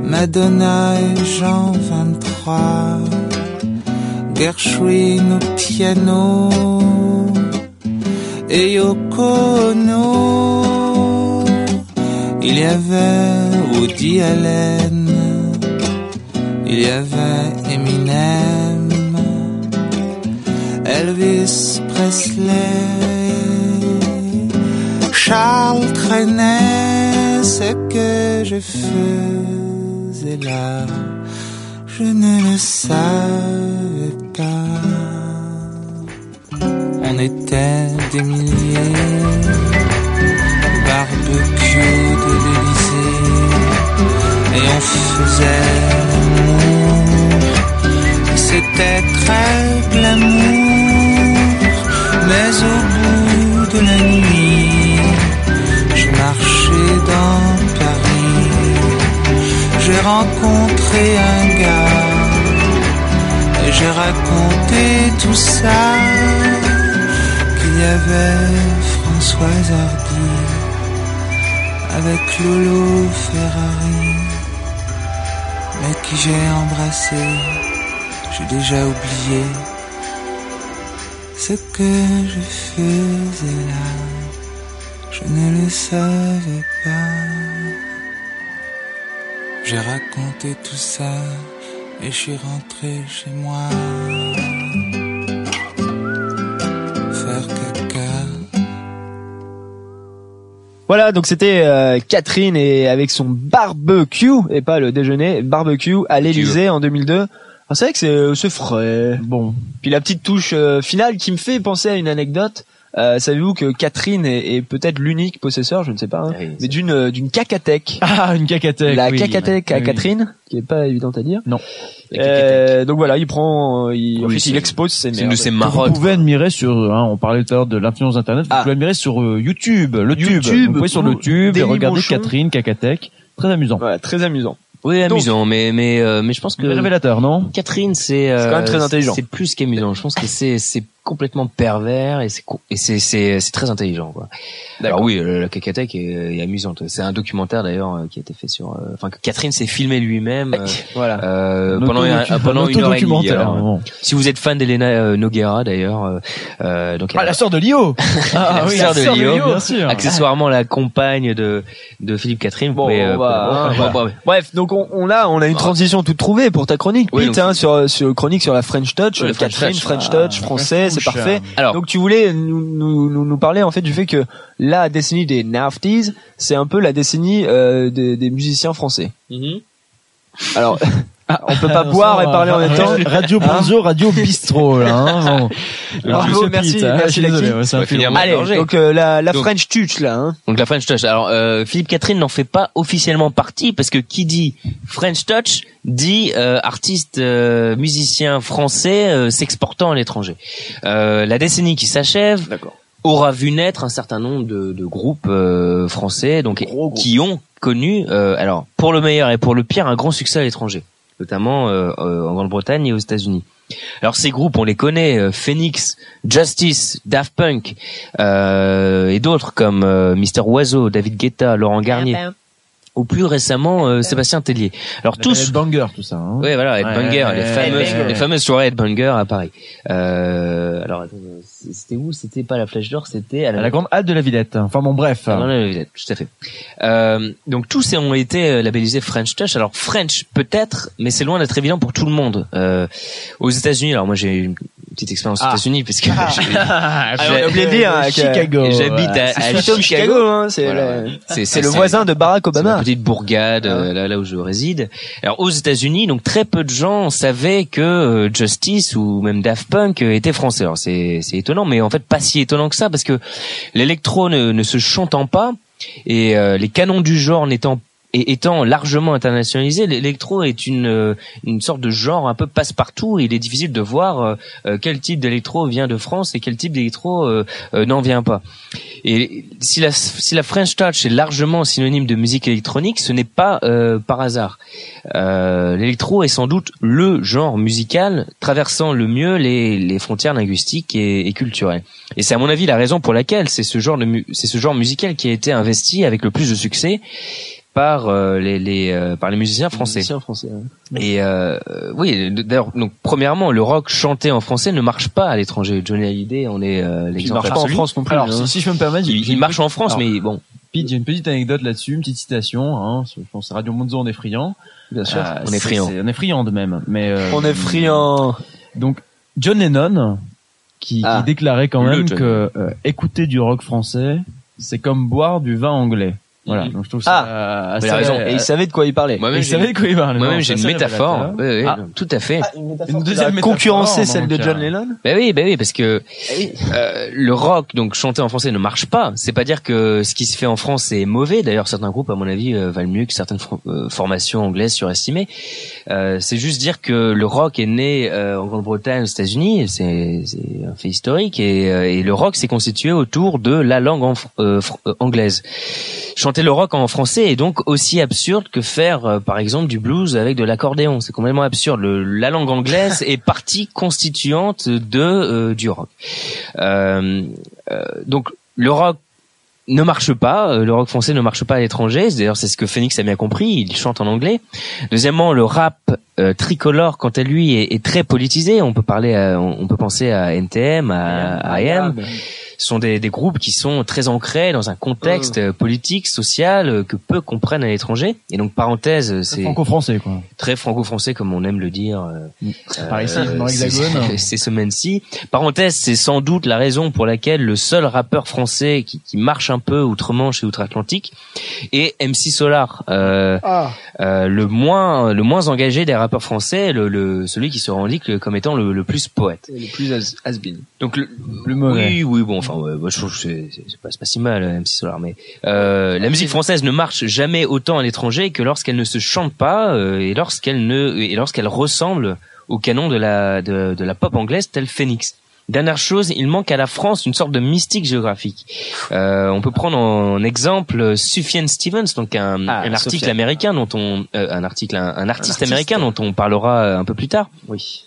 Speaker 7: Madonna et Jean 23, Gershwin au piano et Yoko Ono. Il y avait Woody Allen, il y avait Eminem. Elvis Presley. Charles traînait ce que je faisais là. Je ne le savais pas. On était des milliers. Barbecue de l'Élysée. Et on faisait l'amour. C'était très glamour. Mais au bout de la nuit, je marchais dans Paris. J'ai
Speaker 8: rencontré un gars j'ai raconté tout ça. Qu'il y avait Françoise Hardy avec Lolo Ferrari, mais qui j'ai embrassé, j'ai déjà oublié ce que je faisais là. Je ne le savais pas. J'ai raconté tout ça et je suis rentré chez moi. Faire caca.
Speaker 1: Voilà, donc c'était euh, Catherine et avec son barbecue et pas le déjeuner, barbecue à l'Elysée en 2002. Ah, c'est vrai que c'est euh, c'est frais.
Speaker 2: Bon.
Speaker 1: Puis la petite touche euh, finale qui me fait penser à une anecdote. Euh, Savez-vous que Catherine est, est peut-être l'unique possesseur, je ne sais pas, hein,
Speaker 3: Ah oui,
Speaker 1: mais d'une euh, d'une cacathèque.
Speaker 2: Ah, une cacathèque.
Speaker 1: la
Speaker 2: oui.
Speaker 1: cacathèque à
Speaker 2: Oui.
Speaker 1: Catherine, qui est pas évidente à dire.
Speaker 2: Non.
Speaker 1: Euh, donc voilà, il prend, euh, il, en fait,
Speaker 3: c'est-
Speaker 1: il expose ses
Speaker 3: C'est une de
Speaker 1: merdes.
Speaker 3: ces
Speaker 2: Que Vous pouvez admirer sur, hein, on parlait tout à l'heure de l'influence internet, vous
Speaker 1: Ah.
Speaker 2: pouvez admirer sur euh, YouTube, le tube.
Speaker 1: YouTube,
Speaker 2: vous pouvez sur le tube et regarder. Catherine, Cacathèque. Très amusant.
Speaker 1: Voilà, très amusant.
Speaker 3: Oui, amusant, mais mais euh, mais je pense que
Speaker 2: Révélateur, non?
Speaker 3: Catherine, c'est
Speaker 1: C'est quand même
Speaker 3: euh,
Speaker 1: très intelligent.
Speaker 3: C'est plus qu'amusant. Je pense que c'est c'est complètement pervers et c'est c'est c'est c'est très intelligent quoi. Alors oui, la cacathèque est, est amusante. C'est un documentaire d'ailleurs euh, qui a été fait sur. euh, Enfin, que Catherine s'est filmé lui-même euh,
Speaker 1: Voilà.
Speaker 3: euh, pendant pendant
Speaker 2: un
Speaker 3: une heure et demie. Alors,
Speaker 2: bon.
Speaker 3: si vous êtes fan d'Elena Noguera d'ailleurs, euh, donc
Speaker 2: Ah, la sœur de Lio Ah
Speaker 3: La
Speaker 2: oui,
Speaker 3: sœur de Lio,
Speaker 2: bien sûr.
Speaker 3: accessoirement la compagne de de Philippe Catherine.
Speaker 1: Bon,
Speaker 3: pouvez,
Speaker 1: on va,
Speaker 3: pouvez- bon, bon,
Speaker 1: Bref, donc on, on a on a une transition toute trouvée pour ta chronique,
Speaker 3: Oui,
Speaker 1: Pete,
Speaker 3: donc-
Speaker 1: hein, sur sur chronique sur la French Touch,
Speaker 3: Ouais,
Speaker 1: euh,
Speaker 3: French
Speaker 1: Catherine,
Speaker 3: Touch.
Speaker 1: French
Speaker 2: Ah,
Speaker 1: Touch, français, c'est parfait.
Speaker 3: Alors,
Speaker 1: Donc tu voulais nous, nous, nous, nous parler en fait du fait que la décennie des Nafties, c'est un peu la décennie euh, des, des musiciens français.
Speaker 3: Mhm.
Speaker 1: Alors, on peut pas
Speaker 2: On
Speaker 1: boire et parler en même temps.
Speaker 2: Radio Bonzo, Radio Bistro, là. Hein, bon.
Speaker 1: Bravo,
Speaker 2: Monsieur
Speaker 1: merci,
Speaker 2: Pete, hein,
Speaker 1: merci,
Speaker 2: désolé, ouais, c'est un.
Speaker 1: Allez,
Speaker 3: manger.
Speaker 1: donc euh, la, la
Speaker 3: Donc-
Speaker 1: French Touch là. Hein.
Speaker 3: Donc la French Touch. Alors euh, Philippe Catherine n'en fait pas officiellement partie parce que qui dit French Touch dit euh, artiste euh, musicien français euh, s'exportant à l'étranger. Euh, la décennie qui s'achève aura vu naître un certain nombre de, de groupes euh, français donc qui ont connu euh, alors pour le meilleur et pour le pire un grand succès à l'étranger, notamment euh, euh, en Grande-Bretagne et aux États-Unis. Alors ces groupes, on les connaît, euh, Phoenix, Justice, Daft Punk euh, et d'autres comme euh, Mr Oiseau, David Guetta, Laurent Garnier, ou plus récemment euh, Sébastien Tellier. Alors tous,
Speaker 2: banger, tout ça. Hein.
Speaker 3: oui voilà, Headbanger,
Speaker 2: Ouais,
Speaker 3: les
Speaker 2: ouais,
Speaker 3: fameuses,
Speaker 2: ouais.
Speaker 3: les fameuses soirées Headbanger à Paris. Euh, alors c'était où? C'était pas la Flèche d'Or, c'était à
Speaker 2: À la grande halle de la Villette. Enfin bon, bref.
Speaker 3: ah, non, non, vous êtes- tout à fait. Euh, donc tous ont été euh, labellisés French Touch. Alors French peut-être, mais c'est loin d'être évident pour tout le monde. Euh, aux États-Unis, alors moi j'ai une petite expérience aux
Speaker 1: Ah.
Speaker 3: États-Unis puisque j'ai-
Speaker 1: Ah, on a oublié de dire hein, que-
Speaker 2: Chicago.
Speaker 3: j'habite à, Chicago.
Speaker 1: Chicago, hein, c'est
Speaker 3: Voilà.
Speaker 1: le,
Speaker 3: C'est
Speaker 1: c'est le voisin de Barack Obama.
Speaker 3: petite bourgade euh, là, là où je réside. Alors aux États-Unis, donc très peu de gens savaient que euh, Justice ou même Daft Punk euh, étaient français. Alors c'est c'est étonnant, mais en fait pas si étonnant que ça parce que l'électro ne, ne se chantant pas et euh, les canons du genre n'étant et étant largement internationalisé, l'électro est une euh, une sorte de genre un peu passe-partout. Il est difficile de voir euh, euh, quel type d'électro vient de France et quel type d'électro n'en vient pas. Et si la French Touch est largement synonyme de musique électronique, ce n'est pas par hasard. L'électro est sans doute le genre musical traversant le mieux les, les frontières linguistiques et, et culturelles. Et c'est à mon avis la raison pour laquelle c'est ce genre de c'est ce genre musical qui a été investi avec le plus de succès par euh, les, les euh, par les musiciens français.
Speaker 1: Musicien français. ouais.
Speaker 3: Et euh, oui, d'ailleurs, donc premièrement, le rock chanté en français ne marche pas à l'étranger. Johnny Hallyday, on est euh, l'exemple
Speaker 1: marche pas en. France non plus.
Speaker 2: Alors,
Speaker 1: hein.
Speaker 2: si, si je peux me permettre,
Speaker 3: Il, marche en France,
Speaker 2: Alors,
Speaker 3: mais bon,
Speaker 2: Pete, j'ai une petite anecdote là-dessus, une petite citation. Hein, je pense que Radio Monzo, on est friand.
Speaker 1: bien sûr.
Speaker 2: Euh,
Speaker 3: on est friand.
Speaker 2: On est friand de même. Mais euh,
Speaker 1: On est friand.
Speaker 2: Donc John Lennon, qui,
Speaker 1: Ah.
Speaker 2: qui déclarait quand même
Speaker 3: John.
Speaker 2: que euh, écouter du rock français, c'est comme boire du vin anglais. Voilà. Donc je trouve ça assez,
Speaker 3: il a raison.
Speaker 1: Et il savait de quoi il parlait.
Speaker 3: moi-même
Speaker 2: il
Speaker 3: j'ai
Speaker 2: savait de quoi il parlait.
Speaker 3: moi-même j'ai une
Speaker 2: assez
Speaker 3: métaphore. Oui, oui,
Speaker 2: Ah.
Speaker 3: non, tout à fait.
Speaker 2: Une deuxième métaphore,
Speaker 1: concurrencer celle de
Speaker 2: euh,
Speaker 1: John Lennon.
Speaker 3: Ben oui, ben oui, parce que euh, le rock, donc chanté en français, ne marche pas. C'est pas dire que ce qui se fait en France est mauvais. D'ailleurs, certains groupes, à mon avis, euh, valent mieux que certaines euh, formations anglaises surestimées. Euh, c'est juste dire que le rock est né euh, en Grande-Bretagne, aux États-Unis. C'est un fait historique et, euh, et le rock s'est constitué autour de la langue en- euh, euh, anglaise. Chanté chanter le rock en français est donc aussi absurde que faire, euh, par exemple, du blues avec de l'accordéon. C'est complètement absurde. Le- la langue anglaise est partie constituante de euh, du rock. Euh, euh, donc le rock ne marche pas, le rock français ne marche pas à l'étranger. D'ailleurs, c'est ce que Phoenix a bien compris. Il chante en anglais. Deuxièmement, le rap euh, tricolore, quant à lui, est, est très politisé. On peut parler, à- on peut penser à NTM, à, à IAM. Ce sont des, des groupes qui sont très ancrés dans un contexte euh, politique, social euh, que peu comprennent à l'étranger. Et donc, parenthèse, euh,
Speaker 2: C'est franco-français, quoi.
Speaker 3: très franco-français comme on aime le dire. euh,
Speaker 2: Par ici,
Speaker 3: euh,
Speaker 2: dans
Speaker 3: ces-
Speaker 2: l'Hexagone.
Speaker 3: Ces semaines-ci. Parenthèse, c'est sans doute la raison pour laquelle le seul rappeur français qui, qui marche un peu outre-Manche et outre-Atlantique est MC Solar. Euh,
Speaker 1: Ah.
Speaker 3: euh, le moins le moins engagé des rappeurs français, le, le celui qui se revendique comme étant le, le plus poète.
Speaker 1: Le plus has- has-been.
Speaker 3: Donc le,
Speaker 2: Le mauvais.
Speaker 3: oui, oui, bon, enfin, moi, je trouve que c'est pas, pas si mal, MC Solar, mais euh, la musique française ne marche jamais autant à l'étranger que lorsqu'elle ne se chante pas euh, et lorsqu'elle ne et lorsqu'elle ressemble au canon de la de, de la pop anglaise tel Phoenix. Dernière chose, il manque à la France une sorte de mystique géographique. Euh, on peut prendre en exemple Sufjan Stevens, donc un,
Speaker 1: Ah,
Speaker 3: un article américain dont on, euh, un article, un, un artiste
Speaker 1: artiste.
Speaker 3: américain dont on parlera un peu plus tard.
Speaker 1: Oui.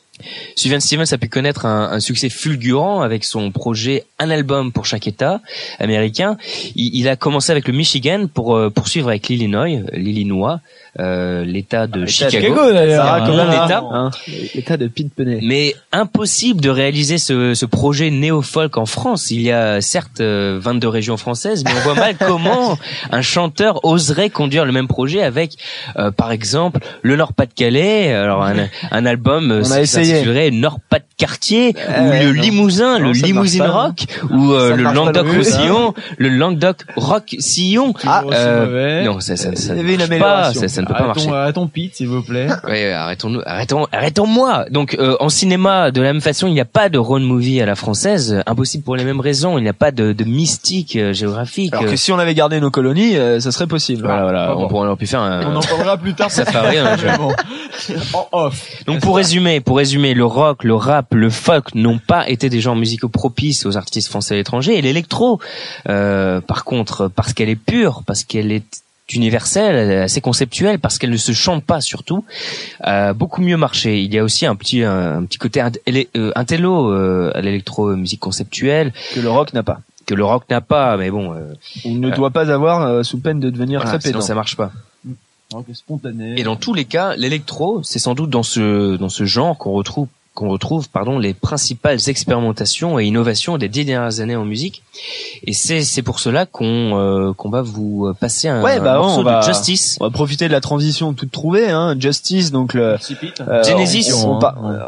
Speaker 3: Sufjan Stevens a pu connaître un, succès fulgurant avec son projet Un album pour chaque État américain. Il, a commencé avec le Michigan pour euh, poursuivre avec l'Illinois, euh, l'État de Chicago.
Speaker 2: Chicago, Ah,
Speaker 1: comme
Speaker 3: mon
Speaker 1: un
Speaker 3: état.
Speaker 1: hein, L'état de Pete.
Speaker 3: Mais impossible de réaliser ce, ce projet néo-folk en France. Il y a certes euh, 22 régions françaises, mais on voit mal comment un chanteur oserait conduire le même projet avec, euh, par exemple, le Nord-Pas-de-Calais. Alors un, un album euh,
Speaker 1: On a essayé.
Speaker 3: s'intitulerait Nord-Pas-de-Quartier
Speaker 1: Ah
Speaker 3: ou le
Speaker 1: non.
Speaker 3: Limousin,
Speaker 1: Non,
Speaker 3: le
Speaker 1: pas,
Speaker 3: Rock ou euh, le
Speaker 1: marche pas
Speaker 3: Languedoc
Speaker 1: non plus, ça.
Speaker 3: Roussillon, le Languedoc Rock Sillon.
Speaker 1: Ah,
Speaker 3: Euh, non, ça, ça, ça ça, ça ne peut pas marcher.
Speaker 2: Arrêtons, arrêtons Pete, s'il vous plaît.
Speaker 3: Ouais, arrêtons-nous, arrêtons, arrêtons-moi. Donc, euh, en cinéma, de la même façon, il n'y a pas de road movie à la française, euh, impossible pour les mêmes raisons. Il n'y a pas de, de mystique euh, géographique.
Speaker 1: Alors
Speaker 3: Euh,
Speaker 1: que si on avait gardé nos colonies, euh, ça serait possible.
Speaker 3: voilà, voilà,
Speaker 2: Pas
Speaker 3: on
Speaker 2: bon.
Speaker 3: pourrait on aurait pu faire un.
Speaker 2: On en parlera plus tard.
Speaker 3: Ça fait rien, je-
Speaker 2: Bon. En off.
Speaker 3: Donc pour résumer, pour résumer, le rock, le rap, le folk n'ont pas été des genres musicaux propices aux artistes français à l'étranger. Et l'électro, euh, par contre, parce qu'elle est pure, parce qu'elle est universelle, assez conceptuelle, parce qu'elle ne se chante pas surtout, a beaucoup mieux marché. Il y a aussi un petit un, un petit côté euh, intello euh, à l'électro musique conceptuelle
Speaker 1: Que le rock n'a pas.
Speaker 3: que le rock n'a pas, mais bon, euh,
Speaker 1: On ne doit pas avoir euh, sous peine de devenir
Speaker 3: voilà,
Speaker 1: très
Speaker 3: sinon
Speaker 1: pédant.
Speaker 3: ça marche pas.
Speaker 2: Spontané.
Speaker 3: Et dans tous les cas, l'électro, c'est sans doute dans ce dans ce genre qu'on retrouve qu'on retrouve pardon les principales expérimentations et innovations des dix dernières années en musique. Et c'est c'est pour cela qu'on euh, qu'on va vous passer un,
Speaker 1: Ouais, bah,
Speaker 3: un
Speaker 1: on
Speaker 3: morceau
Speaker 1: va-
Speaker 3: de Justice.
Speaker 1: On va profiter de la transition toute trouvée, hein. Justice, donc le. euh,
Speaker 3: Genesis.
Speaker 1: on- on
Speaker 2: Ouais.
Speaker 1: euh,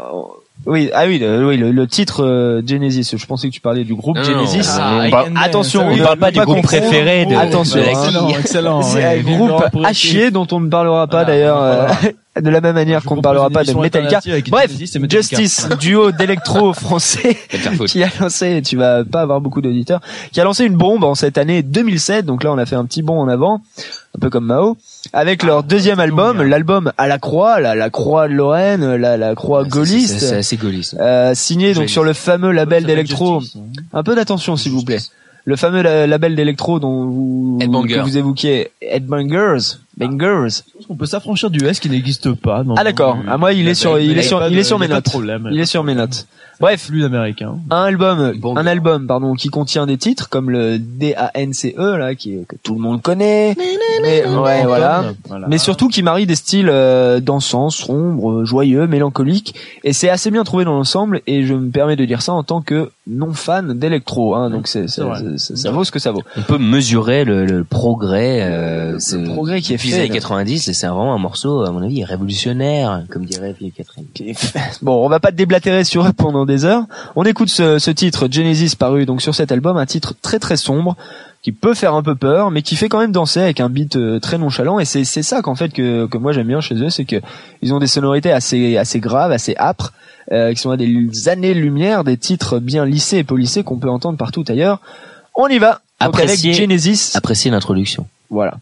Speaker 1: oui, ah oui, le, oui, le, le titre euh, Genesis. Je pensais que tu parlais du groupe
Speaker 3: Non,
Speaker 1: Genesis.
Speaker 3: non,
Speaker 2: Ah,
Speaker 3: on parle-
Speaker 1: attention,
Speaker 3: on ne parle pas du
Speaker 1: pas
Speaker 3: groupe préféré de,
Speaker 1: Attention,
Speaker 3: de la. Kiki.
Speaker 2: Excellent.
Speaker 1: C'est un groupe à chier dont on ne parlera pas
Speaker 2: Voilà,
Speaker 1: d'ailleurs,
Speaker 2: on en
Speaker 1: euh, de la même manière qu'on ne parlera pas de Metallica. Bref,
Speaker 2: Metallica.
Speaker 1: Justice, duo d'électro français qui a lancé, tu vas pas avoir beaucoup d'auditeurs, qui a lancé une bombe en cette année 2007. Donc là, on a fait un petit bond en avant, un peu comme Mao, avec leur deuxième album, l'album à la croix, la, la croix de Lorraine, la, la croix
Speaker 3: c'est-
Speaker 1: gaulliste,
Speaker 3: C'est assez gaulliste.
Speaker 1: euh, signé donc sur le fameux label d'électro.
Speaker 2: Hein.
Speaker 1: Un peu d'attention, s'il vous plaît. Le fameux la- label d'électro dont vous, que vous évoquiez, Headbangers, Bangers.
Speaker 2: Je pense qu'on peut s'affranchir du S qui n'existe pas.
Speaker 1: Ah d'accord. Ah moi il est sur il est sur il est sur mes
Speaker 2: a pas de
Speaker 1: notes.
Speaker 2: problème.
Speaker 1: Il est sur mes notes. Bref,
Speaker 2: Flux américain.
Speaker 1: un album,
Speaker 3: Bon,
Speaker 1: un album, pardon, qui contient des titres comme le D-A-N-C-E E, là, qui que tout le monde connaît. Mais ouais, voilà.
Speaker 2: Voilà.
Speaker 1: Mais surtout qui marie des styles euh, dansants, sombres, joyeux, mélancoliques, et c'est assez bien trouvé dans l'ensemble. Et je me permets de dire ça en tant que non fan d'électro. Hein, donc c'est, ça vaut ce que ça vaut.
Speaker 3: On peut mesurer le, le progrès, euh,
Speaker 1: Le progrès qui est
Speaker 3: depuis
Speaker 1: fait,
Speaker 3: les années
Speaker 1: là.
Speaker 3: 90. et C'est vraiment un morceau, à mon avis, révolutionnaire, comme dirait Philippe Catherine.
Speaker 1: Bon, on va pas te déblatérer sur eux pendant des heures. On écoute ce, ce titre Genesis paru donc sur cet album, un titre très très sombre qui peut faire un peu peur, mais qui fait quand même danser avec un beat euh, très nonchalant. Et c'est c'est ça qu'en fait que que moi j'aime bien chez eux, c'est que ils ont des sonorités assez assez graves, assez âpres, euh, qui sont à des années-lumière, des titres bien lissés et polissés qu'on peut entendre partout ailleurs. On y va.
Speaker 3: Appréciez-
Speaker 1: Genesis.
Speaker 3: Appréciez l'introduction.
Speaker 1: Voilà.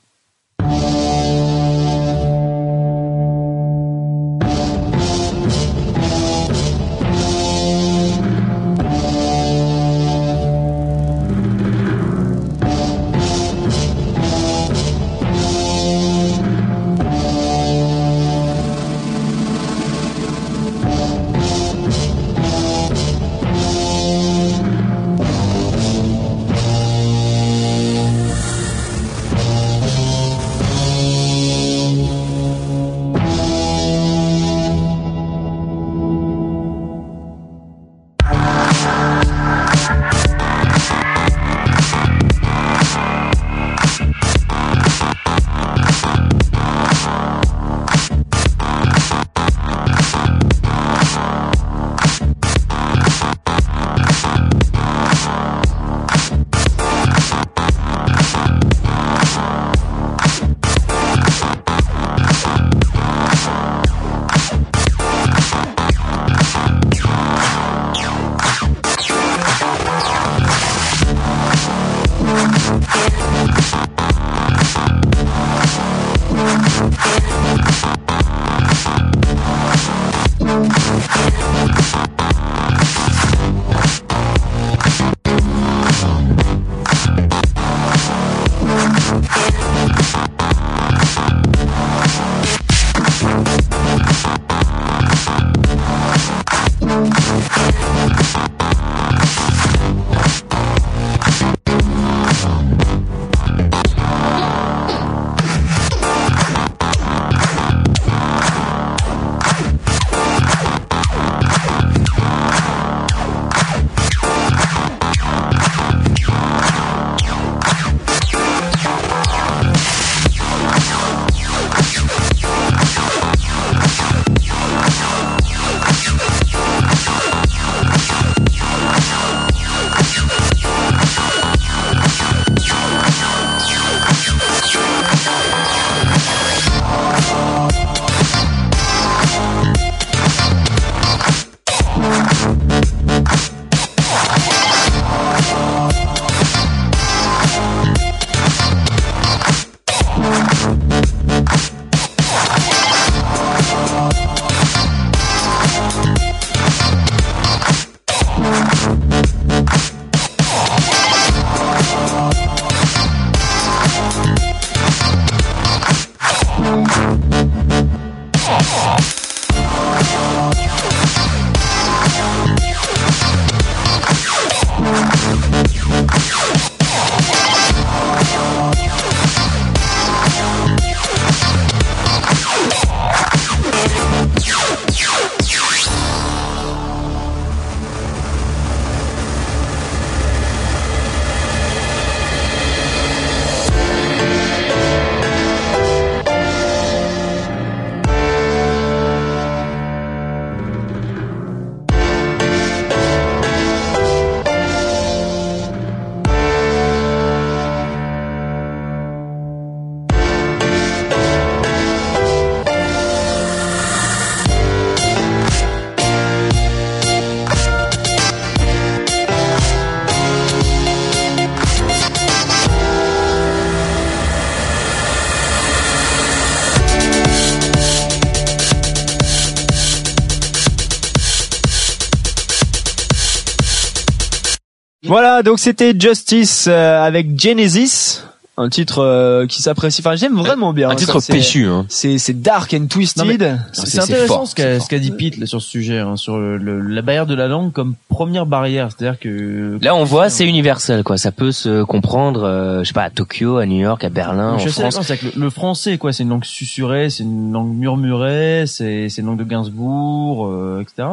Speaker 1: Voilà, donc c'était Justice euh, avec Genesis, un titre euh, qui s'apprécie. Enfin, j'aime vraiment bien.
Speaker 3: Un
Speaker 1: hein,
Speaker 3: titre
Speaker 1: ça,
Speaker 3: péchu, hein.
Speaker 1: C'est c'est dark and twisted.
Speaker 2: Non, mais-
Speaker 3: c'est-
Speaker 2: C'est
Speaker 3: c'est
Speaker 2: intéressant
Speaker 3: fort,
Speaker 2: ce qu'a ce qu'a dit Pete là, sur ce sujet, hein, sur le, le- la barrière de la langue comme première barrière. C'est-à-dire que
Speaker 3: Là, on voit, c'est universel, quoi. Ça peut se comprendre, euh, je sais pas, à Tokyo, à New York, à Berlin,
Speaker 2: je
Speaker 3: en
Speaker 2: sais,
Speaker 3: France.
Speaker 2: c'est que le, le français, quoi, c'est une langue susurrée, c'est une langue murmurée, c'est c'est une langue de Gainsbourg, euh, etc.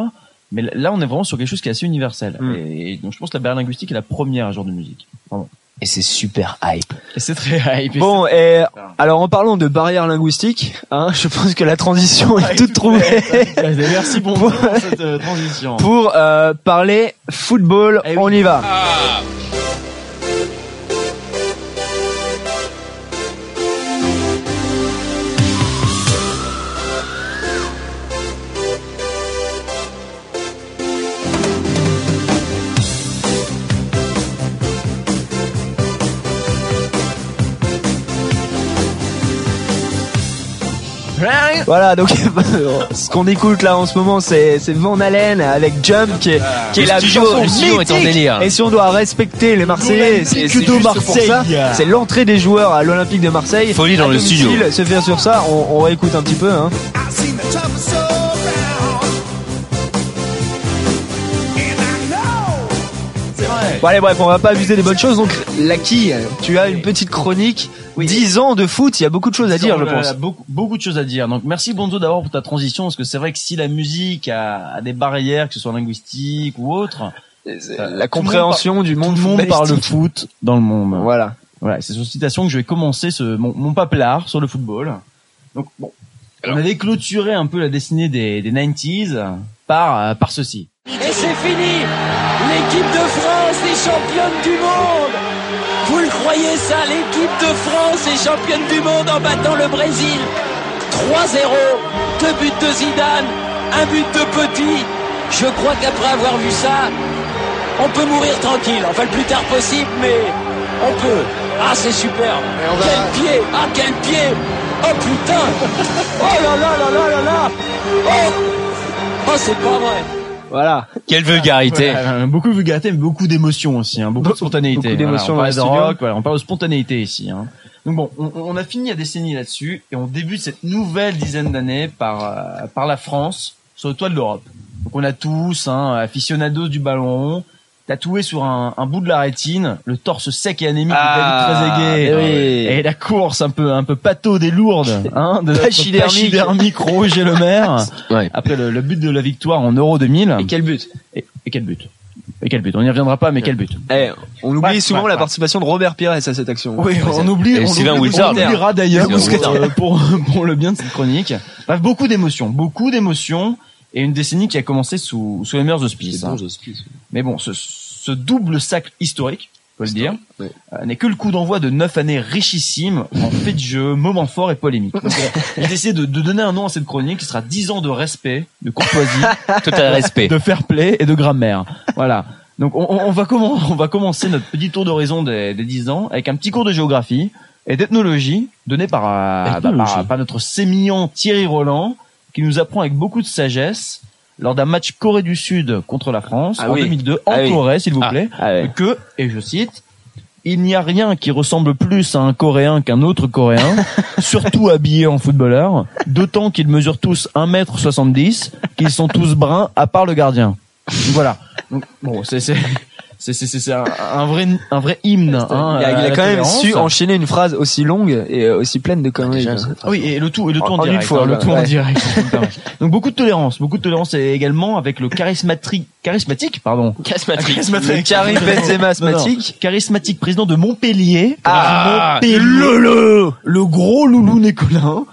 Speaker 2: Mais là, on est vraiment sur quelque chose qui est assez universel.
Speaker 1: Mm.
Speaker 2: Et, et donc, je pense que la barrière linguistique est la première à ce genre de musique. Vraiment.
Speaker 3: Et c'est super hype.
Speaker 2: Et c'est très hype.
Speaker 1: Bon, et alors en parlant de barrière linguistique, hein, je pense que la transition est toute trouvée
Speaker 2: Merci pour,
Speaker 1: Pour-
Speaker 2: cette euh, transition.
Speaker 1: pour euh, parler football.
Speaker 2: Eh oui.
Speaker 1: On y va. Voilà, donc ce qu'on écoute là en ce moment, c'est Van Halen avec Jump qui est, qui est la
Speaker 3: studio-
Speaker 1: chanson
Speaker 3: le studio est en
Speaker 1: mythique.
Speaker 3: délire.
Speaker 1: Et si on doit respecter les Marseillais, c'est
Speaker 2: Marseille.
Speaker 1: ça. C'est l'entrée des joueurs à l'Olympique de Marseille.
Speaker 3: Folie dans le studio.
Speaker 1: Se faire sur ça, on, on réécoute un petit peu. Hein. Bon allez bref, on va pas abuser des bonnes choses. Donc Lucky, tu as une petite chronique. 10 ans de foot, il y a beaucoup de choses à dire, je pense.
Speaker 2: Beaucoup, beaucoup de choses à dire. Donc merci Bonzo d'abord pour ta transition, parce que c'est vrai que si la musique a, a des barrières, que ce soit linguistiques ou autres,
Speaker 1: La compréhension du monde
Speaker 2: le monde parle
Speaker 1: footballistique.
Speaker 2: foot dans le monde.
Speaker 1: Voilà.
Speaker 2: Voilà, c'est sur cette citation que je vais commencer ce, mon, mon paplard sur le football. Donc bon, on avait clôturé un peu la destinée des, des 90s par, euh, par ceci.
Speaker 9: Et c'est fini. L'équipe de France est championne du monde. Vous le croyez ça L'équipe de France est championne du monde en battant le Brésil. 3-0 Deux buts de Zidane Un but de Petit. Je crois qu'après avoir vu ça, on peut mourir tranquille. Enfin le plus tard possible, mais on peut. Ah c'est super Quel pied. Ah quel pied. Oh putain. Oh là là là là là là. Oh. Oh c'est pas vrai
Speaker 1: Voilà.
Speaker 3: Quelle vulgarité.
Speaker 2: Voilà, beaucoup de vulgarité, mais beaucoup d'émotion aussi, hein, beaucoup de spontanéité.
Speaker 1: beaucoup d'émotion
Speaker 2: Voilà, on
Speaker 1: dans le
Speaker 2: parle de rock, voilà, on parle de spontanéité ici. Hein. Donc bon, on, on a fini la décennie là-dessus et on débute cette nouvelle dizaine d'années par euh, par la France sur le toit de l'Europe. Donc on a tous, hein, aficionados du ballon rond, tatoué sur un, un bout de la rétine, le torse sec et anémique
Speaker 1: Ah,
Speaker 2: de David Trezeguet
Speaker 1: oui.
Speaker 2: et la course un peu un peu pâteau des lourdes, hein, de
Speaker 1: Pachydermique.
Speaker 2: Roger Le Maire.
Speaker 3: Ouais.
Speaker 2: Après le, le but de la victoire en Euro 2000.
Speaker 1: Et quel but?
Speaker 2: Et, et quel but? Et quel but? On n'y reviendra pas, mais quel but?
Speaker 1: Eh, on oublie
Speaker 2: Ouais,
Speaker 1: souvent
Speaker 2: ouais,
Speaker 1: la
Speaker 2: ouais.
Speaker 1: participation de Robert Pires à cette action.
Speaker 2: Oui, on oublie,
Speaker 3: Et
Speaker 2: on,
Speaker 3: Sylvain
Speaker 2: oublie-
Speaker 3: Wiltord.
Speaker 2: on oubliera d'ailleurs pour, euh, pour, pour le bien de cette chronique. Bref, beaucoup d'émotions, beaucoup d'émotions et une décennie qui a commencé sous, sous les meilleurs auspices. hein. Mais bon, ce, ce double sac historique, faut le dire, euh, n'est que le coup d'envoi de neuf années richissimes en fait de jeu, moments forts et polémiques. Euh, J'ai décidé de, de donner un nom à cette chronique qui sera 10 ans de respect, de courtoisie,
Speaker 3: Total respect.
Speaker 2: de fair play et de grammaire. Voilà. Donc on, on- va comment on va commencer notre petit tour d'horizon des, des 10 ans avec un petit cours de géographie et d'ethnologie donné par, euh,
Speaker 3: Ethnologie.
Speaker 2: par, par notre sémillant Thierry Roland qui nous apprend avec beaucoup de sagesse lors d'un match Corée du Sud contre la France
Speaker 1: Ah
Speaker 2: en
Speaker 1: oui.
Speaker 2: 2002 en
Speaker 1: Ah oui.
Speaker 2: Corée s'il vous
Speaker 3: Ah.
Speaker 2: plaît
Speaker 1: Ah
Speaker 2: que et je cite il n'y a rien qui ressemble plus à un Coréen qu'un autre Coréen, surtout habillé en footballeur, d'autant qu'ils mesurent tous 1m70, qu'ils sont tous bruns, à part le gardien. Voilà. Donc, bon, c'est c'est c'est c'est c'est- c'est un, un vrai un vrai hymne. Hein,
Speaker 1: il a, il a quand même su enchaîner une phrase aussi longue et euh, aussi pleine de conneries.
Speaker 3: Déjà,
Speaker 2: Ah oui, et le tout, et le tout en,
Speaker 1: En- en une
Speaker 2: direct.
Speaker 1: fois,
Speaker 2: hein, le
Speaker 1: ouais.
Speaker 2: tout en
Speaker 1: Ouais.
Speaker 2: direct. me permets. Donc beaucoup de tolérance, beaucoup de tolérance et également avec le charismatique, charismatique, pardon.
Speaker 3: Charismatique.
Speaker 1: Le
Speaker 2: non.
Speaker 1: asthmatique.
Speaker 2: charismatique président de Montpellier.
Speaker 1: Ah,
Speaker 2: Montpellier. le gros loulou Nicolin,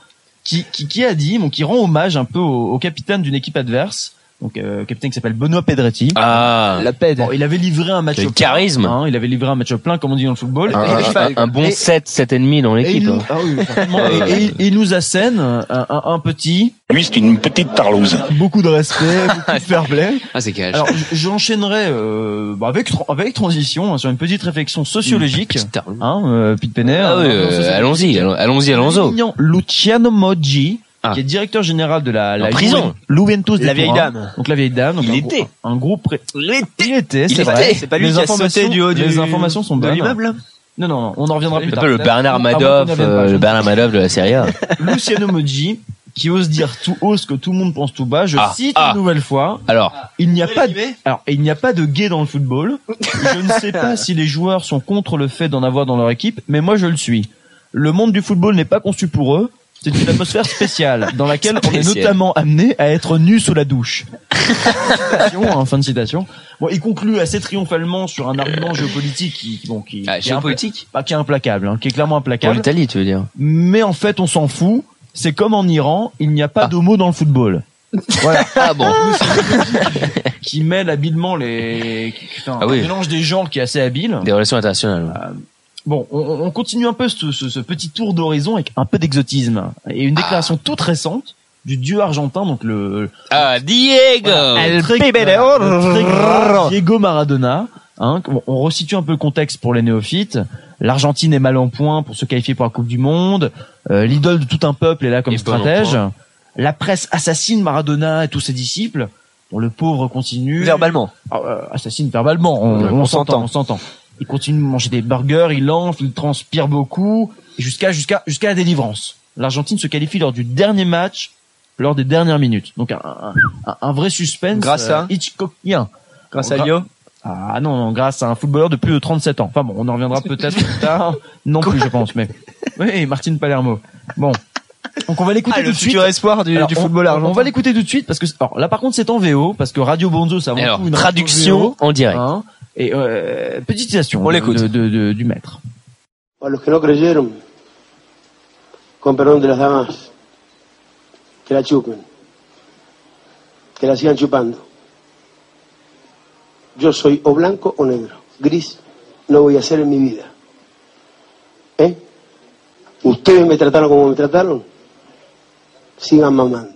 Speaker 2: qui, qui, qui a dit, bon, qui rend hommage un peu au, au capitaine d'une équipe adverse, donc euh, capitaine qui s'appelle Benoît Pedretti.
Speaker 3: Ah.
Speaker 1: La pède.
Speaker 2: Bon, il avait livré un match
Speaker 3: Le
Speaker 2: plein,
Speaker 3: charisme.
Speaker 2: hein, il avait livré un match plein, comme on dit dans le football.
Speaker 3: Un,
Speaker 2: Et-
Speaker 3: un- un- un bon
Speaker 2: et-
Speaker 3: 7, 7 et demi dans
Speaker 2: et
Speaker 3: l'équipe.
Speaker 2: il, nous,
Speaker 3: hein.
Speaker 2: ah oui, certainement. et, et il- et il nous assène un, un, un petit,
Speaker 10: Lui, c'est une petite tarlouse.
Speaker 2: beaucoup de respect, beaucoup de fair play.
Speaker 3: Ah, c'est cash.
Speaker 2: Alors, j'enchaînerai euh, bah, avec avec transition hein, sur une petite réflexion sociologique.
Speaker 3: Petite tarlouse.
Speaker 2: Hein, euh, Pete Penner.
Speaker 3: Ah oui,
Speaker 2: hein,
Speaker 3: euh, allons-y, allons- allons-y, allons-y.
Speaker 2: Luciano Moggi
Speaker 3: Ah.
Speaker 2: qui est directeur général de la,
Speaker 3: prison.
Speaker 2: Juventus de
Speaker 1: La vieille dame.
Speaker 2: Donc la vieille dame. Donc
Speaker 3: Il
Speaker 2: un
Speaker 3: était.
Speaker 2: grou- Un groupe. pré- Il était.
Speaker 1: Il
Speaker 2: c'est vrai.
Speaker 1: C'est pas lui
Speaker 2: les
Speaker 1: qui a sauté du haut du-
Speaker 2: Les informations sont bonnes.
Speaker 1: l'immeuble
Speaker 2: Non, non, non, on en reviendra plus tard.
Speaker 3: le Bernard
Speaker 2: Ah,
Speaker 3: Madoff, euh, le Bernard Madoff de la Serie A.
Speaker 2: Luciano Moggi, qui ose dire tout haut ce que tout le monde pense tout bas. Je
Speaker 3: Ah,
Speaker 2: cite
Speaker 3: ah.
Speaker 2: une nouvelle fois.
Speaker 3: Alors,
Speaker 2: Il n'y a pas de, alors, il n'y a pas de gay dans le football. Je ne sais pas si les joueurs sont contre le fait d'en avoir dans leur équipe, mais moi je le suis. Le monde du football n'est pas conçu pour eux. C'est une atmosphère spéciale dans laquelle on est notamment amené à être nu sous la douche. Citation, hein, fin de citation. Bon, il conclut assez triomphalement sur un argument géopolitique qui, bon, qui,
Speaker 3: ah,
Speaker 2: qui
Speaker 3: géopolitique.
Speaker 2: pas qui est implacable, hein, qui est clairement implacable.
Speaker 3: l'Italie, tu veux dire.
Speaker 2: Mais en fait, on s'en fout. C'est comme en Iran, il n'y a pas d'homo dans le football. Voilà.
Speaker 3: Ah bon.
Speaker 2: qui mêle habilement les, fait un
Speaker 3: Ah oui.
Speaker 2: mélange des genres qui est assez habile.
Speaker 3: Des relations internationales.
Speaker 2: Bon, on, on continue un peu ce, ce- ce petit tour d'horizon avec un peu d'exotisme et une déclaration toute récente du dieu argentin, donc le,
Speaker 3: Ah, Diego
Speaker 2: le très, voilà, le très grand Diego Maradona. Hein, on, on resitue un peu le contexte pour les néophytes. L'Argentine est mal en point pour se qualifier pour la Coupe du Monde. Euh, L'idole de tout un peuple est là comme
Speaker 3: Et
Speaker 2: stratège. La presse assassine Maradona et tous ses disciples. Bon, le pauvre continue.
Speaker 1: Verbalement.
Speaker 2: Ah, euh, assassine verbalement. On, s'entend. on s'entend. Il continue de manger des burgers, il enfle, il transpire beaucoup, jusqu'à jusqu'à jusqu'à la délivrance. L'Argentine se qualifie lors du dernier match, lors des dernières minutes. Donc un, un, un- vrai suspense.
Speaker 1: Grâce à
Speaker 2: euh, Hitchcockien.
Speaker 1: Grâce à Lio.
Speaker 2: Ah non, non, grâce à un footballeur de plus de 37 ans. Enfin bon, on en reviendra peut-être plus tard. Non plus, je pense, mais oui, Martine Palermo. Bon. Donc on va l'écouter
Speaker 1: Ah,
Speaker 2: tout de suite.
Speaker 1: futur espoir du,
Speaker 2: Alors,
Speaker 1: du
Speaker 2: on-
Speaker 1: football
Speaker 2: on,
Speaker 1: argentin.
Speaker 2: on va l'écouter tout de suite parce que alors là par contre c'est en VO parce que Radio Bonzo c'est avant
Speaker 3: Alors,
Speaker 2: tout une
Speaker 3: traduction en direct.
Speaker 2: Hein. Et euh, petite citation
Speaker 1: On
Speaker 2: de- de- de- de- du maître.
Speaker 11: A los que no creyeron, con perdón de las damas, que la chupen, que la sigan chupando. Yo soy o blanco o negro, gris no voy a ser en mi vida. ¿Eh? Ustedes me trataron como me trataron, sigan mamando.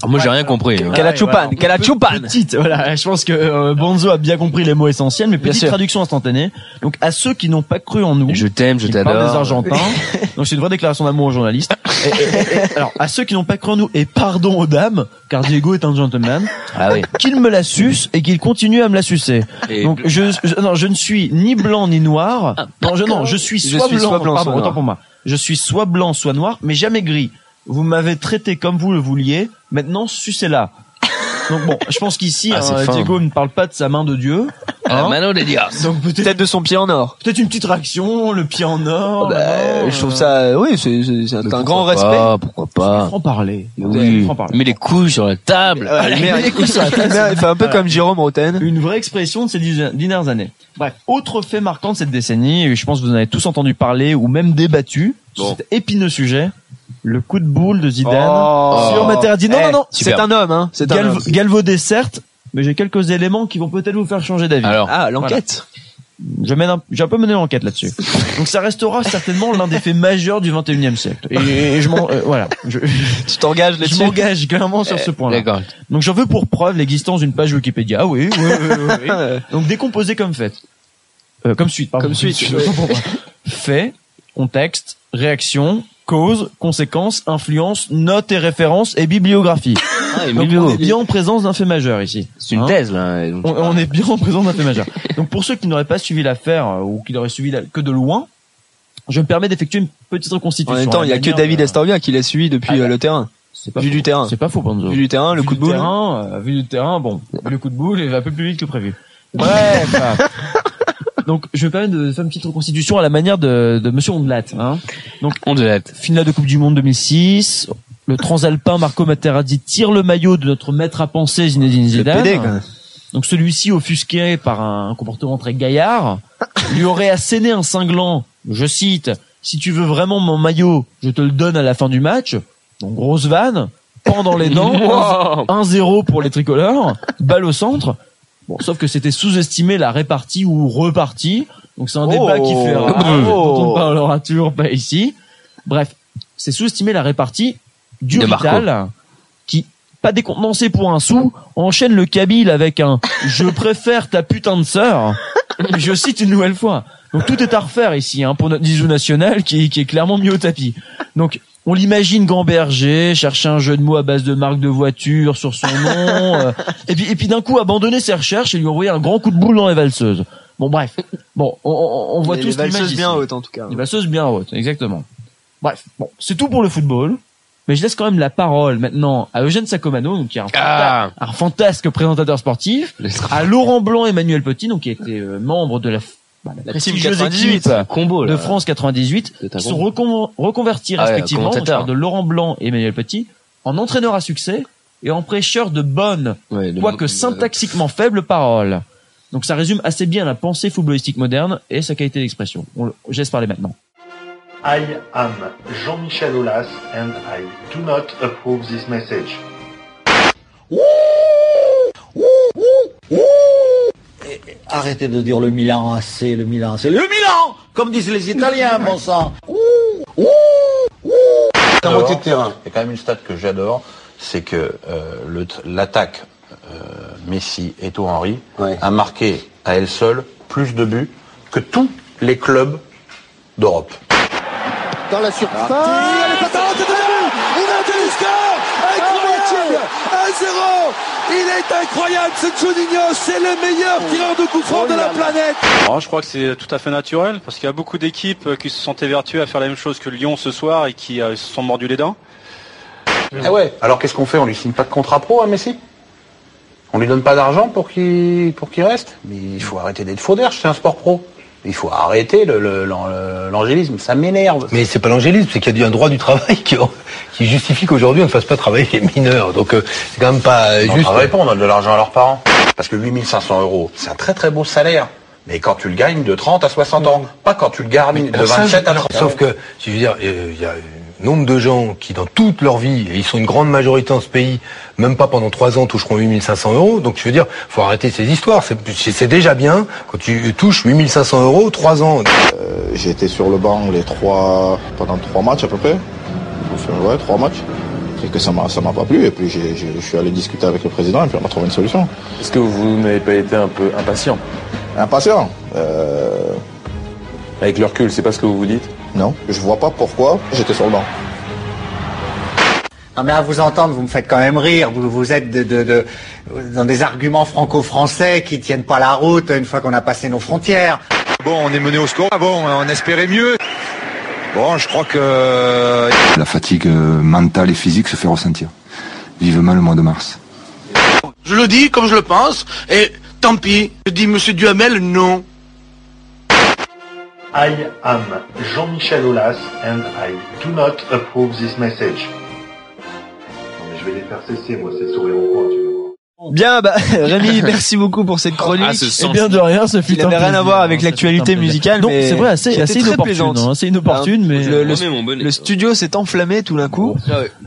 Speaker 3: Alors, moi, j'ai rien compris. hein.
Speaker 1: Quelle a
Speaker 2: ouais,
Speaker 1: chupan,
Speaker 2: voilà.
Speaker 1: quelle a.
Speaker 2: Petite, voilà, je pense que euh, Bonzo a bien compris les mots essentiels, mais
Speaker 1: Bien
Speaker 2: petite
Speaker 1: sûr.
Speaker 2: traduction instantanée. Donc à ceux qui n'ont pas cru en nous,
Speaker 3: Je t'aime, je
Speaker 2: parle des
Speaker 3: t'adore.
Speaker 2: Argentins. Donc c'est une vraie déclaration d'amour aux journalistes. Et- et- et- et- alors à ceux qui n'ont pas cru en nous et pardon aux dames, car Diego est un gentleman,
Speaker 3: Ah oui.
Speaker 2: qu'il me la suce et qu'il continue à me la sucer.
Speaker 3: Et-
Speaker 2: Donc je, je- non, je ne suis ni blanc ni noir. non, je non, je suis
Speaker 1: Je
Speaker 2: soit
Speaker 1: suis
Speaker 2: blanc,
Speaker 1: soit blanc,
Speaker 2: pardon,
Speaker 1: soit
Speaker 2: autant
Speaker 1: noir.
Speaker 2: pour moi. Je suis soit blanc, soit noir, mais jamais gris. Vous m'avez traité comme vous le vouliez. Maintenant, sucez-la. Donc bon, je pense qu'ici,
Speaker 3: Ah, c'est
Speaker 2: hein,
Speaker 3: fin.
Speaker 2: Diego ne parle pas de sa main de Dieu.
Speaker 3: La
Speaker 2: hein.
Speaker 3: mano de Dios.
Speaker 2: Donc peut-être
Speaker 1: Tête de son pied en or.
Speaker 2: peut-être une petite réaction, le pied en or.
Speaker 1: Bah,
Speaker 2: là-bas,
Speaker 1: je trouve
Speaker 2: euh,
Speaker 1: ça, oui, c'est c'est- c'est un grand respect.
Speaker 3: pas, Pourquoi pas
Speaker 2: Franc parler.
Speaker 3: Oui.
Speaker 2: Franc parler.
Speaker 3: Mets les couilles sur la table.
Speaker 1: Ouais,
Speaker 2: il met les couilles sur la table.
Speaker 1: Il fait un peu comme Jérôme Roten.
Speaker 2: Une vraie expression de ces dix dernières années. Bref, autre fait marquant de cette décennie, et je pense que vous en avez tous entendu parler ou même débattu, sur
Speaker 3: Bon.
Speaker 2: cet épineux sujet, le coup de boule de Zidane
Speaker 1: Oh.
Speaker 2: sur Materazzi. Non,
Speaker 1: Eh,
Speaker 2: non, non,
Speaker 1: C'est un homme, hein. C'est un
Speaker 2: Galv-
Speaker 1: homme.
Speaker 2: galvaudé certes, mais j'ai quelques éléments qui vont peut-être vous faire changer d'avis.
Speaker 3: Alors,
Speaker 1: Ah, l'enquête.
Speaker 2: Je mène un- j'ai un peu mené l'enquête là-dessus. Donc ça restera certainement l'un des faits majeurs du 21e siècle. Et, et je m'en, euh, voilà, je,
Speaker 1: Tu t'engages
Speaker 2: je
Speaker 1: là-dessus.
Speaker 2: m'engage clairement sur ce point-là.
Speaker 3: d'accord.
Speaker 2: Donc j'en veux pour preuve l'existence d'une page Wikipédia. Ah oui, oui, oui, oui. Donc décomposé comme fait. Euh, comme suite, pardon.
Speaker 1: Comme suite.
Speaker 2: Fait, contexte, réaction, cause, conséquence, influence, note et référence et bibliographie.
Speaker 3: Ah, et
Speaker 2: Donc on est bien en présence d'un fait majeur ici.
Speaker 3: C'est une
Speaker 2: Hein
Speaker 3: thèse, là. donc-
Speaker 2: on, on est bien en présence d'un fait majeur. Donc pour ceux qui n'auraient pas suivi l'affaire euh, ou qui l'auraient suivi la- que de loin, je me permets d'effectuer une petite reconstitution.
Speaker 1: En même temps, il y a que David
Speaker 2: de-
Speaker 1: Astorga qui l'a suivi depuis
Speaker 2: Ah,
Speaker 1: euh, le terrain.
Speaker 2: C'est pas
Speaker 1: vu
Speaker 2: faux.
Speaker 1: du terrain.
Speaker 2: C'est pas faux, Bonzo.
Speaker 1: Vu du terrain, le
Speaker 2: Vu
Speaker 1: coup de boule.
Speaker 2: terrain, euh, vu du terrain, bon, le coup de boule, il va un peu plus vite que prévu. Bref. Donc, je vais permettre de faire une petite reconstitution à la manière de, de Monsieur Ondelat. Hein. Donc,
Speaker 3: On de la
Speaker 2: finale de Coupe du Monde 2006. Le transalpin Marco Materazzi tire le maillot de notre maître à penser Zinedine
Speaker 1: Le
Speaker 2: Zidane.
Speaker 1: PD, quand même.
Speaker 2: Donc celui-ci, offusqué par un comportement très gaillard, lui aurait asséné un cinglant. Je cite si tu veux vraiment mon maillot, je te le donne à la fin du match. Donc grosse vanne, pendant les dents, 1-0 pour les tricolores, balle au centre. Bon, sauf que c'était sous-estimé la répartie ou repartie. Donc c'est un débat qui fait rage,
Speaker 1: Oh.
Speaker 2: dont on parlera toujours pas ici. Bref, c'est sous-estimer la répartie du
Speaker 3: De Marco.
Speaker 2: Rital, qui, pas décontenancé pour un sou, enchaîne le Kabyle avec un « je préfère ta putain de sœur ». Je cite une nouvelle fois. Donc tout est à refaire ici hein, pour notre Zizou national qui, qui est clairement mis au tapis. Donc on l'imagine gamberger, chercher un jeu de mots à base de marque de voiture sur son nom, euh, et puis et puis d'un coup abandonner ses recherches et lui envoyer un grand coup de boule dans les valseuses. Bon bref, bon on, on, on voit tous
Speaker 1: les valseuses bien hautes, en tout cas.
Speaker 2: Les valseuses bien hautes, exactement. Bref, bon c'est tout pour le football. Mais je laisse quand même la parole maintenant à Eugène Sacomano, donc qui est un,
Speaker 3: Ah.
Speaker 2: fanta- un fantasque présentateur sportif, à Laurent Blanc et Emmanuel Petit, donc qui était euh, membre de la, bah, la
Speaker 1: La team
Speaker 2: prestigieuse
Speaker 1: 98,
Speaker 2: équipe
Speaker 3: Combo, là.
Speaker 2: de France 98,
Speaker 3: C'est un
Speaker 2: qui sont recon- reconvertis
Speaker 3: Ah ouais,
Speaker 2: respectivement, parle de Laurent Blanc et Emmanuel Petit, en entraîneurs à succès et en prêcheurs de bonnes,
Speaker 3: Ouais,
Speaker 2: quoique syntaxiquement faibles paroles. Donc ça résume assez bien la pensée footballistique moderne et sa qualité d'expression. On le- Je laisse parler maintenant.
Speaker 12: I am Jean-Michel Aulas and I do not approve this message.
Speaker 13: Arrêtez de dire le Milan AC, le Milan AC. Le Milan Comme disent les Italiens, bon sang
Speaker 10: La moitié de terrain.
Speaker 14: Il y a quand même une stat que j'adore, c'est que euh, l'attaque euh, Messi et Henry a marqué à elle seule plus de buts que tous les clubs d'Europe.
Speaker 15: Dans la surface. Elle est patente de but. Ouverture du score. Incroyable. 1-0. Il est incroyable ce Juninho. C'est le meilleur tireur de coup franc de la planète.
Speaker 16: Oh, je crois que c'est tout à fait naturel parce qu'il y a beaucoup d'équipes euh, qui se sont évertuées à faire la même chose que Lyon ce soir et qui euh, se sont mordus les dents.
Speaker 14: Eh ouais. Alors qu'est-ce qu'on fait? On lui signe pas de contrat pro à Messi? On lui donne pas d'argent pour qu'il pour qu'il reste? Mais il faut arrêter d'être faux c'est un sport pro. Il faut arrêter le- le- l'angélisme, ça m'énerve.
Speaker 17: Mais c'est pas l'angélisme, c'est qu'il y a un droit du travail qui, qui justifie qu'aujourd'hui on ne fasse pas travailler les mineurs. Donc euh, c'est quand même pas euh,
Speaker 14: On
Speaker 17: juste.
Speaker 14: travaille pas, on donne de l'argent à leurs parents. Parce que 8500 euros, c'est un très très beau salaire. Mais quand tu le gagnes de 30 à 60 ans, pas quand tu le gagnes de
Speaker 17: Pour ça,
Speaker 14: 27 à 30
Speaker 17: Sauf que, si je veux dire, euh, il y a nombre de gens qui, dans toute leur vie, et ils sont une grande majorité dans ce pays, même pas pendant trois ans, toucheront 8500 euros. Donc, je veux dire, faut arrêter ces histoires. C'est- déjà bien quand tu touches 8500 euros, trois ans.
Speaker 18: J'ai été sur le banc les trois pendant trois matchs à peu près. Ouais, trois matchs. Et que ça m'a ça m'a pas plu. Et puis je suis allé discuter avec le président et puis on a trouvé une solution.
Speaker 19: Est-ce que vous n'avez pas été un peu impatient?
Speaker 18: Impatient. Euh,
Speaker 19: Avec le recul, c'est pas ce que vous vous dites?
Speaker 18: Non, je vois pas pourquoi j'étais sur le banc.
Speaker 13: Non mais à vous entendre, vous me faites quand même rire. Vous, vous êtes de, de- de- dans des arguments franco-français qui tiennent pas la route une fois qu'on a passé nos frontières.
Speaker 20: Bon, on est mené au score. Ah bon, on espérait mieux. Bon, je crois que...
Speaker 21: La fatigue euh, mentale et physique se fait ressentir. Vivement le mois de mars.
Speaker 22: Je le dis comme je le pense, et tant pis, je dis Monsieur Duhamel, non.
Speaker 12: I am Jean-Michel Aulas and I do not approve this message. Non mais je vais les faire cesser, moi, ces sourires au coin, tu voir.
Speaker 1: Bien, bah, Rémi, merci beaucoup pour cette chronique.
Speaker 2: Ah, ce sens. Eh bien de rien, ce fut
Speaker 1: Il
Speaker 2: un
Speaker 1: avait rien à voir
Speaker 2: hein,
Speaker 1: avec l'actualité musicale, mais
Speaker 2: c'est vrai, assez-
Speaker 1: était
Speaker 2: assez inopportune, hein, assez inopportune,
Speaker 1: Hein,
Speaker 2: mais-
Speaker 1: le, le-
Speaker 2: Remets mon bonnet,
Speaker 1: le
Speaker 2: toi.
Speaker 1: studio s'est enflammé tout d'un coup.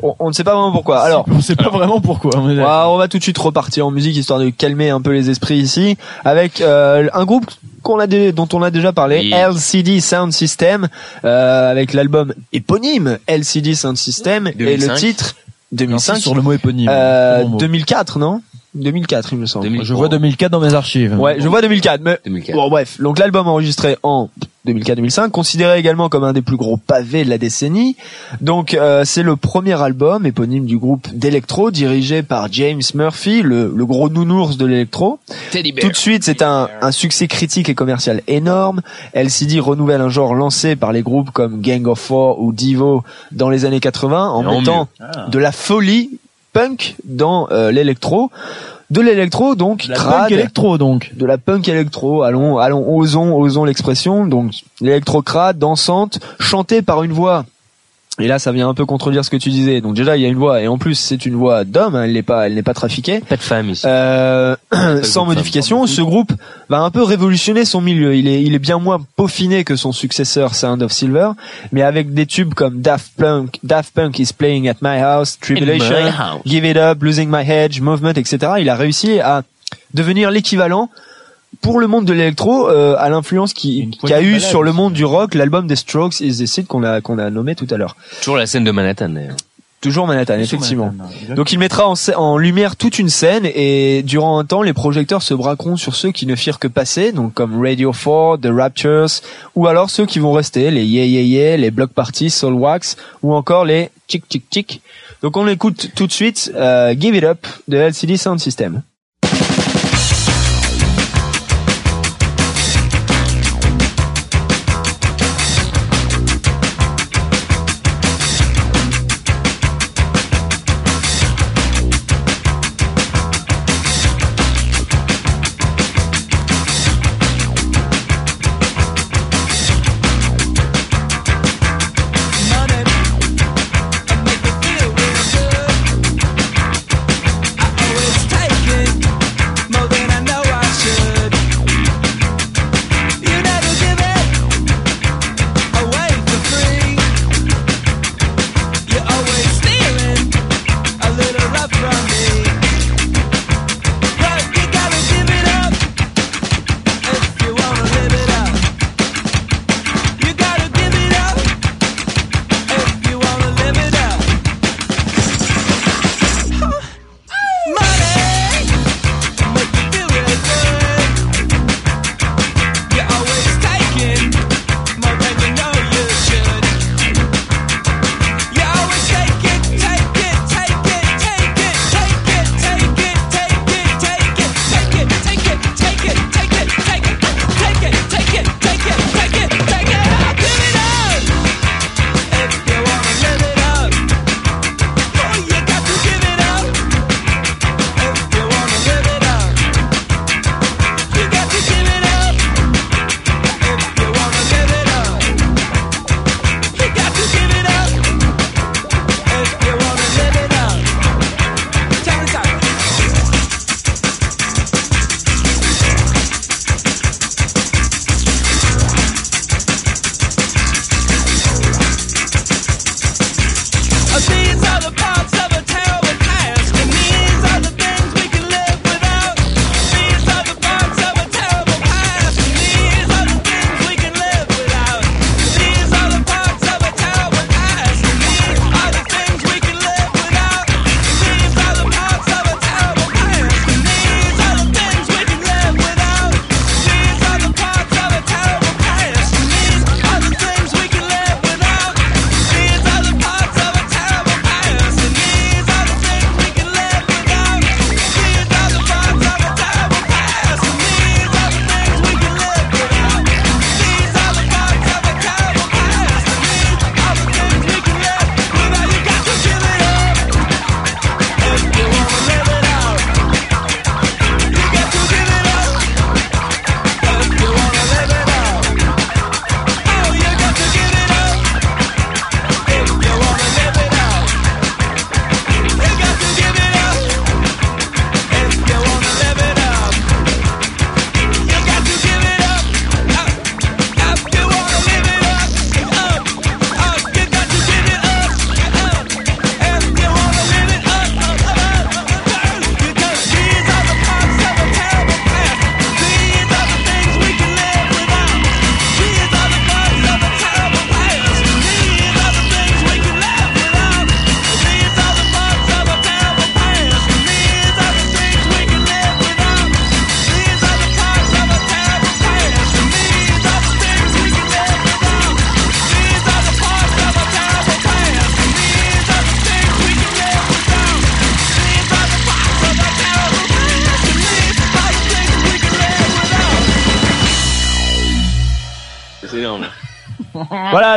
Speaker 1: On, on ne sait pas vraiment pourquoi. Alors,
Speaker 2: on sait pas vraiment pourquoi. on est d'accord.
Speaker 1: Ah, on va tout de suite repartir en musique histoire de calmer un peu les esprits ici avec euh, un groupe qu'on a dé- dont on a déjà parlé, LCD Sound System, euh, avec l'album éponyme LCD Sound System et le
Speaker 2: 2005.
Speaker 1: titre 2005
Speaker 2: Merci sur le mot éponyme.
Speaker 1: Euh,
Speaker 2: Très bon mot.
Speaker 1: 2004 non? 2004 il me semble.
Speaker 2: Je vois 2004 dans mes archives.
Speaker 1: Ouais, je vois 2004, mais bon bref. Donc l'album enregistré en 2004-2005, considéré également comme un des plus gros pavés de la décennie. Donc euh, c'est le premier album éponyme du groupe d'électro dirigé par James Murphy, le, le gros nounours de l'électro.
Speaker 3: Teddy Bear.
Speaker 1: Tout de suite, c'est un, un succès critique et commercial énorme. LCD renouvelle un genre lancé par les groupes comme Gang of Four ou Divo dans les années 80 en
Speaker 3: Et en
Speaker 1: mettant
Speaker 3: mieux. Ah.
Speaker 1: de la folie punk dans euh, l'électro. De l'électro donc
Speaker 2: la
Speaker 1: crade,
Speaker 2: punk électro donc.
Speaker 1: de la punk électro. Allons, allons, osons, osons l'expression. Donc l'électro crade, dansante, chantée par une voix. Et là, ça vient un peu contredire ce que tu disais. Donc déjà, il y a une voix, et en plus, c'est une voix d'homme. hein, elle n'est pas, elle n'est pas trafiquée.
Speaker 3: Pas de femme ici.
Speaker 1: Euh, sans modification, ce groupe va un peu révolutionner son milieu. Il est, il est bien moins peaufiné que son successeur Sound of Silver, mais avec des tubes comme Daft Punk, Daft Punk is playing at my house, Tribulation,
Speaker 3: In my house.
Speaker 1: Give It Up, Losing My Hedge, Movement, etc. Il a réussi à devenir l'équivalent pour le monde de l'électro euh, à l'influence qui, qui a eu sur le monde du rock l'album des Strokes Is the Seed qu'on a qu'on a nommé tout à l'heure.
Speaker 3: Toujours la scène de Manhattan d'ailleurs.
Speaker 7: Toujours Manhattan,
Speaker 2: Toujours
Speaker 7: effectivement.
Speaker 2: Manhattan.
Speaker 7: Donc il mettra en, en lumière toute une scène et durant un temps, les projecteurs se braqueront sur ceux qui ne firent que passer, donc comme Radio 4, The Raptures, ou alors ceux qui vont rester, les Yeah Yeah Yeah, les Block Party, Soul Wax, ou encore les Chick Chick Chick. Donc on écoute tout de suite euh, Give It Up de LCD Sound System.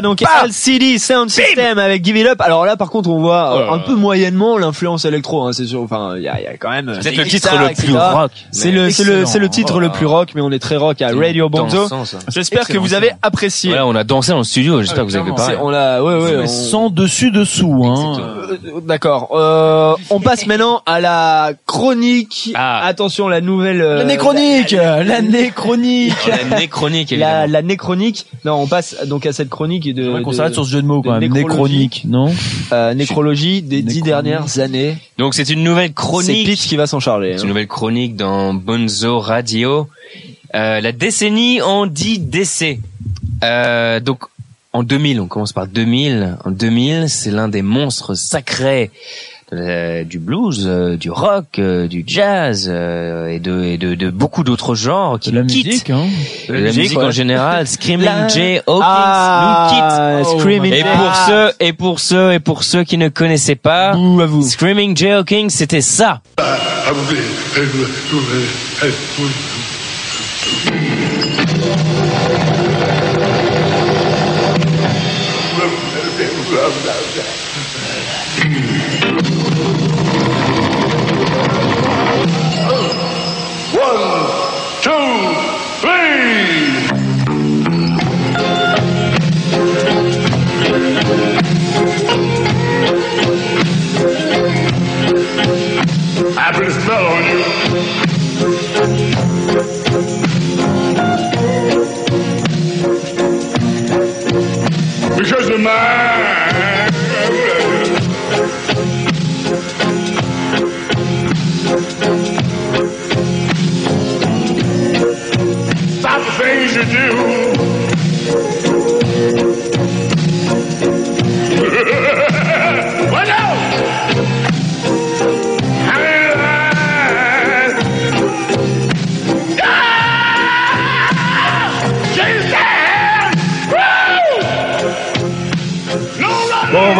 Speaker 7: Voilà donc LCD Sound System avec Give It Up. Alors là par contre on voit euh,
Speaker 3: Oh là
Speaker 7: un peu moyennement l'influence électro. Hein, c'est sûr. Enfin il y a, y a quand même.
Speaker 3: C'est le titre le plus
Speaker 7: etc.
Speaker 3: rock,
Speaker 7: C'est le c'est le c'est le titre
Speaker 3: Oh
Speaker 7: le plus rock, mais on est très rock à Radio Bonzo.
Speaker 3: dansant, ça.
Speaker 7: J'espère que vous avez apprécié.
Speaker 3: Voilà, on a dansé dans le studio. J'espère que vous avez.
Speaker 7: C'est- On l'a ouais ouais. On-
Speaker 2: sans dessus dessous, hein.
Speaker 7: Euh, D'accord. Euh, on passe maintenant à la chronique.
Speaker 3: Ah.
Speaker 7: Attention, la nouvelle. euh,
Speaker 2: L'année chronique, l'année chronique.
Speaker 3: La néchronique,
Speaker 7: La,
Speaker 3: évidemment.
Speaker 7: la nécronique. Non, on passe donc à cette chronique de.
Speaker 2: Qu'on
Speaker 7: de-
Speaker 2: s'arrête sur ce jeu de mots
Speaker 7: de
Speaker 2: quand même.
Speaker 7: nécrologie.
Speaker 2: Néchronique, non
Speaker 7: euh, nécrologie des dix
Speaker 2: Nécronique.
Speaker 7: dernières années.
Speaker 3: Donc c'est une nouvelle
Speaker 7: C'est
Speaker 3: chronique.
Speaker 7: Pete qui va s'en charger.
Speaker 3: C'est
Speaker 7: hein.
Speaker 3: une nouvelle chronique dans Bonzo Radio. Euh, la décennie en dit décès. Euh, donc en 2000, on commence par 2000. En 2000, c'est l'un des monstres sacrés euh, du blues, euh, du rock, euh, du jazz euh, et, de, et de, de beaucoup d'autres genres qui
Speaker 2: la
Speaker 3: nous quittent.
Speaker 2: musique, hein.
Speaker 3: De
Speaker 2: La
Speaker 3: la
Speaker 2: musique,
Speaker 3: en général, Screaming
Speaker 1: La-
Speaker 3: Jay Hawkins
Speaker 1: Ah,
Speaker 3: nous quitte.
Speaker 1: Screaming
Speaker 3: et
Speaker 1: Jay.
Speaker 3: pour
Speaker 1: Ah.
Speaker 3: ceux et pour ceux et pour ceux qui ne connaissaient pas, Screaming Jay Hawkins, c'était ça.
Speaker 15: One, I put a spell on you.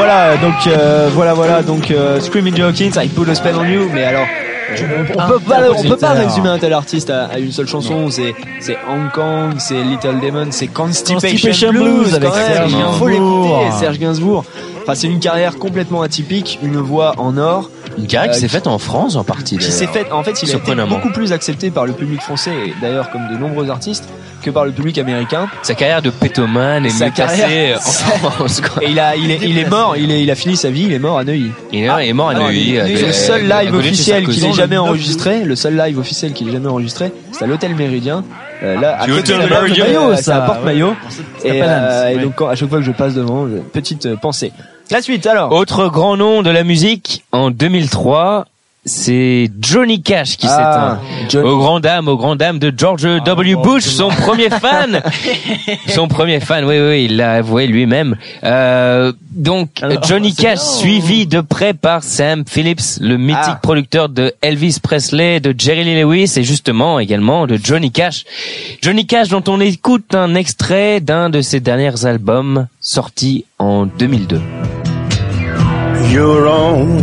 Speaker 1: Voilà, donc euh, voilà voilà donc euh, Screaming Hawkins, I put a spell on you, mais alors on peut pas on peut pas résumer un tel artiste à, à une seule chanson, c'est c'est Hong Kong, c'est Little Demon, c'est Constipation,
Speaker 2: Constipation
Speaker 1: Blues,
Speaker 2: avec Serge Gainsbourg.
Speaker 1: Serge Gainsbourg. Enfin c'est une carrière complètement atypique, une voix en or.
Speaker 3: Une carrière qui
Speaker 1: Euh,
Speaker 3: s'est faite en France en partie.
Speaker 1: qui s'est
Speaker 3: d'ailleurs.
Speaker 1: fait en fait il a été beaucoup plus accepté par le public français et d'ailleurs comme de nombreux artistes que par le public américain
Speaker 3: Sa carrière de pétomane est mieux passée en France. quoi.
Speaker 1: et il a il est, il est mort il est il a fini sa vie il est mort à Neuilly
Speaker 3: Il est, il est mort à
Speaker 1: Ah,
Speaker 3: Neuilly.
Speaker 1: Neuilly, le seul
Speaker 3: à
Speaker 1: live officiel qu'il ait jamais enregistré le seul live officiel qu'il ait jamais enregistré c'est à l'hôtel Méridien euh, là à côté de la porte
Speaker 3: Méridien.
Speaker 1: Maillot,
Speaker 2: ça,
Speaker 1: c'est à porte
Speaker 2: ouais.
Speaker 1: Maillot et, euh, et donc quand- à chaque fois que je passe devant euh, petite euh, pensée la suite alors.
Speaker 3: Autre grand nom de la musique en 2003, c'est Johnny Cash qui
Speaker 1: Ah,
Speaker 3: s'éteint. Au grand dame, au grand dame de George W. Bush, son premier fan. son premier fan, oui, oui, il l'a avoué lui-même. Euh, donc, Johnny Cash, suivi de près par Sam Phillips, le mythique
Speaker 1: Ah.
Speaker 3: producteur de Elvis Presley, de Jerry Lee Lewis et justement également de Johnny Cash. Johnny Cash dont on écoute un extrait d'un de ses derniers albums sortis en 2002.
Speaker 15: your own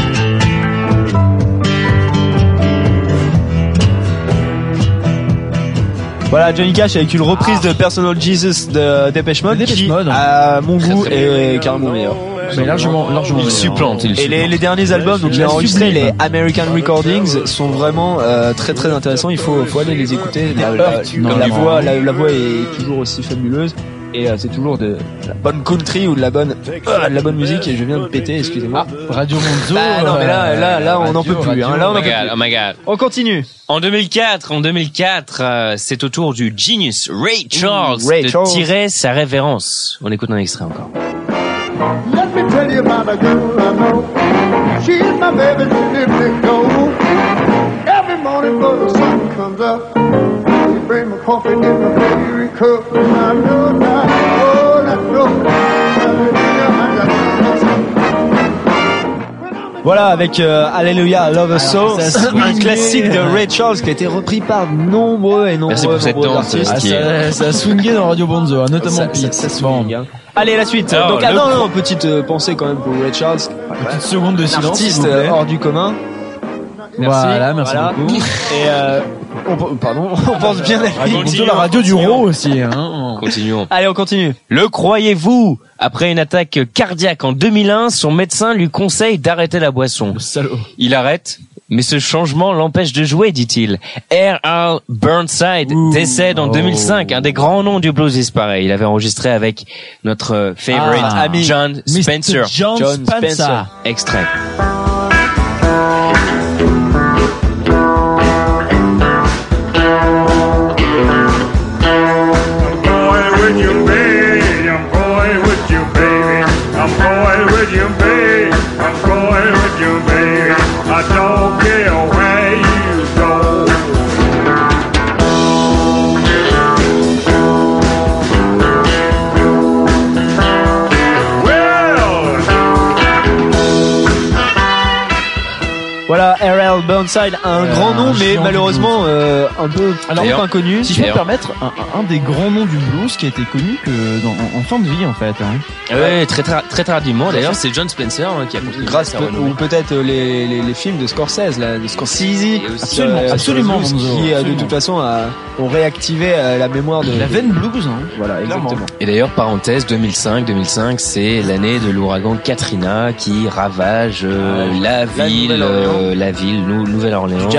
Speaker 1: Voilà, Johnny Cash avec une reprise de Personal Jesus de Dépêche Mode, qui, à mon goût,
Speaker 3: très
Speaker 1: est carrément meilleur.
Speaker 2: Mais largement, largement.
Speaker 3: Il supplante, il
Speaker 1: Et les, derniers albums, donc
Speaker 2: Il
Speaker 1: j'ai
Speaker 2: a
Speaker 1: enregistré les American Recordings, sont vraiment euh, très très intéressants. Il faut, faut aller les écouter. La, voix, la, la voix est toujours aussi fabuleuse. Et euh, c'est toujours de la bonne country ou de la bonne, euh, de la bonne musique. Et je viens de péter, excusez-moi.
Speaker 2: Radio Monzo.
Speaker 1: Bah, non, mais là, là, là, on n'en peut plus.
Speaker 2: radio,
Speaker 1: hein. Là, on
Speaker 3: Oh my god,
Speaker 1: plus.
Speaker 3: oh my god.
Speaker 1: On continue.
Speaker 3: En 2004, en 2004, euh, c'est au tour du genius Ray Charles
Speaker 1: Ray
Speaker 3: de
Speaker 1: Charles.
Speaker 3: tirer sa révérence. On écoute un extrait encore.
Speaker 15: Let me tell you about a girl I know. She's my baby, she lives next door. Every morning before the sun comes up, bring me coffee in a baby cup. And I know that, oh, that
Speaker 1: Voilà, avec euh, Hallelujah, Love
Speaker 2: a
Speaker 1: un
Speaker 2: swingé.
Speaker 1: classique de Ray Charles qui a été repris par nombreux et nombreux,
Speaker 3: Merci pour cette
Speaker 1: nombreux
Speaker 3: danse,
Speaker 1: artistes.
Speaker 2: Ah,
Speaker 3: qui est-
Speaker 2: ça, ça a swingé dans Radio Bonzo, hein, notamment
Speaker 1: Ça-
Speaker 2: Pete.
Speaker 1: ça- ça
Speaker 2: Bon.
Speaker 1: swing, hein. Allez, la suite.
Speaker 3: Alors,
Speaker 1: Donc, ah
Speaker 3: le
Speaker 1: non, non, petite euh, pensée quand même pour Ray Charles.
Speaker 2: Petite seconde de
Speaker 1: Un
Speaker 2: silence. s'il
Speaker 1: artiste
Speaker 2: vous plaît.
Speaker 1: euh, hors du commun. Merci.
Speaker 2: Voilà, merci beaucoup.
Speaker 1: Et euh, on, pardon, on pense bien à lui.
Speaker 2: La radio du Ro aussi. Hein.
Speaker 3: Continuons.
Speaker 1: Allez, on continue.
Speaker 3: Le croyez-vous? Après une attaque cardiaque en 2001, son médecin lui conseille d'arrêter la boisson.
Speaker 2: Salaud.
Speaker 3: Il arrête. Mais ce changement l'empêche de jouer, dit-il. R.L. Burnside décède en 2005, un des grands noms du blues disparaît. Il avait enregistré avec notre favorite
Speaker 2: Ah, ami.
Speaker 3: John. Spencer.
Speaker 2: John Spencer.
Speaker 3: Extrait.
Speaker 1: Burnside, un
Speaker 2: Euh,
Speaker 1: grand nom,
Speaker 2: un
Speaker 1: mais malheureusement euh, un peu
Speaker 2: Alors,
Speaker 1: trop inconnu.
Speaker 2: Si je peux me permettre, un, un des grands noms du blues qui a été connu que dans, en, en fin de vie en fait. Hein.
Speaker 3: Ouais, très, tra- très tardivement. D'ailleurs, c'est John Spencer hein, qui a contribué
Speaker 1: Grâce peut- ou peut-être euh, les, les, les films de Scorsese, là, de Scorsese,
Speaker 2: Absolument,
Speaker 1: euh, blues, qui de toute façon a, ont réactivé la mémoire de
Speaker 2: La veine blues, hein.
Speaker 1: Voilà,
Speaker 2: Clairement.
Speaker 1: exactement.
Speaker 3: Et d'ailleurs, parenthèse, 2005, 2005, c'est l'année de l'ouragan Katrina qui ravage euh, la
Speaker 1: La
Speaker 3: ville, euh, la ville, Nou- Nouvelle-Orléans.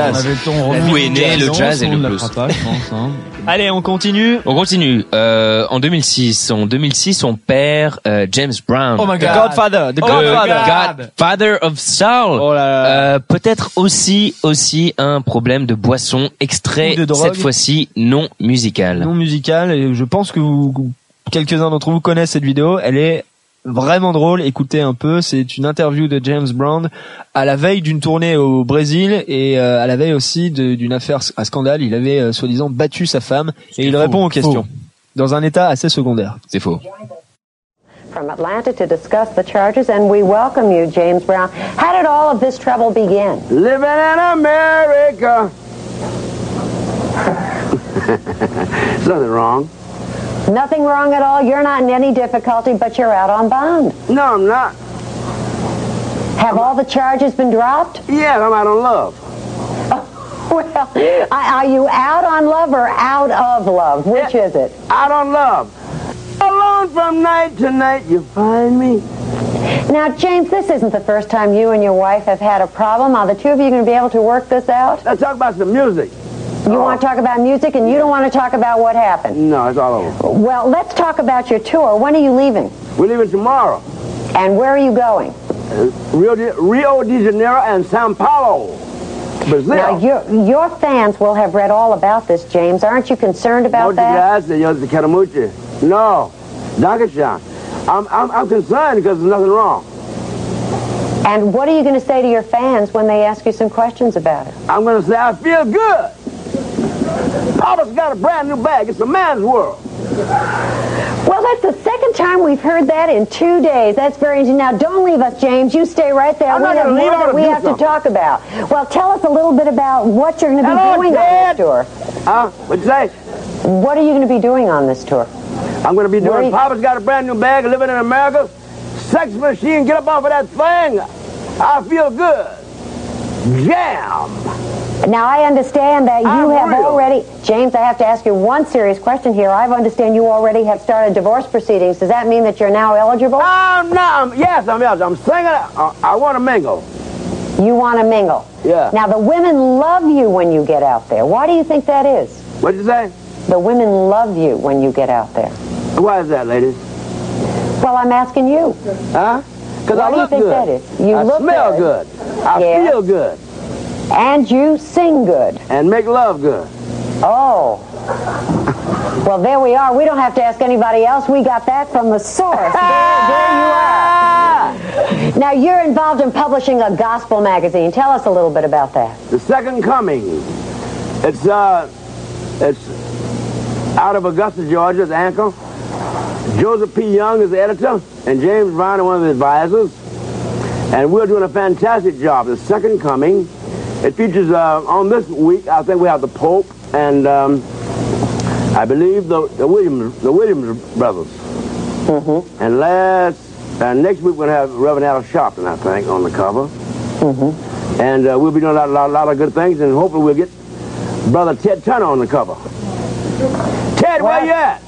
Speaker 3: Où est né le jazz et le blues.
Speaker 2: fera pas, je pense. Hein.
Speaker 1: Allez, on continue.
Speaker 3: On continue. Euh, en 2006, en 2006, on perd euh, James Brown.
Speaker 2: Oh my
Speaker 1: The
Speaker 2: God.
Speaker 1: Godfather, The
Speaker 2: Oh
Speaker 1: Godfather.
Speaker 2: my God.
Speaker 3: Godfather of Soul.
Speaker 1: Oh là là.
Speaker 3: Euh, peut-être aussi aussi un problème de boisson extrait
Speaker 1: de
Speaker 3: cette fois-ci non musical.
Speaker 1: non musical et je pense que vous, quelques-uns d'entre vous connaissent cette vidéo. Elle est vraiment drôle. Écoutez un peu. C'est une interview de James Brown à la veille d'une tournée au Brésil et euh, à la veille aussi d'une affaire à scandale. Il avait euh, soi-disant battu sa femme et il
Speaker 2: faux.
Speaker 1: répond aux questions
Speaker 2: Faux.
Speaker 1: dans un état assez secondaire.
Speaker 3: C'est faux.
Speaker 23: from Atlanta to discuss the charges, and we welcome you, James Brown. How did all of this trouble begin?
Speaker 11: Living in America. There's nothing wrong.
Speaker 23: Nothing wrong at all. You're not in any difficulty, but you're out on bond.
Speaker 11: No, I'm not.
Speaker 23: Have all the charges been dropped?
Speaker 11: Yeah, I'm out on love.
Speaker 23: Well, are you out on love or out of love? Which is it?
Speaker 11: Out on love. Alone from night to night, you find me.
Speaker 23: Now, James, this isn't the first time you and your wife have had a problem. Are the two of you going to be able to work this out?
Speaker 11: Let's talk about some music.
Speaker 23: You want to talk about music, and you don't want to talk about what happened.
Speaker 11: No, it's all over.
Speaker 23: Well, let's talk about your tour. When are you leaving?
Speaker 11: We're leaving tomorrow.
Speaker 23: And where are you going?
Speaker 11: Uh, Rio de, Rio de Janeiro and Sao Paulo, Brazil.
Speaker 23: Now, your, your fans will have read all about this, James. Aren't you concerned about
Speaker 11: Muchas
Speaker 23: that?
Speaker 11: gracias, yo te quiero mucho. No, Dankeschön. I'm, I'm, I'm concerned because there's nothing wrong.
Speaker 23: And what are you going to say to your fans when they ask you some questions about it?
Speaker 11: I'm going to say I feel good. Papa's got a brand new bag. It's a man's world.
Speaker 23: Well, that's the second time we've heard that in two days. That's very interesting. Now, don't leave us, James. You stay right there.
Speaker 11: I'm
Speaker 23: we
Speaker 11: not
Speaker 23: have more that we have to talk about. Well, tell us a little bit about what you're going to be
Speaker 11: Hello,
Speaker 23: doing
Speaker 11: Dad.
Speaker 23: on this tour.
Speaker 11: Huh? What'd you say?
Speaker 23: What are you going to be doing on this tour?
Speaker 11: I'm going to be doing
Speaker 23: you-
Speaker 11: Papa's got a brand new bag, living in America. Sex machine, get up off of that thing. I feel good. Jam.
Speaker 23: Now, I understand that you
Speaker 11: I'm
Speaker 23: have
Speaker 11: real.
Speaker 23: already, James, I have to ask you one serious question here. I understand you already have started divorce proceedings. Does that mean that you're now eligible?
Speaker 11: I'm not. I'm, yes, I'm eligible. I'm singing. I, I want to mingle.
Speaker 23: You want to mingle.
Speaker 11: Yeah.
Speaker 23: Now, the women love you when you get out there. Why do you think that is?
Speaker 11: What'd you say?
Speaker 23: The women love you when you get out there.
Speaker 11: Why is that, ladies?
Speaker 23: Well, I'm asking you.
Speaker 11: Huh? Because
Speaker 23: Why
Speaker 11: I
Speaker 23: do you
Speaker 11: look
Speaker 23: think
Speaker 11: good.
Speaker 23: that is? You
Speaker 11: I
Speaker 23: look
Speaker 11: smell
Speaker 23: good.
Speaker 11: good. I feel good.
Speaker 23: And you sing good.
Speaker 11: And make love good.
Speaker 23: Oh. Well, there we are. We don't have to ask anybody else. We got that from the source. there, there you are. Now, you're involved in publishing a gospel magazine. Tell us a little bit about that.
Speaker 11: The Second Coming. It's uh, it's out of Augusta, Georgia. It's Ankle. Joseph P. Young is the editor, and James Brown is one of the advisors. And we're doing a fantastic job. The Second Coming. It features uh, on this week. I think we have the Pope and um, I believe the, the Williams the Williams brothers.
Speaker 23: Mm-hmm.
Speaker 11: And last uh, next week we're gonna have Reverend Al Sharpton, I think, on the cover.
Speaker 23: Mm-hmm.
Speaker 11: And uh, we'll be doing a lot, lot, lot of good things, and hopefully we'll get Brother Ted Turner on the cover. Ted, where you at?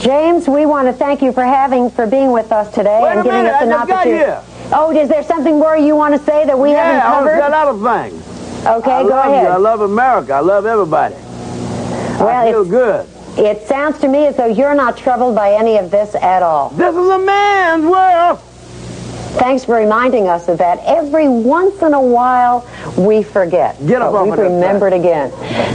Speaker 23: James, we want to thank you for having, for being with us today
Speaker 11: Wait
Speaker 23: and
Speaker 11: a
Speaker 23: giving
Speaker 11: minute,
Speaker 23: us
Speaker 11: I
Speaker 23: an
Speaker 11: got
Speaker 23: opportunity.
Speaker 11: here.
Speaker 23: Oh, is there something more you want to say that we
Speaker 11: yeah,
Speaker 23: haven't
Speaker 11: I want to
Speaker 23: covered?
Speaker 11: say a lot of things.
Speaker 23: Okay,
Speaker 11: I
Speaker 23: go
Speaker 11: love
Speaker 23: ahead.
Speaker 11: you. I love America. I love everybody.
Speaker 23: Well,
Speaker 11: I feel good.
Speaker 23: It sounds to me as though you're not troubled by any of this at all.
Speaker 11: This is a man's world.
Speaker 23: Thanks for reminding us of that. Every once in a while, we forget.
Speaker 11: Get up
Speaker 23: but
Speaker 11: off
Speaker 23: We've remembered again.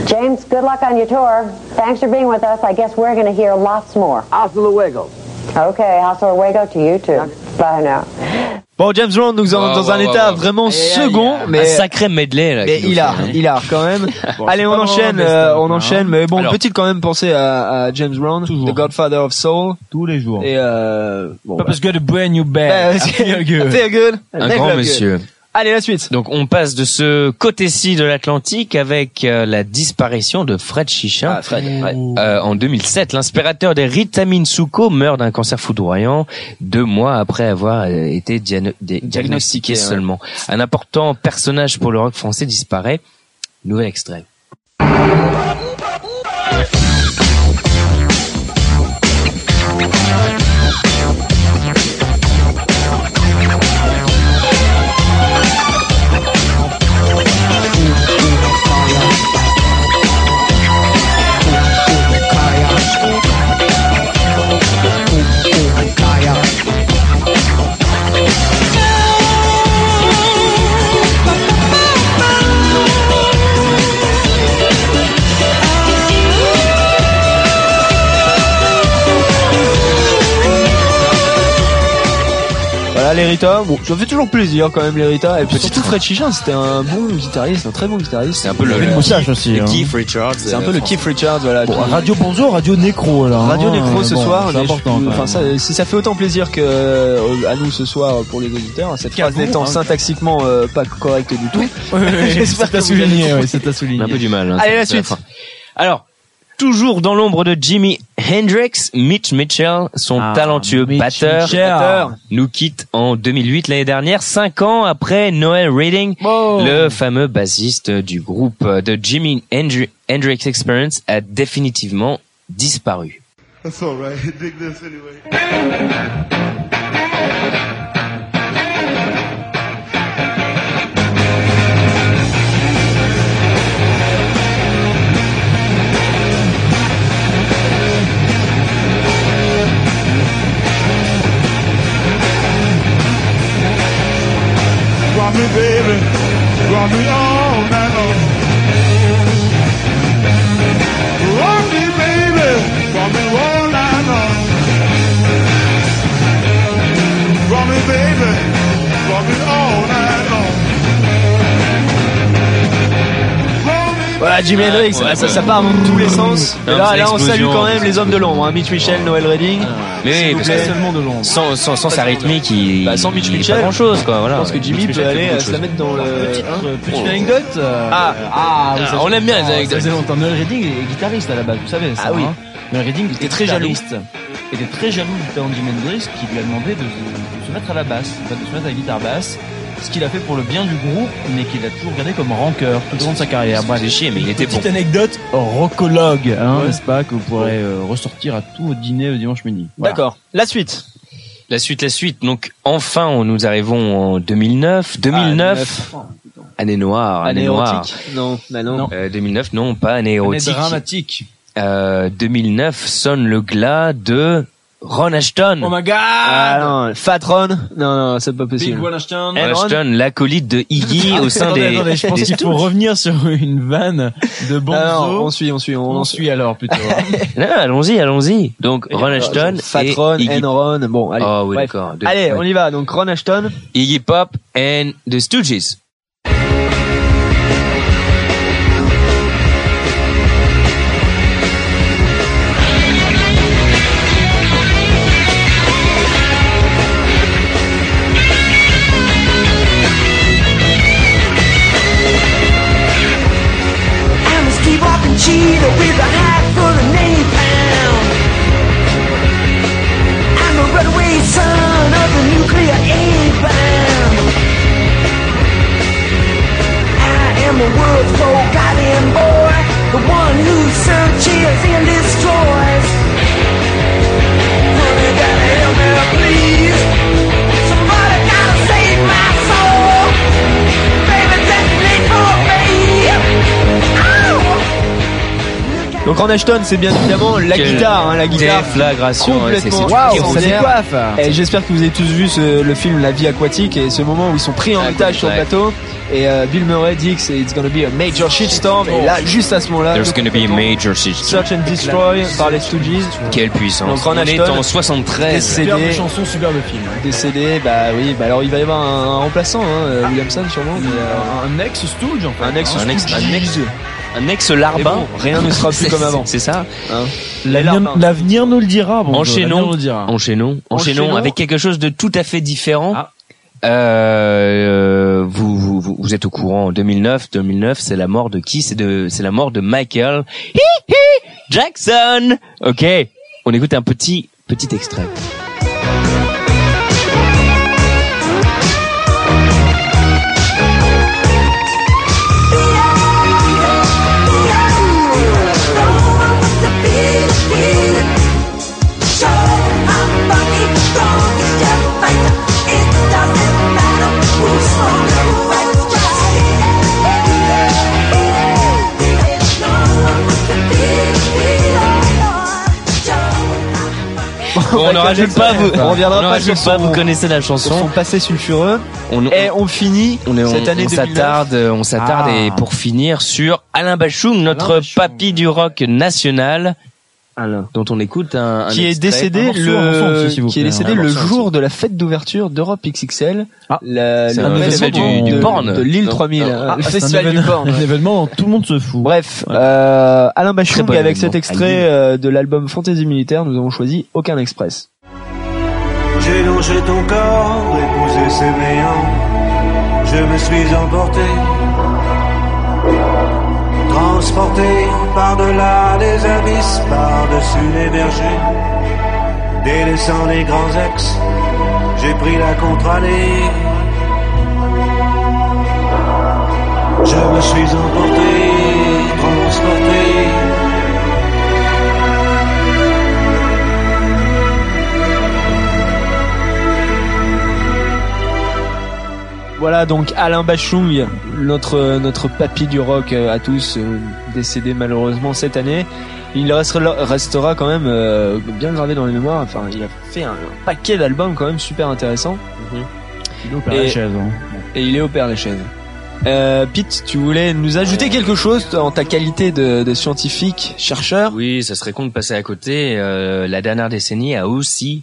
Speaker 23: James, good luck on your tour. Thanks for being with us. I guess we're going to hear lots more.
Speaker 11: Hasta luego.
Speaker 23: Okay, hasta luego to you too. Bye now.
Speaker 1: Bon, James Brown nous en dans un état vraiment second,
Speaker 3: Un
Speaker 1: mais
Speaker 3: sacré medley là.
Speaker 1: mais il a,
Speaker 3: hein.
Speaker 1: il a quand même.
Speaker 2: Bon,
Speaker 1: Allez, on enchaîne, euh, on
Speaker 2: hein.
Speaker 1: enchaîne, mais bon,
Speaker 3: Alors.
Speaker 1: peut-il quand même penser à, à James Brown,
Speaker 2: Toujours.
Speaker 1: The Godfather of Soul,
Speaker 2: tous les jours.
Speaker 1: et euh, bon,
Speaker 2: Papa's got a brand new
Speaker 1: bah,
Speaker 2: bag.
Speaker 1: C'est-
Speaker 2: feel good.
Speaker 1: feel good.
Speaker 3: Un grand monsieur.
Speaker 1: Allez, la suite.
Speaker 3: Donc on passe de ce côté-ci de l'Atlantique avec euh, la disparition de Fred Chichin.
Speaker 1: Ah, Fred, ouais.
Speaker 3: Euh, en 2007, l'inspirateur des Ritamin Suko meurt d'un cancer foudroyant deux mois après avoir euh, été diagnostiqué
Speaker 1: ouais.
Speaker 3: seulement. Un important personnage pour le rock français disparaît. Nouvel extrait.
Speaker 1: Voilà, l'Erita. Bon, ça fait toujours plaisir quand même, l'Erita. Et puis surtout Fred Chichin, c'était un bon guitariste, un très bon guitariste.
Speaker 3: C'est un peu le,
Speaker 2: une moustache aussi,
Speaker 3: le
Speaker 2: hein.
Speaker 3: Keith Richards.
Speaker 1: C'est un
Speaker 3: euh,
Speaker 1: peu le. Keith Richards, voilà.
Speaker 2: Bon, Radio Bonzo, Radio Nécro là.
Speaker 1: Radio
Speaker 2: hein.
Speaker 1: Nécro ce
Speaker 2: Bon,
Speaker 1: soir,
Speaker 2: c'est important.
Speaker 1: enfin ça, si ça fait autant plaisir que euh, à nous ce soir pour les auditeurs, cette phrase n'étant
Speaker 2: hein.
Speaker 1: syntaxiquement euh, pas correcte du tout.
Speaker 2: Ouais, ouais,
Speaker 1: J'espère
Speaker 2: c'est à
Speaker 1: que vous
Speaker 2: ouais, c'est à souligner.
Speaker 3: un peu du mal. hein,
Speaker 1: Allez, la suite.
Speaker 3: Alors, toujours dans l'ombre de Jimi Hendrix, Mitch Mitchell, son
Speaker 2: Ah,
Speaker 3: talentueux
Speaker 2: Mitch
Speaker 3: batteur, nous quitte en 2008 l'année dernière, cinq ans après Noel Reading,
Speaker 2: Oh.
Speaker 3: le fameux bassiste du groupe de Jimi Hendri- Hendrix Experience a définitivement disparu.
Speaker 15: That's all right. Dig this anyway. Me, baby. Rock me all night long.
Speaker 1: Voilà, Jimi Hendrix,
Speaker 3: ouais,
Speaker 1: ça,
Speaker 3: ouais.
Speaker 1: ça part dans tous les sens. Et
Speaker 3: Non,
Speaker 1: là, là, on salue quand même les hommes de l'ombre, hein. Mitch Mitchell, Noël Redding.
Speaker 3: Mais
Speaker 1: S'il
Speaker 3: oui,
Speaker 1: vous
Speaker 3: parce
Speaker 1: plaît.
Speaker 3: que
Speaker 2: Seulement de l'ombre.
Speaker 3: sans, sans, sans sa rythmique, il,
Speaker 1: Bah, sans Mitch
Speaker 3: il pas grand chose, quoi, voilà.
Speaker 1: Je pense que Jimmy
Speaker 3: Mitch
Speaker 1: peut
Speaker 3: Mitchell
Speaker 1: aller euh, se la mettre dans le.
Speaker 2: Petite,
Speaker 1: hein.
Speaker 2: petite anecdote. euh,
Speaker 1: Ah.
Speaker 2: ah,
Speaker 3: Ah, on aime bien les anecdotes.
Speaker 2: Ça faisait longtemps. Noël Redding est guitariste à la base, vous savez. Ça,
Speaker 1: Ah oui.
Speaker 2: hein. Noël Redding était
Speaker 1: très jaloux.
Speaker 2: était très jaloux du talent de Jimi Hendrix qui lui a demandé de, se mettre à la basse, de se mettre à la guitare basse. Ce qu'il a fait pour le bien du groupe, mais qu'il a toujours gardé comme rancœur tout au long de sa carrière.
Speaker 3: C'est chier, mais il était bon.
Speaker 2: Petite anecdote rockologue, hein,
Speaker 1: Ouais.
Speaker 2: n'est-ce pas, que vous pourrez euh, ressortir à tout au dîner le dimanche midi. Voilà.
Speaker 1: D'accord. La suite.
Speaker 3: La suite, la suite. Donc, enfin, on- nous arrivons en 2009. 2009, année noire, année,
Speaker 1: Année
Speaker 3: noire.
Speaker 1: érotique Non, bah non.
Speaker 3: Euh, 2009, non, pas année
Speaker 2: Année
Speaker 3: érotique.
Speaker 2: dramatique.
Speaker 3: Euh, 2009 sonne le glas de Ron Ashton.
Speaker 2: Oh my god!
Speaker 1: Ah non, Fat Ron Non, non, c'est pas possible.
Speaker 2: Big One Ashton.
Speaker 3: Ron Ashton, l'acolyte de Iggy au sein des.
Speaker 2: attendez, je pense qu'il faut revenir sur une vanne de Bonzo.
Speaker 1: Ah non, on suit, on suit, on,
Speaker 2: on suit alors plutôt. hein.
Speaker 3: Non, allons-y, allons-y. Donc, Ron Ashton
Speaker 1: Fat
Speaker 3: et
Speaker 1: Ron,
Speaker 3: Iggy,
Speaker 1: Enron. Bon, allez.
Speaker 3: Oh, oui, d'accord.
Speaker 1: Allez,
Speaker 3: ouais.
Speaker 1: on y va. Donc Ron Ashton.
Speaker 3: Iggy Pop and the Stooges.
Speaker 1: Donc en Ashton, c'est bien évidemment la
Speaker 3: Quelle
Speaker 1: guitare, hein, la guitare
Speaker 3: déflagration, ouais, c'est-
Speaker 1: complètement
Speaker 3: c'est
Speaker 1: Waouh,
Speaker 3: extraordinaire.
Speaker 1: ça. Et j'espère que vous avez tous vu ce- le film La vie aquatique et ce moment où ils sont pris en otage sur le
Speaker 3: ouais.
Speaker 1: Et euh, Bill Murray dit que c'est it's gonna be a major shitstorm et là juste à ce moment-là
Speaker 3: There's gonna be a major shit.
Speaker 1: Search and Destroy par les Stooges.
Speaker 3: Quelle puissance.
Speaker 1: Donc en
Speaker 3: On est
Speaker 1: Ashton,
Speaker 3: en 73.
Speaker 1: décédé,
Speaker 2: Superbe chanson, superbe film.
Speaker 1: décédé, bah oui, bah alors il va y avoir un, un remplaçant, hein, euh, Williamson sûrement. mais, euh,
Speaker 2: Un ex Stooge, en fait.
Speaker 1: un ex
Speaker 3: Un ex- un ex- Un ex larbin.
Speaker 1: Mais bon, rien ne sera plus comme avant.
Speaker 3: C'est ça.
Speaker 1: Hein.
Speaker 2: L'avenir nous le dira. Bon,
Speaker 3: enchaînons, enchaînons, enchaînons
Speaker 2: Enchaînons.
Speaker 3: avec quelque chose de tout à fait différent.
Speaker 2: Ah.
Speaker 3: Euh, vous, vous, vous, vous êtes au courant. En 2009, 2009, c'est la mort de qui? C'est de, c'est la mort de Michael Jackson. Ok, on écoute un petit, petit extrait. Bon, on ne rajoute pas, vous,
Speaker 1: On reviendra
Speaker 3: on
Speaker 1: pas sur
Speaker 3: pas, vous connaissez la chanson.
Speaker 1: son passé sulfureux.
Speaker 3: On,
Speaker 1: Et on finit
Speaker 3: on
Speaker 1: cette
Speaker 3: on-
Speaker 1: année
Speaker 3: on
Speaker 1: 2009.
Speaker 3: s'attarde, on s'attarde
Speaker 2: Ah.
Speaker 3: et pour finir sur Alain Bachung, notre
Speaker 2: Bachung.
Speaker 3: papy du rock national, dont on écoute un, un
Speaker 1: qui est décédé
Speaker 2: morceau,
Speaker 1: le qui est décédé le
Speaker 3: morceau
Speaker 1: jour de la fête d'ouverture d'Europe XXL
Speaker 2: Ah.
Speaker 1: la,
Speaker 3: C'est
Speaker 1: le
Speaker 3: un
Speaker 1: festival
Speaker 3: événement du- du
Speaker 1: de,
Speaker 3: porn,
Speaker 1: de l'île
Speaker 3: non
Speaker 1: 3000
Speaker 3: Ah,
Speaker 1: le
Speaker 2: un
Speaker 1: festival du porn
Speaker 2: un événement dont tout le monde se fout.
Speaker 1: bref euh, Alain Bachung
Speaker 3: bon
Speaker 1: avec
Speaker 3: événement.
Speaker 1: cet extrait euh, de l'album Fantaisie militaire nous avons choisi Aucun Express
Speaker 8: J'ai longé ton corps, épousé ses méandres. Je me suis emporté, transporté par-delà les abysses, par-dessus les bergers. Délaissant les grands ex, j'ai pris la contre-allée. Je me suis emporté, transporté.
Speaker 1: Voilà donc Alain Bachung notre notre papy du rock euh, à tous euh, décédé malheureusement cette année il restera, restera quand même euh, bien gravé dans les mémoires enfin il a fait un, un paquet d'albums quand même super intéressants
Speaker 2: Il est au Père
Speaker 1: Et-
Speaker 2: Lachaise, hein.
Speaker 1: Et il est au Père Lachaise. Euh, Pete, tu voulais nous ajouter quelque chose en ta qualité de, de scientifique, chercheur?
Speaker 3: Oui, ça serait con de passer à côté. Euh, la dernière décennie a aussi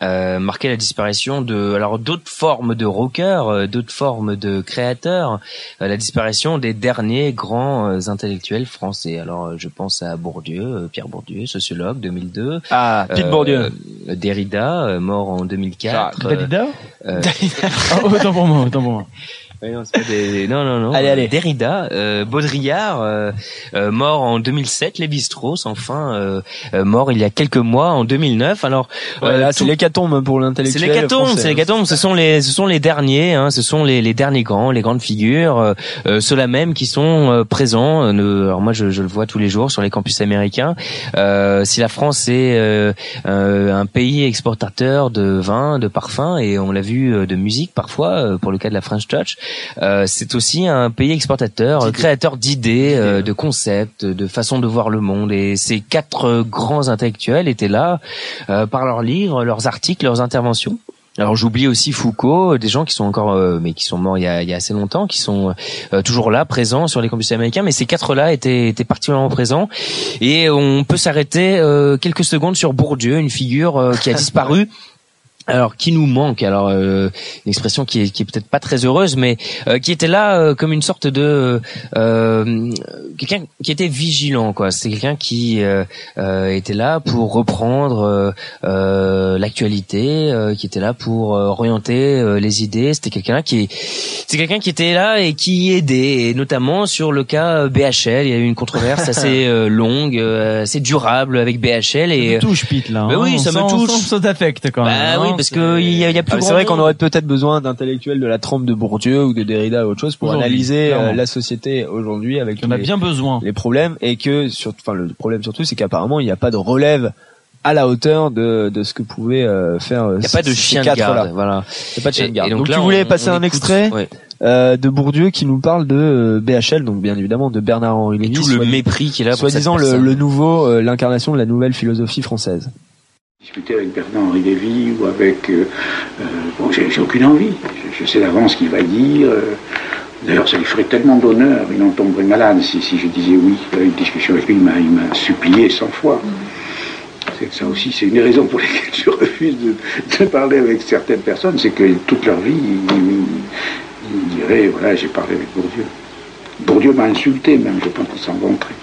Speaker 3: euh, marqué la disparition de alors d'autres formes de rockers, euh, d'autres formes de créateurs, euh, la disparition des derniers grands euh, intellectuels français. Alors je pense à Bourdieu, Pierre Bourdieu, sociologue 2002.
Speaker 1: Ah,
Speaker 3: Euh,
Speaker 1: Bourdieu.
Speaker 3: Derrida, mort en 2004.
Speaker 2: Dalida
Speaker 3: Euh,
Speaker 2: Ah, Autant pour moi, autant pour moi.
Speaker 3: Non, c'est pas des- non, non, non.
Speaker 1: Allez, allez.
Speaker 3: Derrida, euh, Baudrillard, euh, euh, mort en 2007, Lévi-Strauss, enfin, euh, euh, mort il y a quelques mois, en 2009. Alors,
Speaker 1: Ouais,
Speaker 3: euh,
Speaker 1: là, c'est
Speaker 3: tout-
Speaker 1: l'hécatombe pour
Speaker 3: c'est
Speaker 1: l'intellectuel.
Speaker 3: l'hécatombe,
Speaker 1: français.
Speaker 3: c'est l'hécatombe. Ce sont les, ce sont les derniers, hein, ce sont les, les derniers grands, les grandes figures, euh, euh, ceux-là même qui sont euh, présents. euh, alors moi, je, je le vois tous les jours sur les campus américains. Euh, si la France est euh, euh, un pays exportateur de vin, de parfums, et on l'a vu euh, de musique parfois, euh, pour le cas de la French Touch, euh, c'est aussi un pays exportateur, euh, créateur d'idées, euh, de concepts, de façons de voir le monde. Et ces quatre euh, grands intellectuels étaient là euh, par leurs livres, leurs articles, leurs interventions. Alors j'oublie aussi Foucault, des gens qui sont encore, euh, mais qui sont morts il y a, il y a assez longtemps, qui sont euh, toujours là, présents sur les campus américains. Mais ces quatre-là étaient, étaient particulièrement présents. Et on peut s'arrêter euh, quelques secondes sur Bourdieu, une figure euh, qui a disparu. Alors qui nous manque Alors euh, une expression qui est, qui est peut-être pas très heureuse, mais euh, qui était là euh, comme une sorte de euh, quelqu'un qui était vigilant quoi. C'est quelqu'un qui euh, euh, était là pour reprendre euh, euh, l'actualité, euh, qui était là pour euh, orienter euh, les idées. C'était quelqu'un qui c'est quelqu'un qui était là et qui aidait, et notamment sur le cas BHL. Il y a eu une controverse assez euh, longue, euh, assez durable avec BHL et
Speaker 2: Ça touche, Pete, là.
Speaker 3: Mais
Speaker 2: hein.
Speaker 3: oui,
Speaker 2: On
Speaker 3: ça me
Speaker 2: sent-
Speaker 3: touche.
Speaker 2: sent que Ça t'affecte quand même.
Speaker 3: Bah oui, parce que il y a, y a plus
Speaker 1: Ah, c'est vrai qu'on aurait peut-être besoin d'intellectuels de la trempe de Bourdieu ou de Derrida ou autre chose pour analyser euh,
Speaker 2: clairement.
Speaker 1: la société aujourd'hui avec
Speaker 2: On a
Speaker 1: les,
Speaker 2: bien besoin.
Speaker 1: les problèmes et que sur, enfin le problème surtout c'est qu'apparemment il n'y a pas de relève à la hauteur de, de ce que pouvaient euh, faire.
Speaker 3: Il n'y a pas de chien de garde, voilà.
Speaker 1: Il n'y a pas de chien de garde.
Speaker 3: et
Speaker 1: donc,
Speaker 3: donc là,
Speaker 1: tu voulais
Speaker 3: on-
Speaker 1: passer
Speaker 3: on
Speaker 1: un
Speaker 3: écoute-
Speaker 1: extrait
Speaker 3: ouais.
Speaker 1: euh, de Bourdieu qui nous parle de euh, BHL, donc bien évidemment de Bernard Henri Lévy.
Speaker 3: tout le
Speaker 1: soit-
Speaker 3: mépris qu'il a
Speaker 1: Soi-disant le, nouveau, euh, l'incarnation de la nouvelle philosophie française.
Speaker 24: Discuter avec Bernard-Henri Lévy ou avec... euh, euh, bon, j'ai aucune envie. Je, sais d'avance ce qu'il va dire. euh, D'ailleurs, ça lui ferait tellement d'honneur, il en tomberait malade si, je disais oui une discussion avec lui. Il m'a- supplié 100 fois. Ça aussi, c'est une des raisons pour lesquelles je refuse de, parler avec certaines personnes, c'est que toute leur vie, ils- ils diraient, voilà, j'ai parlé avec Bourdieu. Bourdieu m'a insulté même, je pense qu'il s'en vanterait.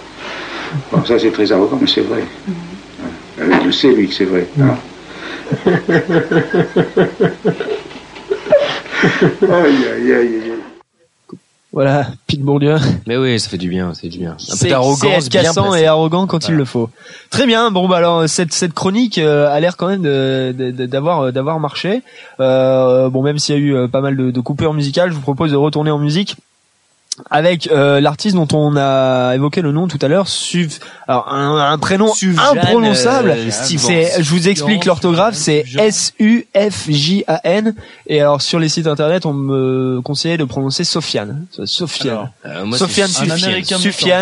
Speaker 24: Bon, ça c'est très arrogant, mais c'est vrai. Euh, il le sait, lui, que c'est vrai. hein. aïe, aïe, aïe, aïe.
Speaker 1: Voilà, Pete Bourdieu.
Speaker 3: Mais oui, ça fait du bien, ça fait du bien. Un peu
Speaker 1: C'est
Speaker 3: d'arrogance
Speaker 1: c'est
Speaker 3: bien
Speaker 1: cassant
Speaker 3: placée.
Speaker 1: et arrogant quand il le faut. Très bien. Bon bah alors cette cette chronique euh, a l'air quand même de- de- de- d'avoir euh, d'avoir marché. Euh, bon même s'il y a eu pas mal de, de coupures musicales, je vous propose de retourner en musique avec euh, l'artiste dont on a évoqué le nom tout à l'heure, Suv. Alors un, un prénom imprononçable.
Speaker 3: euh,
Speaker 1: c'est, je vous explique l'orthographe, c'est S U F J A N. Et alors sur les sites internet, on me conseillait de prononcer Sofiane. Sofiane.
Speaker 3: Euh, moi,
Speaker 1: Sofiane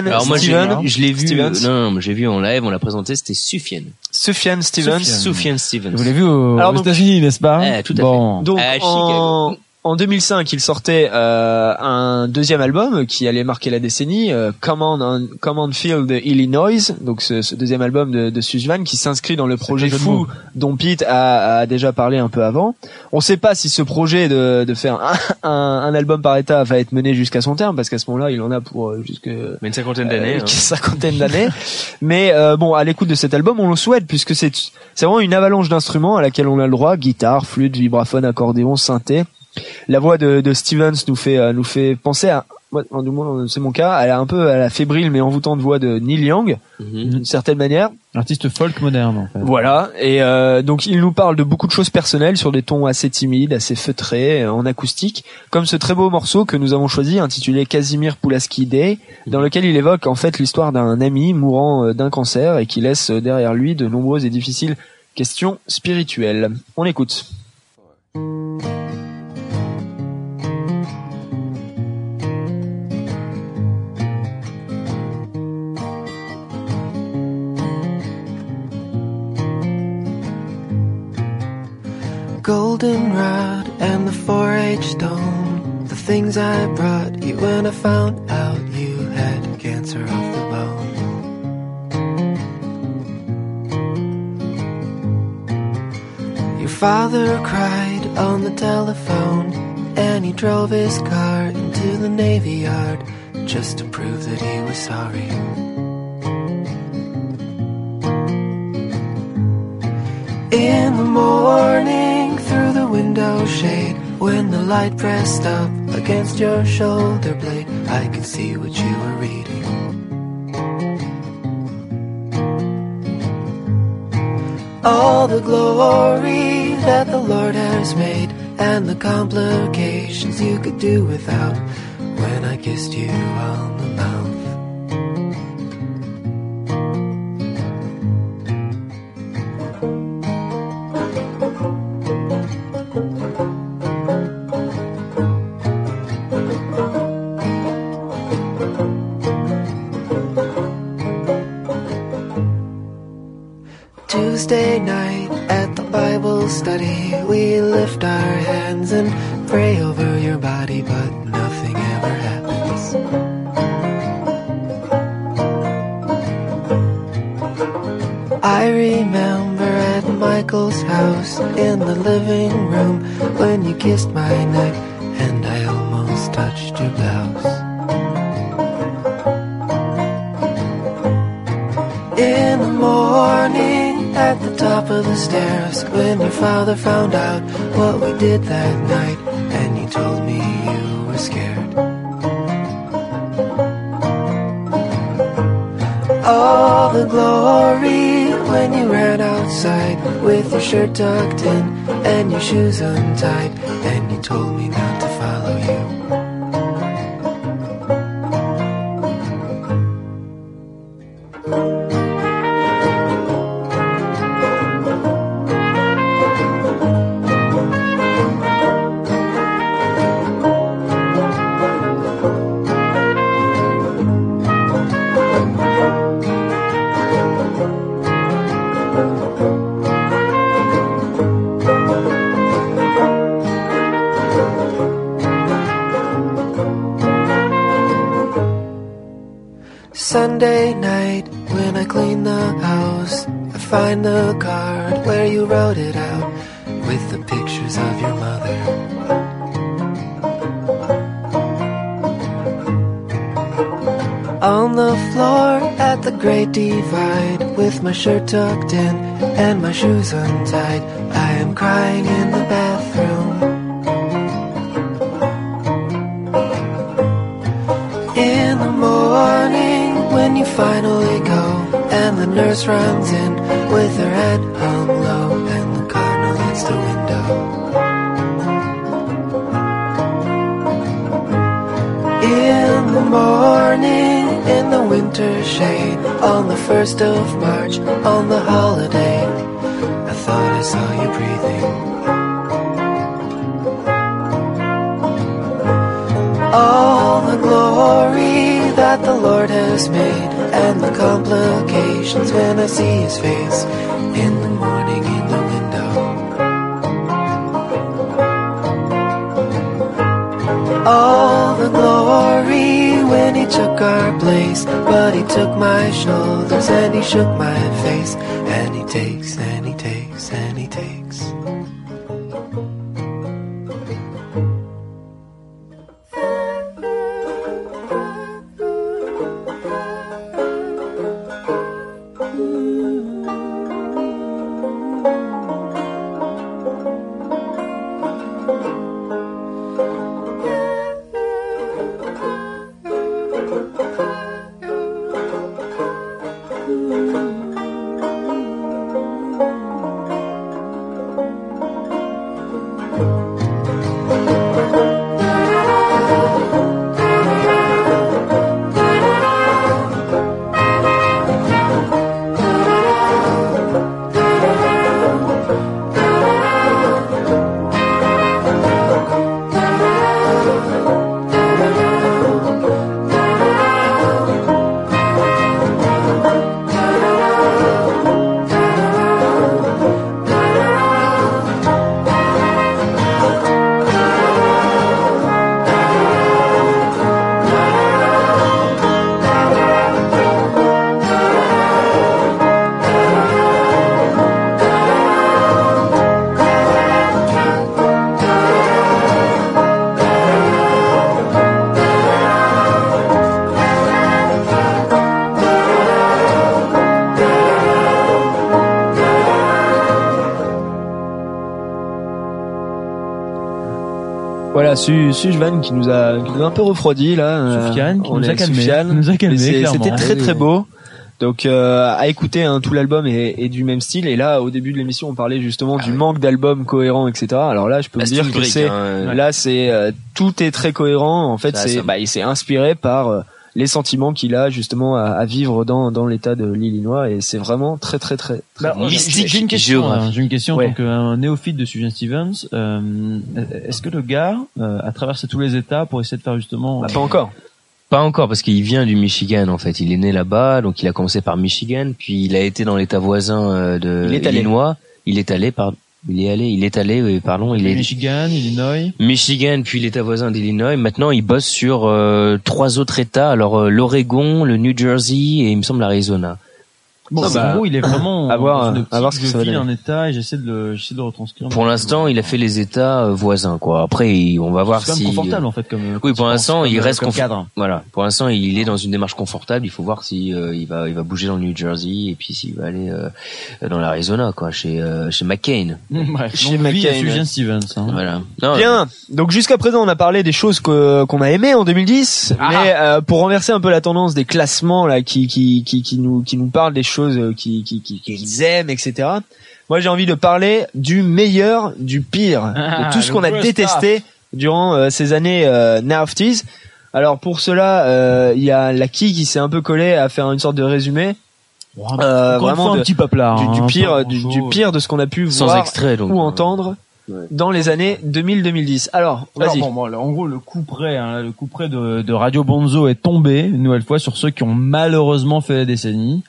Speaker 3: Alors moi,
Speaker 1: Steven.
Speaker 3: je l'ai vu.
Speaker 1: Stevens.
Speaker 3: euh, non, non, j'ai vu en live, on l'a présenté, c'était Sufjan.
Speaker 1: Sufjan Stevens.
Speaker 3: Sufjan Stevens.
Speaker 2: Vous l'avez vu au-
Speaker 1: Alors
Speaker 2: aux États-Unis, n'est-ce pas
Speaker 3: Eh, tout à
Speaker 2: bon.
Speaker 1: Donc
Speaker 3: À
Speaker 1: en, en 2005, il sortait euh, un deuxième album qui allait marquer la décennie, euh, Command, on, Command Field Illinois. Donc ce, ce deuxième album de, de qui s'inscrit dans le projet fou dont Pete a, a déjà parlé un peu avant. On ne sait pas si ce projet de, de faire un, un, un album par état va être mené jusqu'à son terme parce qu'à ce moment-là, il en a pour euh, jusque
Speaker 3: Mais une cinquantaine d'années.
Speaker 1: euh,
Speaker 3: hein.
Speaker 1: cinquantaine d'années. Mais euh, bon, à l'écoute de cet album, on le souhaite puisque c'est c'est vraiment une avalanche d'instruments à laquelle on a le droit guitare, flûte, vibraphone, accordéon, synthé. La voix de, de Stevens nous fait euh, nous fait penser à du moins, c'est mon cas, elle a un peu à la fébrile mais envoûtante voix de Neil Young
Speaker 3: Mhm.
Speaker 1: d'une certaine manière.
Speaker 2: Artiste folk moderne, en fait.
Speaker 1: Voilà, et euh, donc il nous parle de beaucoup de choses personnelles sur des tons assez timides, assez feutrés, euh, en acoustique, comme ce très beau morceau que nous avons choisi intitulé Casimir Pulaski Day, dans lequel il évoque en fait l'histoire d'un ami mourant euh, d'un cancer et qui laisse derrière lui de nombreuses et difficiles questions spirituelles. On écoute.
Speaker 25: Goldenrod and the 4-H stone. The things I brought you when I found out you had cancer of the bone. Your father cried on the telephone and he drove his car into the Navy Yard just to prove that he was sorry. In the morning, window shade, when the light pressed up against your shoulder blade, I could see what you were reading. All the glory that the Lord has made, and the complications you could do without when I kissed you on the Study, we lift our hands and pray over your body, but nothing ever happens. I remember at Michael's house in the living room when you kissed my neck top of the stairs when your father found out what we did that night and you told me you were scared. All the glory when you ran outside with your shirt tucked in and your shoes untied shirt tucked in and my shoes untied, I am crying in the bathroom. In the morning, when you finally go, and the nurse runs in with her head the morning, in the winter shade, on the first of March, on the holiday, I thought I saw you breathing. All the glory that the Lord has made, and the complications when I see His face in the morning in the window. All the glory when He took our place, but He took my shoulders and He shook my face, and He takes and
Speaker 1: Su Sujvan qui nous a qui nous a un peu refroidi là. euh,
Speaker 2: Soufiane qui
Speaker 1: on
Speaker 2: nous a calmé,
Speaker 1: Soufiane.
Speaker 2: qui nous a calmé.
Speaker 1: C'était très
Speaker 2: Oui,
Speaker 1: très beau. Donc euh, à écouter, hein, tout l'album est, est du même style. Et là, au début de l'émission, on parlait justement du manque d'albums cohérents, etc. Alors là, je peux
Speaker 3: Bah,
Speaker 1: vous dire que c'est
Speaker 3: hein.
Speaker 1: là, c'est euh, tout est très cohérent. En fait, c'est bah, il s'est inspiré par euh, les sentiments qu'il a justement à, à vivre dans dans l'état de l'Illinois. Et c'est vraiment très très, très
Speaker 2: Bah, j'ai- J'ai une question. hein, J'ai une question en
Speaker 1: Ouais.
Speaker 2: tant qu'un néophyte de Suzanne Stevens. Euh, Est-ce que le gars euh, a traversé tous les États pour essayer de faire justement
Speaker 1: Bah, pas encore.
Speaker 3: Pas encore parce qu'il vient du Michigan en fait. Il est né là-bas, donc il a commencé par Michigan, puis il a été dans l'État voisin euh, de
Speaker 1: Il est allé.
Speaker 3: Illinois. Il est allé par, il est allé, il est allé, oui, pardon, il est
Speaker 2: Michigan, Illinois.
Speaker 3: Michigan, puis l'État voisin d'Illinois. Maintenant, il bosse sur euh, trois autres États. Alors euh, l'Oregon, le New Jersey et il me semble l'Arizona.
Speaker 2: Bon, en
Speaker 3: bah,
Speaker 2: gros, il est vraiment
Speaker 1: à voir,
Speaker 2: dans une
Speaker 1: à voir ce que ça va donner.
Speaker 2: un état et j'essaie de le, j'essaie de le retranscrire.
Speaker 3: Pour l'instant, il a fait les États euh, voisins, quoi. Après, il- on va voir
Speaker 2: C'est quand
Speaker 3: si.
Speaker 2: même confortable en fait comme.
Speaker 3: Oui,
Speaker 2: quand
Speaker 3: pour l'instant, il
Speaker 2: comme-
Speaker 3: reste
Speaker 2: comme cadre.
Speaker 3: Voilà. Pour l'instant, il est dans une démarche confortable. Il faut voir si euh, il va, il va bouger dans le New Jersey et puis s'il va aller euh, dans l'Arizona, quoi, chez euh, chez McCain.
Speaker 2: Bref,
Speaker 1: Chez
Speaker 2: longue vie à
Speaker 1: McCain,
Speaker 2: Suzanne
Speaker 1: ouais.
Speaker 2: Stevens. Hein.
Speaker 3: Voilà. Non,
Speaker 1: Bien. Donc jusqu'à présent, on a parlé des choses que qu'on a aimées en 2010,
Speaker 3: Ah.
Speaker 1: mais euh, pour renverser un peu la tendance des classements là, qui qui qui, qui nous qui nous parlent des choses euh, qui qui qui- qu'ils aiment, etc. Moi, j'ai envie de parler du meilleur, du pire,
Speaker 2: Ah,
Speaker 1: de tout ce qu'on a détesté durant euh, ces années euh, Nerfties. Alors pour cela, euh, il y a Laki qui s'est un peu collé à faire une sorte de résumé. Euh, vraiment
Speaker 2: un petit
Speaker 1: du, du
Speaker 2: hein,
Speaker 1: pire, du, pire de ce qu'on a pu
Speaker 3: Sans
Speaker 1: voir
Speaker 3: extrait, donc.
Speaker 1: ou entendre dans les années 2000-2010. Alors, vas-y.
Speaker 2: bon, bon, là, en gros, le coup près, hein, le coup près de, de Radio Bonzo est tombé une nouvelle fois sur ceux qui ont malheureusement fait la décennie.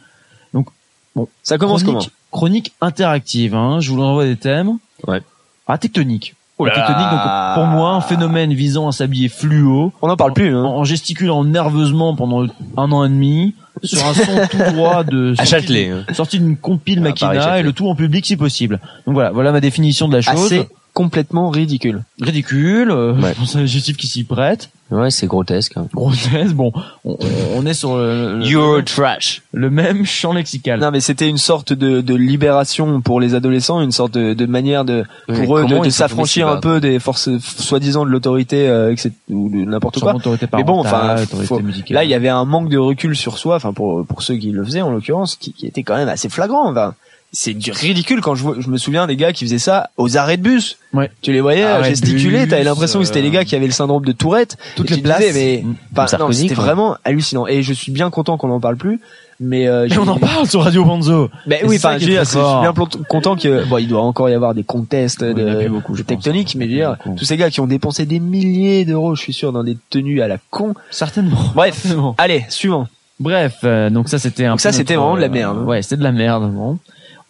Speaker 2: Bon,
Speaker 1: ça commence
Speaker 2: chronique, Chronique interactive. Hein, je vous envoie des thèmes.
Speaker 3: Ouais.
Speaker 2: Ah, tectonique.
Speaker 1: Oh
Speaker 2: La tectonique, donc pour moi, un phénomène visant à s'habiller fluo.
Speaker 1: On n'en parle plus. Hein.
Speaker 2: En, gesticulant nerveusement pendant un an et demi. sur un son tout droit de
Speaker 3: À Châtelet, hein.
Speaker 2: sorti d'une compile
Speaker 3: Ah,
Speaker 2: et le tout en public si possible. Donc voilà, voilà ma définition de la chose.
Speaker 1: Assez complètement ridicule.
Speaker 2: Ridicule, euh,
Speaker 3: Ouais.
Speaker 2: à un adjectif qui s'y prête.
Speaker 3: Ouais, c'est grotesque. hein.
Speaker 2: Grossesse, bon, on, est sur le, le-
Speaker 3: You're trash.
Speaker 2: le même champ lexical.
Speaker 1: Non, mais c'était une sorte de, de libération pour les adolescents, une sorte de, de manière de
Speaker 3: Mais
Speaker 1: pour eux de, s'affranchir un peu des forces soi-disant de l'autorité euh, ou de n'importe quoi. Mais bon, enfin, faut- là, il y avait un manque de recul sur soi, enfin pour pour ceux qui le faisaient en l'occurrence, qui, qui était quand même assez flagrant. Enfin, c'est ridicule quand je vois, je me souviens des gars qui faisaient ça aux arrêts de bus.
Speaker 2: Ouais.
Speaker 1: Tu les voyais
Speaker 2: Arrêt
Speaker 1: gesticuler, t'avais l'impression que c'était
Speaker 2: euh,
Speaker 1: les gars qui avaient le syndrome de Tourette.
Speaker 2: toutes les
Speaker 1: disais,
Speaker 2: places.
Speaker 1: mais
Speaker 2: Mm.
Speaker 1: c'était vraiment hallucinant. Et je suis bien content qu'on en parle plus. Mais, euh,
Speaker 2: Et
Speaker 1: j'ai-
Speaker 2: on en parle sur Radio Bonzo.
Speaker 1: ben
Speaker 2: Et
Speaker 1: oui, enfin, je suis bien content que, bon, il doit encore y avoir des contests
Speaker 2: Oui,
Speaker 1: de,
Speaker 2: beaucoup,
Speaker 1: de tectonique, mais je veux dire,
Speaker 2: Beaucoup.
Speaker 1: tous ces gars qui ont dépensé des milliers d'euros, je suis sûr, dans des tenues à la con.
Speaker 2: Certainement.
Speaker 1: Bref,
Speaker 2: Certainement.
Speaker 1: allez, suivant.
Speaker 2: Bref, euh, donc ça c'était un
Speaker 1: Donc ça, c'était vraiment de la
Speaker 2: euh,
Speaker 1: merde.
Speaker 2: Ouais, c'était de la merde. Bon.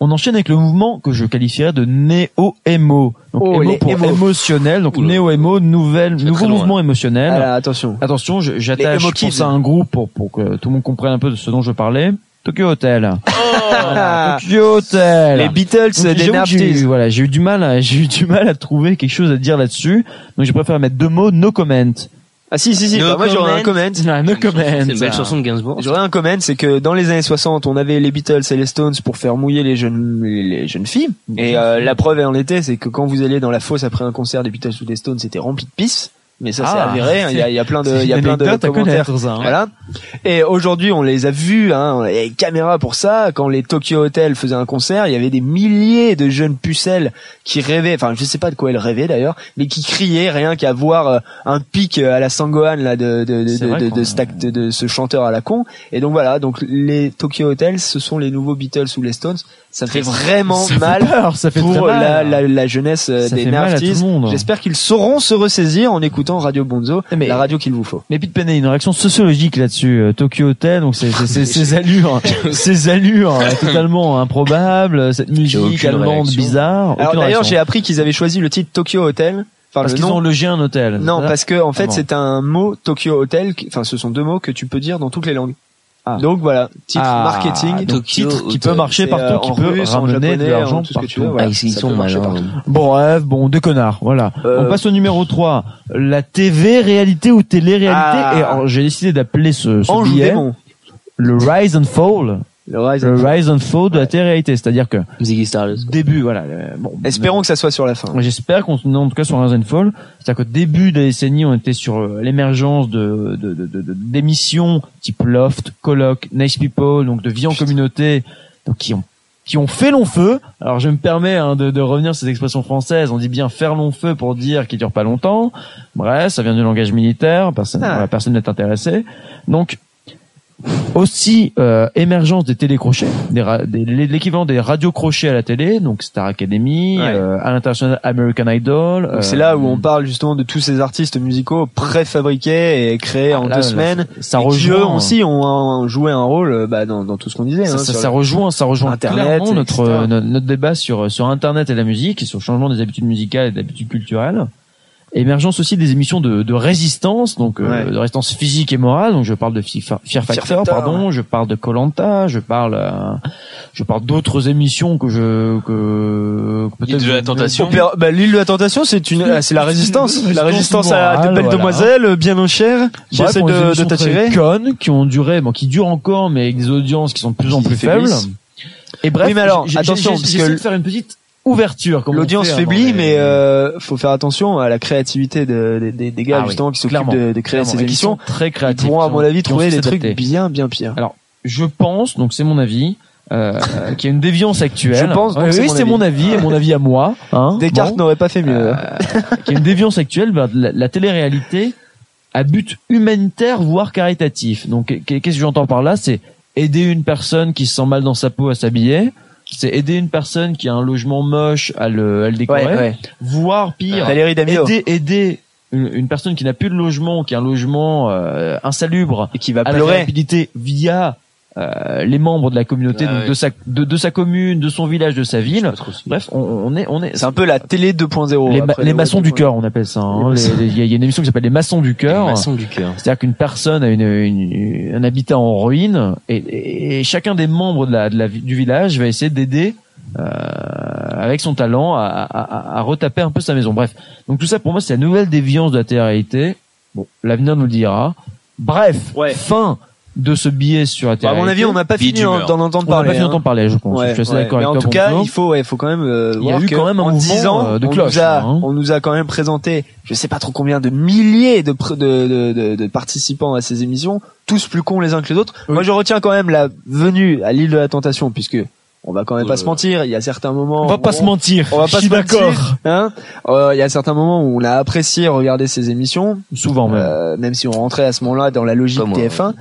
Speaker 2: On enchaîne avec le mouvement que je qualifierais de néo-émo. Donc
Speaker 1: Oh,
Speaker 2: émo pour
Speaker 1: émo.
Speaker 2: émotionnel, donc néo-émo, nouvelle,
Speaker 3: très
Speaker 2: nouveau mouvement émotionnel.
Speaker 1: Alors, attention.
Speaker 2: Attention, je- j'attache ça un groupe pour, pour que tout le monde comprenne un peu de ce dont je parlais. Tokyo Hotel. Voilà, Tokyo Hotel.
Speaker 1: Les Beatles,
Speaker 2: Donc,
Speaker 1: des
Speaker 2: eu, voilà, j'ai eu du mal, à, j'ai eu du mal à trouver quelque chose à dire là-dessus. Donc j'ai préféré mettre deux mots, no comment.
Speaker 1: Ah si, si, si,
Speaker 3: No
Speaker 1: bah, moi j'aurais un
Speaker 3: comment.
Speaker 2: Ah, no comment.
Speaker 3: C'est une belle chanson de Gainsbourg.
Speaker 1: J'aurais un comment, c'est que dans les années 60, on avait les Beatles et les Stones pour faire mouiller les jeunes, les, les jeunes filles. Et euh, la preuve en était, c'est que quand vous alliez dans la fosse après un concert des Beatles ou des Stones, c'était rempli de pisse. Mais ça c'est
Speaker 2: Ah,
Speaker 1: avéré, hein. il y a, il y a plein de,
Speaker 2: c'est
Speaker 1: il y a plein de commentaires.
Speaker 2: hein.
Speaker 1: Voilà. Et aujourd'hui, on les a vus, hein, on a les caméras pour ça. Quand les Tokyo Hotel faisaient un concert, il y avait des milliers de jeunes pucelles qui rêvaient, enfin, je sais pas de quoi elles rêvaient d'ailleurs, mais qui criaient rien qu'à voir euh, un pic euh, à la Sangohan là de de de,
Speaker 2: C'est
Speaker 1: de, de, de cet acte- de ce chanteur à la con. Et donc voilà, donc les Tokyo Hotel, ce sont les nouveaux Beatles ou les Stones. Ça fait vraiment
Speaker 2: Ça fait
Speaker 1: mal
Speaker 2: peur, ça fait
Speaker 1: pour
Speaker 2: très mal.
Speaker 1: la, la, la jeunesse euh,
Speaker 2: Ça
Speaker 1: des
Speaker 2: fait monde.
Speaker 1: J'espère qu'ils sauront se ressaisir en écoutant Radio Bonzo,
Speaker 2: Mais-
Speaker 1: la radio qu'il vous faut.
Speaker 2: Mais Pete Penny, une réaction sociologique là-dessus. Euh, Tokyo Hotel, donc c'est ces allures, ces allures euh, totalement improbables, cette musique allemande
Speaker 3: réaction.
Speaker 2: bizarre.
Speaker 1: Alors d'ailleurs, j'ai appris qu'ils avaient choisi le titre Tokyo Hotel. Enfin,
Speaker 2: parce qu'ils ont logé un hôtel.
Speaker 1: Non, parce que en fait,
Speaker 2: Ah bon.
Speaker 1: c'est un mot Tokyo Hotel. Enfin, ce sont deux mots que tu peux dire dans toutes les langues.
Speaker 2: Ah.
Speaker 1: Donc voilà, titre
Speaker 2: Ah,
Speaker 1: marketing.
Speaker 2: donc
Speaker 3: Tokyo
Speaker 2: titre qui peut marcher
Speaker 1: C'est, euh,
Speaker 2: partout, qui peut
Speaker 1: russe, en
Speaker 2: ramener de l'argent
Speaker 1: en tout ce que tu veux,
Speaker 2: partout.
Speaker 1: voilà.
Speaker 3: Ah, ils sont
Speaker 1: partout.
Speaker 2: Bref, bon, des connards, voilà.
Speaker 1: Euh,
Speaker 2: On passe au numéro 3. La TV réalité ou télé-réalité?
Speaker 1: Ah.
Speaker 2: Et alors, j'ai décidé d'appeler ce, ce billet le Rise and Fall.
Speaker 1: Le Rise
Speaker 2: Le
Speaker 1: and Fall.
Speaker 2: Rise and Fall de la télé-réalité. C'est-à-dire que,
Speaker 3: Ziggy Stardust.
Speaker 2: début, voilà. le- bon,
Speaker 1: Espérons que ça soit sur la fin.
Speaker 2: Moi, J'espère qu'on est en tout cas sur Rise and Fall. C'est-à-dire qu'au début de la décennie, on était sur euh, l'émergence de de- de- de- de- d'émissions type Loft, Colloque, Nice People, donc de vie en communauté, donc qui ont qui ont fait long feu. Alors je me permets hein, de, de revenir sur ces expressions françaises. On dit bien faire long feu pour dire qu'il dure pas longtemps. Bref, ça vient du langage militaire. Personne,
Speaker 1: Ah.
Speaker 2: voilà, personne n'est intéressé. Donc aussi euh, émergence des télécrochets, des, des- l'équivalent des radios crochets à la télé, donc Star Academy,
Speaker 1: Ouais.
Speaker 2: euh, à l'international American Idol.
Speaker 1: Donc
Speaker 2: euh,
Speaker 1: c'est là où on parle justement de tous ces artistes musicaux préfabriqués et créés en
Speaker 2: là,
Speaker 1: deux
Speaker 2: là,
Speaker 1: semaines.
Speaker 2: ça
Speaker 1: et qui,
Speaker 2: rejoint-
Speaker 1: eux aussi ont, ont joué un rôle euh, bah, dans, dans tout ce qu'on disait.
Speaker 2: ça,
Speaker 1: hein,
Speaker 2: ça, ça rejoint, ça rejoint
Speaker 1: Internet,
Speaker 2: clairement notre,
Speaker 1: etc.
Speaker 2: notre notre débat sur sur Internet et la musique, et sur le changement des habitudes musicales et des habitudes culturelles. Émergence aussi des émissions de, de résistance, donc euh,
Speaker 1: Ouais.
Speaker 2: de résistance physique et morale. Donc je parle de Fear, Fear Factor,
Speaker 1: Factor,
Speaker 2: pardon. Je parle de Colanta. Je parle, euh, je parle d'autres émissions que je que, que
Speaker 3: L'île de la tentation.
Speaker 1: Bah, l'île de la tentation, c'est une, ah, c'est la résistance, la résistance à de
Speaker 2: morale,
Speaker 1: belles
Speaker 2: voilà.
Speaker 1: demoiselles bien
Speaker 2: Bref,
Speaker 1: essaient
Speaker 2: on a des
Speaker 1: de, de t'attirer.
Speaker 2: connes qui ont duré, bon, qui durent encore, mais avec des audiences qui sont de plus en plus faibles. Et bref,
Speaker 1: Oui, mais alors, attention,
Speaker 2: j'ai-
Speaker 1: parce
Speaker 2: j'essaie
Speaker 1: que
Speaker 2: de faire une petite ouverture.
Speaker 1: L'audience
Speaker 2: fait
Speaker 1: faiblit,
Speaker 2: les-
Speaker 1: mais euh, faut faire attention à la créativité de, des- gars
Speaker 2: Ah oui,
Speaker 1: justement qui s'occupent de, de créer ces
Speaker 2: qui
Speaker 1: émissions.
Speaker 2: sont très
Speaker 1: Ils
Speaker 2: créatifs.
Speaker 1: pourront, à
Speaker 2: qui
Speaker 1: mon avis, trouver des trucs bien, bien pires.
Speaker 2: Alors, je pense, donc c'est mon avis, euh, qu'il y a une déviance actuelle.
Speaker 1: Je pense, donc
Speaker 2: Oui,
Speaker 1: c'est
Speaker 2: oui,
Speaker 1: mon
Speaker 2: c'est
Speaker 1: avis.
Speaker 2: mon avis, et mon avis à moi. Hein,
Speaker 1: Descartes
Speaker 2: bon.
Speaker 1: n'aurait pas fait mieux.
Speaker 2: Euh, qu'il y a une déviance actuelle vers de la, la télé-réalité à but humanitaire, voire caritatif. Donc, qu'est- qu'est-ce que j'entends par là? C'est aider une personne qui se sent mal dans sa peau à s'habiller. C'est aider une personne qui a un logement moche à le, à le décorer.
Speaker 1: Ouais, ouais.
Speaker 2: Voire pire,
Speaker 1: Valérie
Speaker 2: aider, aider une, une personne qui n'a plus de logement, qui a un logement euh, insalubre,
Speaker 1: Et qui va
Speaker 2: à la
Speaker 1: pleurer.
Speaker 2: réhabiliter via euh, les membres de la communauté,
Speaker 1: Ah
Speaker 2: donc de sa de, de sa commune, de son village, de sa ville. Bref, on, on est on est
Speaker 1: C'est un peu la télé 2.0.
Speaker 2: les, ma- maçons du
Speaker 1: 2.0.
Speaker 2: cœur, on appelle ça. hein. Il y, a- une émission qui s'appelle Les maçons du cœur.
Speaker 3: Maçons du cœur.
Speaker 2: C'est-à-dire qu'une personne a une, une- un habitat en ruine et, et- et chacun des membres de la, de la vi- du village va essayer d'aider euh, avec son talent à, à- à- à retaper un peu sa maison. Bref, donc tout ça pour moi c'est la nouvelle déviance de la télé-réalité. Bon, l'avenir nous le dira. Bref, fin de ce billet sur la
Speaker 1: Bah, à
Speaker 2: télé
Speaker 1: mon avis, on n'a pas fini d'en entendre parler.
Speaker 2: On n'a pas fini
Speaker 1: hein.
Speaker 2: d'entendre parler, je pense.
Speaker 1: Ouais,
Speaker 2: je suis assez
Speaker 1: ouais.
Speaker 2: d'accord
Speaker 1: Mais
Speaker 2: avec
Speaker 1: en
Speaker 2: toi,
Speaker 1: tout cas, il faut, ouais, faut quand même euh,
Speaker 2: Il y a eu quand même un
Speaker 1: en
Speaker 2: mouvement,
Speaker 1: 10 ans,
Speaker 2: euh, de
Speaker 1: on
Speaker 2: cloche,
Speaker 1: nous a,
Speaker 2: là, hein.
Speaker 1: on nous a quand même présenté, je sais pas trop combien de milliers de, pr- de, de, de, de participants à ces émissions, tous plus cons les uns que les autres. Moi, je retiens quand même la venue à l'île de la Tentation, puisque on va quand même pas se mentir, il y a certains moments.
Speaker 2: On va pas
Speaker 1: où
Speaker 2: se mentir.
Speaker 1: On va
Speaker 2: Je
Speaker 1: pas
Speaker 2: suis
Speaker 1: se mentir,
Speaker 2: d'accord.
Speaker 1: Hein Euh, il y a certains moments où on a apprécié regarder ces émissions.
Speaker 2: Souvent même.
Speaker 1: Euh, même si on rentrait à ce moment-là dans la logique
Speaker 3: moi.
Speaker 1: TF1.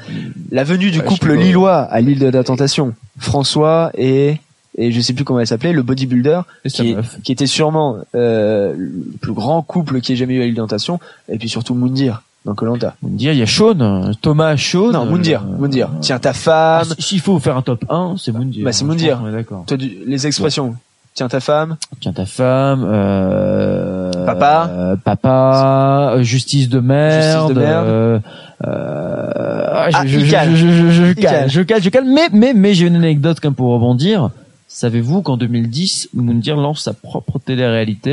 Speaker 1: La venue du
Speaker 3: Ouais,
Speaker 1: couple
Speaker 3: je
Speaker 1: lillois à l'île de la Tentation. François et et je sais plus comment elle s'appelait, le bodybuilder, qui, qui était sûrement euh, le plus grand couple qui ait jamais eu à l'île de la Tentation, et puis surtout Moundir dans Colanta.
Speaker 2: Moundir, il y a Sean, Thomas Sean.
Speaker 1: Non, Moundir,
Speaker 2: euh,
Speaker 1: Moundir. Tiens ta
Speaker 2: ah,
Speaker 1: femme.
Speaker 2: si- S'il faut faire un top 1, c'est Moundir.
Speaker 1: Bah c'est
Speaker 2: Je
Speaker 1: Moundir.
Speaker 2: pense qu'on est D'accord.
Speaker 1: Les expressions. Tiens ta femme.
Speaker 2: Tiens ta femme, euh,
Speaker 1: Papa.
Speaker 2: euh, papa, euh, justice de merde,
Speaker 1: Justice de merde.
Speaker 2: euh, euh, ah,
Speaker 1: Ah,
Speaker 2: je, je, je, je, je, cale. je cale, je cale, mais, mais, mais j'ai une anecdote comme pour rebondir. Savez-vous qu'en 2010, Moundir lance sa propre télé-réalité?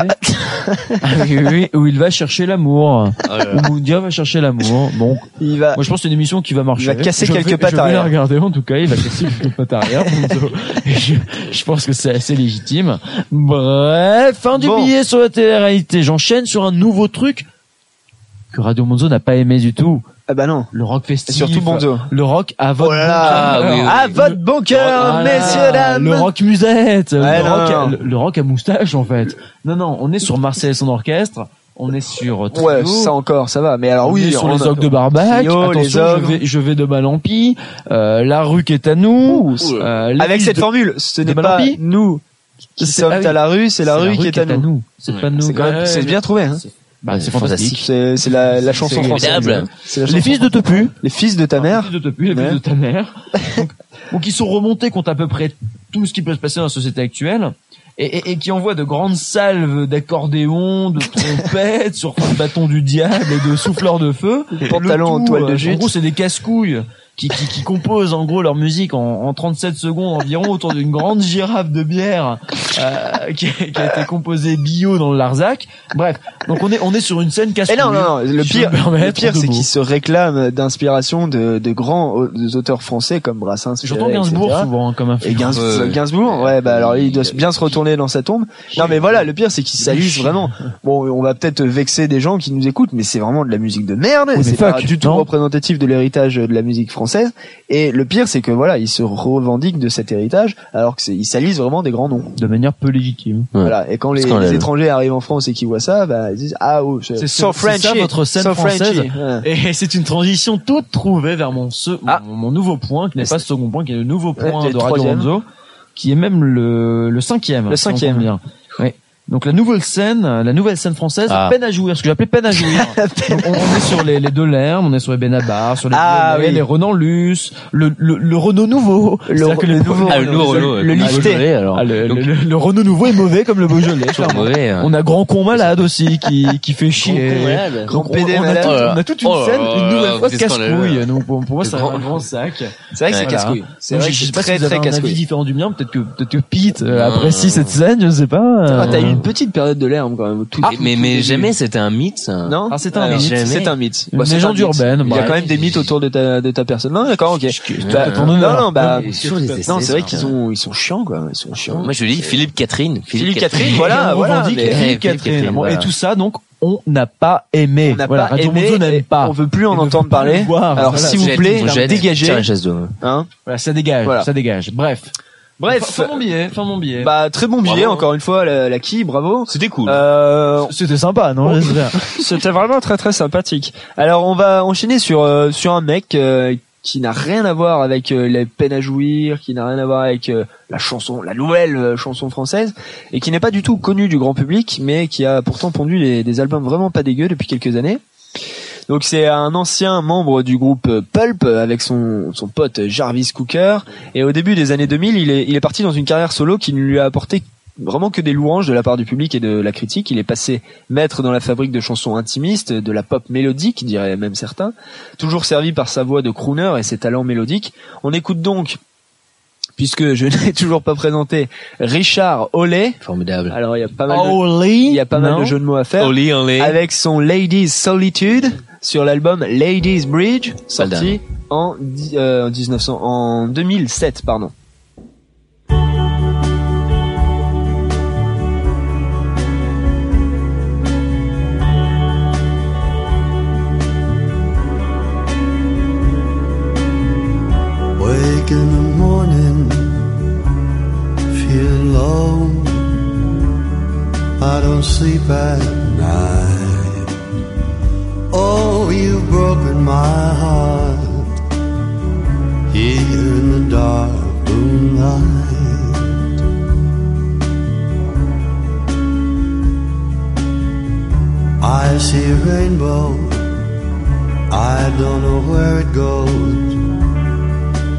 Speaker 2: Ah oui, où il va chercher l'amour. Où Moundir va chercher l'amour. Donc,
Speaker 1: Il va.
Speaker 2: moi je pense que c'est une émission qui va marcher.
Speaker 1: Il va casser
Speaker 2: Je
Speaker 1: quelques
Speaker 2: vais-
Speaker 1: pattes
Speaker 2: Je vais
Speaker 1: arrière.
Speaker 2: la regarder en tout cas, il va casser quelques pattes arrière. Je, je pense que c'est assez légitime. Bref, fin du
Speaker 1: Bon.
Speaker 2: billet sur la télé-réalité. J'enchaîne sur un nouveau truc que Radio Monzo n'a pas aimé du tout.
Speaker 1: Ah bah non.
Speaker 2: Le rock
Speaker 1: Et
Speaker 2: festif.
Speaker 1: surtout Bonzo.
Speaker 2: Le rock à votre
Speaker 1: Oh là là.
Speaker 2: bon cœur.
Speaker 3: Ah oui, oui.
Speaker 1: À votre bon cœur,
Speaker 2: Voilà,
Speaker 1: messieurs dames.
Speaker 2: Le rock musette.
Speaker 1: Ouais,
Speaker 2: le,
Speaker 1: non,
Speaker 2: rock,
Speaker 1: non.
Speaker 2: le, le rock à moustache, en fait. Non, non, on est sur Marcel et son orchestre. On est sur Trio.
Speaker 1: Ouais, ça encore, ça va. Mais alors
Speaker 2: on
Speaker 1: oui,
Speaker 2: est sur
Speaker 1: on
Speaker 2: les ogres de Barbac.
Speaker 1: Trio, les
Speaker 2: Attention, je
Speaker 1: ogres.
Speaker 2: vais, je vais de Malampi. Euh, la rue qui est à nous. Euh,
Speaker 1: Avec cette
Speaker 2: de-
Speaker 1: formule, ce
Speaker 2: de
Speaker 1: n'est pas nous qui
Speaker 2: C'est-
Speaker 1: sommes
Speaker 2: ah oui.
Speaker 1: à la rue, c'est la rue qui est à nous.
Speaker 2: C'est pas nous.
Speaker 1: C'est bien trouvé, hein.
Speaker 2: Bah, c'est fantastique.
Speaker 1: C'est, c'est la, la chanson française. C'est la
Speaker 2: Les fils de Topu.
Speaker 1: Les fils de ta mère.
Speaker 2: Les fils de Topu, les fils de ta mère. donc, donc, ils sont remontés contre à peu près tout ce qui peut se passer dans la société actuelle. Et, et, et qui envoient de grandes salves d'accordéons, de trompettes, sur de bâton du diable et de souffleurs de feu.
Speaker 1: Pantalon en toile de
Speaker 2: euh, En
Speaker 1: jute.
Speaker 2: gros, c'est des casse-couilles qui, qui, qui composent en gros leur musique en, en 37 secondes environ autour d'une grande girafe de bière euh, qui, qui a été composée bio dans le Larzac. Bref, donc on est on est sur une scène casse
Speaker 1: Et non, non, non, le
Speaker 2: si
Speaker 1: pire, le pire, c'est qu'ils se réclament d'inspiration de, de grands des auteurs français comme Brassens.
Speaker 2: J'entends Gainsbourg
Speaker 1: etc.
Speaker 2: souvent hein, comme un
Speaker 1: Et Gainsbourg, Gainsbourg, ouais, bah alors il doit bien se retourner dans sa tombe. Non, mais voilà, le pire, c'est qu'ils salissent vraiment. Bon, on va peut-être vexer des gens qui nous écoutent, mais c'est vraiment de la musique de merde.
Speaker 2: Oui,
Speaker 1: c'est pas du tout
Speaker 2: non
Speaker 1: représentatif de l'héritage de la musique française. Et le pire, c'est que voilà, ils se revendiquent de cet héritage, alors que c'est, salissent vraiment des grands noms.
Speaker 2: de manière peu légitime.
Speaker 1: Voilà. Et quand les étrangers arrivent en France et qu'ils voient ça, bah, ils disent, ah, oh, c'est so
Speaker 2: ça votre scène
Speaker 1: so
Speaker 2: française.
Speaker 1: Ouais.
Speaker 2: Et c'est une transition toute trouvée vers mon, ce,
Speaker 1: Ah.
Speaker 2: mon, mon nouveau point, qui n'est pas ce second point, qui est le nouveau point
Speaker 1: le
Speaker 2: de Radio. Monzo, qui est même le, le cinquième.
Speaker 1: Le cinquième.
Speaker 2: Donc la nouvelle scène, la nouvelle scène française,
Speaker 3: Ah.
Speaker 2: peine à jouir, ce que j'appelais peine à jouir. On, on est sur les, les deux on est sur les Benabar, sur les
Speaker 1: Ah, oui.
Speaker 2: les Renault Luce, le, le, le Renault nouveau.
Speaker 1: Le-
Speaker 2: que
Speaker 1: le
Speaker 2: les-
Speaker 1: nouveau
Speaker 3: Ah, le nouveau Renault.
Speaker 1: le
Speaker 3: comme
Speaker 1: lifté.
Speaker 3: Beaujolais, alors.
Speaker 2: Ah, le,
Speaker 3: Donc,
Speaker 2: le- le Renault nouveau est mauvais comme le Beaujolais.
Speaker 3: mauvais. hein.
Speaker 2: On a Grand Con malade aussi qui, qui fait chier. On, on a tout-
Speaker 3: Oh
Speaker 2: on a toute une.
Speaker 3: Oh
Speaker 2: scène, une
Speaker 3: là,
Speaker 2: nouvelle fois casse-couille. Donc pour, pour moi, c'est
Speaker 3: Le
Speaker 2: un
Speaker 3: grand-
Speaker 2: grand sac.
Speaker 1: C'est vrai que c'est casse-couille. C'est vrai
Speaker 2: je
Speaker 1: que
Speaker 2: sais
Speaker 1: c'est
Speaker 2: pas
Speaker 1: très, très casse-couille.
Speaker 2: différent du mien. Peut-être que, peut-être que Pete euh, apprécie cette scène, je sais pas.
Speaker 1: Une petite période de l'herbe quand même. Tout,
Speaker 3: Ah,
Speaker 1: tout,
Speaker 3: mais
Speaker 1: tout
Speaker 3: mais jamais c'était un mythe. ça.
Speaker 1: Non
Speaker 2: Ah, c'est un mythe.
Speaker 1: C'est un mythe.
Speaker 2: Une
Speaker 1: Bah, c'est
Speaker 2: légende
Speaker 1: un mythe.
Speaker 2: urbaine,
Speaker 1: Il y a
Speaker 2: bref.
Speaker 1: quand même des mythes autour de ta, de ta personne. Non, d'accord, ok. Bah,
Speaker 2: ton
Speaker 1: non,
Speaker 2: honneur.
Speaker 1: non, bah, non, c'est vrai
Speaker 3: ça.
Speaker 1: qu'ils sont, ils sont chiants, quoi. Ils sont chiants.
Speaker 3: Moi je dis Philippe Catherine.
Speaker 1: Philippe Catherine, voilà,
Speaker 2: on
Speaker 1: voilà.
Speaker 2: Philippe Catherine. Et tout ça, donc, on n'a pas aimé.
Speaker 1: On n'a
Speaker 2: Voilà,
Speaker 1: pas
Speaker 2: Radio
Speaker 1: aimé,
Speaker 2: n'aime pas.
Speaker 1: On veut plus en entendre parler.
Speaker 2: voir,
Speaker 1: Alors,
Speaker 2: voilà.
Speaker 1: s'il vous plaît,
Speaker 3: jette,
Speaker 1: dégagez. Hein.
Speaker 2: Voilà, ça dégage,
Speaker 1: Voilà.
Speaker 2: ça dégage. Bref.
Speaker 1: Bref.
Speaker 2: Fin mon billet, fin mon billet.
Speaker 1: Bah, très bon billet,
Speaker 3: Bravo.
Speaker 1: encore une fois, la, la qui, bravo.
Speaker 3: C'était cool.
Speaker 1: Euh,
Speaker 2: C'était sympa, non j'espère.
Speaker 1: C'était vraiment très très sympathique. Alors on va enchaîner sur euh, sur un mec euh, qui n'a rien à voir avec euh, les peines à jouir, qui n'a rien à voir avec euh, la chanson, la nouvelle euh, chanson française, et qui n'est pas du tout connu du grand public, mais qui a pourtant pondu les- des albums vraiment pas dégueux depuis quelques années. Donc c'est un ancien membre du groupe Pulp avec son, son pote Jarvis Cooker. Et au début des années 2000, il est, il est parti dans une carrière solo qui ne lui a apporté vraiment que des louanges de la part du public et de la critique. Il est passé maître dans la fabrique de chansons intimistes, de la pop mélodique, diraient même certains, toujours servi par sa voix de crooner et ses talents mélodiques. On écoute donc puisque je n'ai toujours pas présenté Richard Oley.
Speaker 3: Formidable.
Speaker 1: Alors il y a pas mal de, il y a pas mal de jeux de mots à faire. Avec son Ladies Solitude sur l'album Ladies Bridge, sorti en, euh, en 1900, en 2007, pardon.
Speaker 26: I don't sleep at night. Oh, you've broken my heart here in the dark moonlight. I see a rainbow. I don't know where it goes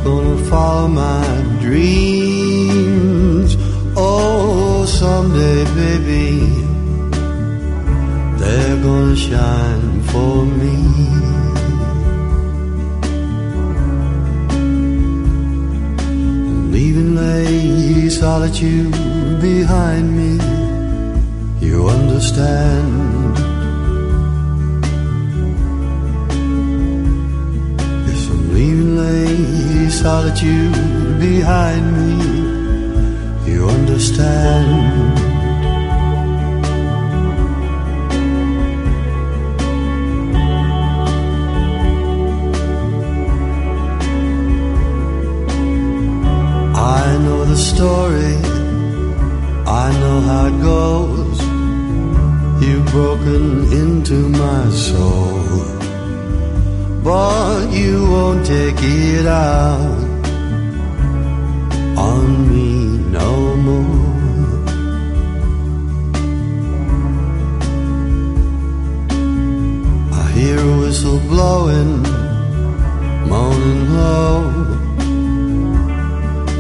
Speaker 26: gonna follow my dreams. Oh, someday, baby, they're gonna shine for me. Leaving lady solitude behind me. You understand? Yes, I'm leaving lady solitude behind me. Understand? I know the story. I know how it goes. You've broken into my soul but you won't take it out on me no more. I hear a whistle blowing, moaning low.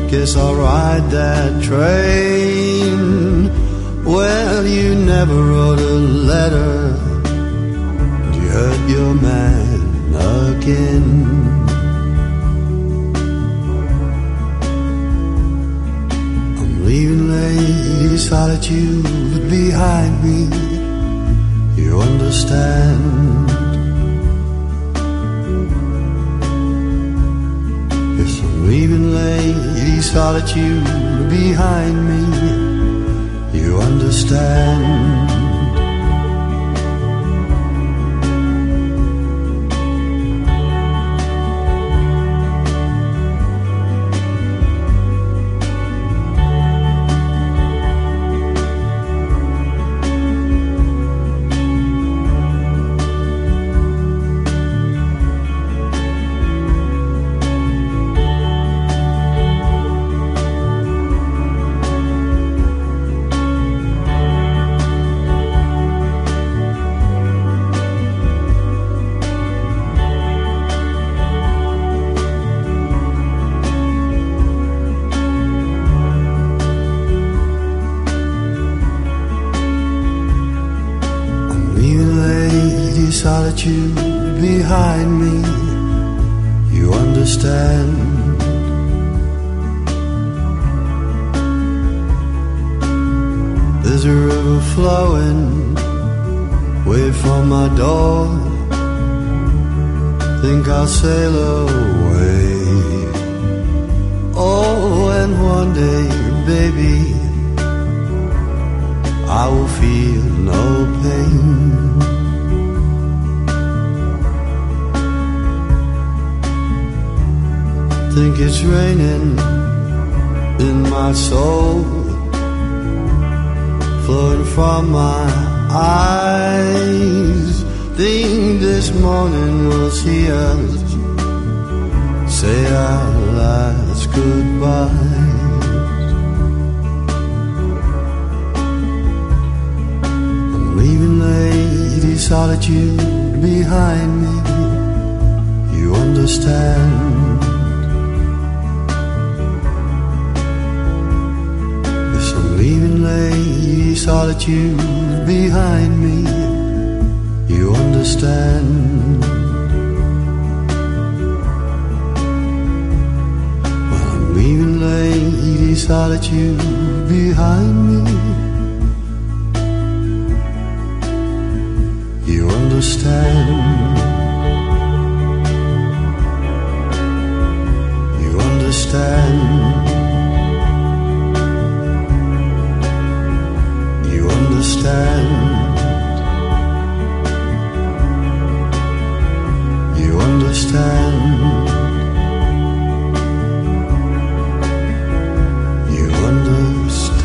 Speaker 26: Guess I'll ride that train. Well, you never wrote a letter. You hurt your man again. Lady solitude behind me. You understand? Yes, I'm leaving lady solitude behind me. You understand? Solitude behind me. You understand? There's a river flowing way from my door. Think I'll sail away. Oh, and one day, baby, I will feel no pain. Think it's raining in my soul, flowing from my eyes. Think this morning we'll see us say our last goodbye. Leaving lady solitude behind me. You understand. Solitude behind me. You understand. Well, I'm leaving lady solitude behind me. You understand. You understand. Understand. You understand. You understand.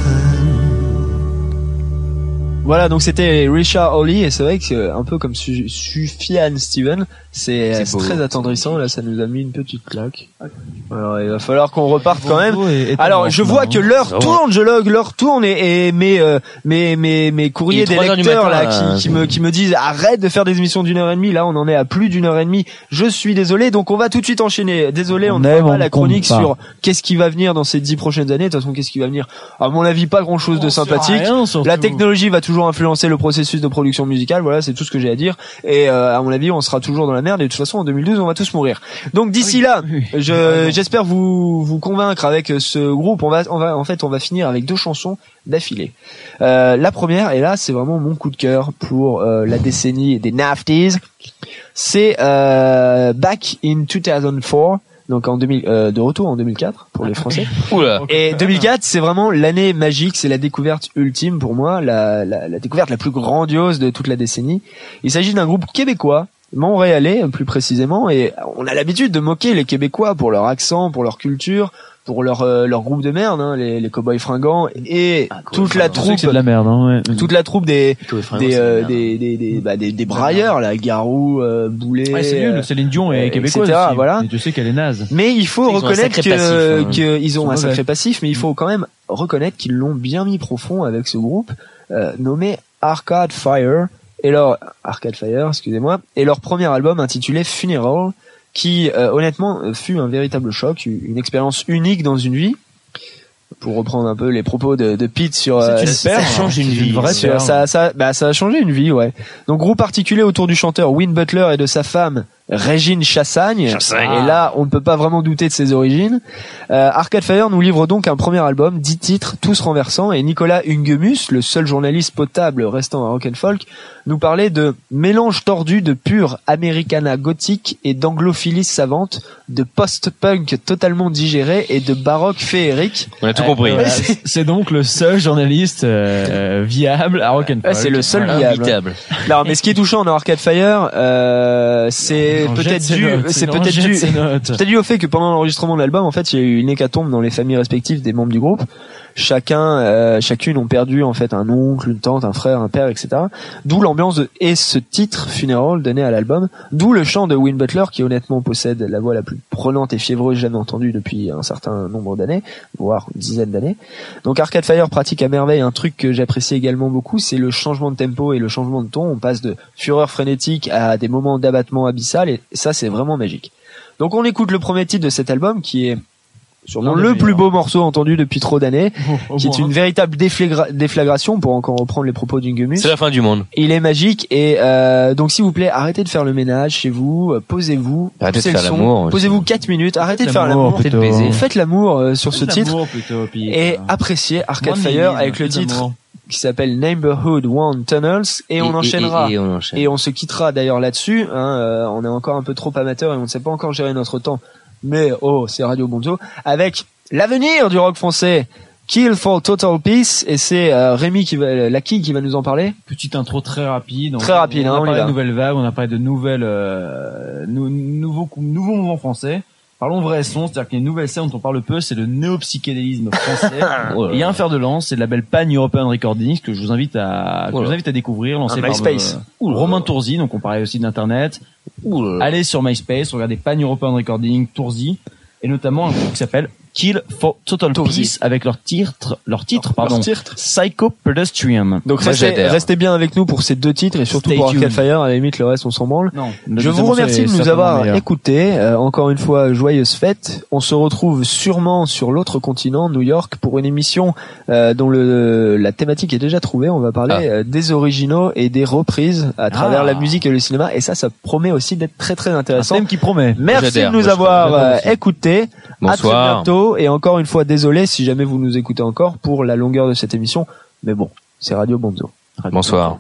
Speaker 1: Voilà, donc c'était Richard Hawley et c'est vrai que euh, un peu comme Su- Sufjan Steven, c'est
Speaker 3: C'est
Speaker 1: c'est
Speaker 3: beau.
Speaker 1: très attendrissant. Là, ça nous a mis une petite claque. Alors, il va falloir qu'on reparte quand même. Alors, je vois que l'heure
Speaker 3: va.
Speaker 1: tourne, je log, l'heure tourne et, et mes, euh, mes, mes, mes courriers des lecteurs
Speaker 3: matin,
Speaker 1: là,
Speaker 3: là.
Speaker 1: qui, qui me, qui me disent arrête de faire des émissions d'une heure et demie. Là, on en est à plus d'une heure et demie. Je suis désolé. Donc, on va tout de suite enchaîner. Désolé, on, fera pas la chronique
Speaker 2: pas.
Speaker 1: sur qu'est-ce qui va venir dans ces dix prochaines années. De toute façon, qu'est-ce qui va venir? À mon avis, pas grand chose de
Speaker 2: On
Speaker 1: sympathique.
Speaker 2: rien.
Speaker 1: La technologie va toujours influencer le processus de production musicale. Voilà, c'est tout ce que j'ai à dire. Et euh, à mon avis, on sera toujours dans la merde. Et de toute façon, en 2012, on va tous mourir. Donc d'ici là, je j'espère vous vous convaincre avec ce groupe. On va on va en fait on va finir avec deux chansons d'affilée. Euh, la première et là, c'est vraiment mon coup de cœur pour euh, la décennie des Nafties. C'est euh, Back in 2004. Donc en 2000, euh, de retour en 2004 pour les Français.
Speaker 3: Oula.
Speaker 1: Et 2004, c'est vraiment l'année magique, c'est la découverte ultime pour moi, la, la, la découverte la plus grandiose de toute la décennie. Il s'agit d'un groupe québécois, montréalais plus précisément, et on a l'habitude de moquer les Québécois pour leur accent, pour leur culture, pour leur euh, leur groupe de merde, hein, les, les cowboys fringants et toute la troupe,
Speaker 2: de la merde, hein, ouais.
Speaker 1: toute la troupe des des, euh,
Speaker 3: de la
Speaker 1: des, des, des, bah, des, des brailleurs, là, Garou, euh, Boulet,
Speaker 2: Ouais, c'est nul. Céline Dion est québécoise
Speaker 1: etc.,
Speaker 2: aussi.
Speaker 1: voilà.
Speaker 2: Et tu sais qu'elle est naze.
Speaker 1: Mais il faut reconnaître que
Speaker 3: hein.
Speaker 1: qu'ils ont un sacré passif, mais il faut quand même reconnaître qu'ils l'ont bien mis profond avec ce groupe euh, nommé Arcade Fire. Et leur Arcade Fire, excusez-moi, et leur premier album intitulé Funeral, qui euh, honnêtement euh, fut un véritable choc, une expérience unique dans une vie. Pour reprendre un peu les propos de, de Pete sur
Speaker 2: C'est
Speaker 1: euh,
Speaker 2: une
Speaker 1: ça
Speaker 2: perle,
Speaker 1: change une vie,
Speaker 2: vraie
Speaker 1: sur- ça, ça, bah, ça a changé une vie, ouais. Donc groupe articulé autour du chanteur Win Butler et de sa femme Régine Chassagne.
Speaker 3: Chassagne.
Speaker 1: Et là, on ne peut pas vraiment douter de ses origines. Euh, Arcade Fire nous livre donc un premier album, 10 titres, tous renversants, et Nicolas Ungemus, le seul journaliste potable restant à Rock'n'Folk, nous parlait de mélange tordu de pur americana gothique et d'anglophilie savante, de post-punk totalement digéré et de baroque féerique.
Speaker 3: On a tout
Speaker 2: Ouais,
Speaker 3: compris.
Speaker 2: C'est donc le seul journaliste euh, euh, viable à Rock'n'Folk.
Speaker 1: Ouais, c'est le seul viable. Non, mais ce qui est touchant dans Arcade Fire, euh, c'est peut-être dû, c'est peut-être dû, peut-être dû au fait que pendant l'enregistrement de l'album, en fait, il y a eu une hécatombe dans les familles respectives des membres du groupe. Chacun, euh, chacune ont perdu en fait un oncle, une tante, un frère, un père, etc. D'où l'ambiance de- et ce titre Funeral donné à l'album. D'où le chant de Win Butler qui honnêtement possède la voix la plus prenante et fiévreuse jamais entendue depuis un certain nombre d'années, voire une dizaine d'années. Donc Arcade Fire pratique à merveille un truc que j'apprécie également beaucoup, c'est le changement de tempo et le changement de ton. On passe de fureur frénétique à des moments d'abattement abyssal et ça c'est vraiment magique. Donc on écoute le premier titre de cet album qui est sûrement le plus beau morceau entendu depuis trop d'années, qui est une véritable déflagra- déflagration pour encore reprendre les propos d'Ingemus.
Speaker 3: C'est la fin du monde.
Speaker 1: Il est magique et euh, donc s'il vous plaît arrêtez de faire le ménage chez vous, euh, posez-vous,
Speaker 3: Arrêtez de faire l'amour
Speaker 1: posez-vous 4 minutes, arrêtez de faire l'amour.
Speaker 3: Faites baiser.
Speaker 1: faites l'amour euh, sur ce titre
Speaker 2: d'amour, plutôt, puis,
Speaker 1: et
Speaker 2: euh,
Speaker 1: appréciez Arcade Fire avec le titre qui s'appelle Neighborhood One Tunnels et, on enchaînera
Speaker 3: Et, on enchaîne.
Speaker 1: et on se quittera d'ailleurs là-dessus. Hein, euh, on est encore un peu trop amateur et on ne sait pas encore gérer notre temps. Mais oh, c'est Radio Bonzo avec l'avenir du rock français. Kill for Total Peace et c'est euh, Rémi qui va, Laki qui va nous en parler.
Speaker 2: Petite intro très rapide.
Speaker 1: Très rapide,
Speaker 2: on
Speaker 1: hein,
Speaker 2: a
Speaker 1: on
Speaker 2: parlé de nouvelles vagues, on a parlé de nouvelles, euh, nou- nouveaux, nouveaux mouvements français. Parlons vrai son, c'est-à-dire qu'il y a une nouvelle scène dont on parle peu, c'est le néo-psychédélisme français. Il y a un fer de lance, c'est le label Pan European Recordings que je vous invite à, que je vous invite à découvrir, lancé par
Speaker 1: MySpace.
Speaker 2: euh, Romain Tourzi, donc on parlait aussi d'internet. Allez sur MySpace, regardez Pan European Recording, Tourzi, et notamment un groupe qui s'appelle Kill for Total Peace avec leur titre, leur titre, pardon,
Speaker 1: titre.
Speaker 2: Psycho Pedestrian.
Speaker 1: Donc restez, restez bien avec nous pour ces deux titres et surtout
Speaker 2: Stay
Speaker 1: pour Arcade. Fire. À la limite, le reste, on s'en branle.
Speaker 2: Non,
Speaker 1: Je vous remercie de nous avoir écoutés. Euh, encore une fois, joyeuse fête. On se retrouve sûrement sur l'autre continent, New York, pour une émission euh, dont le, la thématique est déjà trouvée. On va parler
Speaker 3: Ah.
Speaker 1: euh, des originaux et des reprises à travers
Speaker 2: Ah.
Speaker 1: la musique et le cinéma. Et ça, ça promet aussi d'être très très intéressant.
Speaker 2: Un thème qui promet.
Speaker 1: Merci de nous avoir euh, écoutés. À très
Speaker 3: Bonsoir.
Speaker 1: Et encore une fois, désolé si jamais vous nous écoutez encore pour la longueur de cette émission. Mais bon, c'est Radio Bonzo.
Speaker 3: Bonsoir.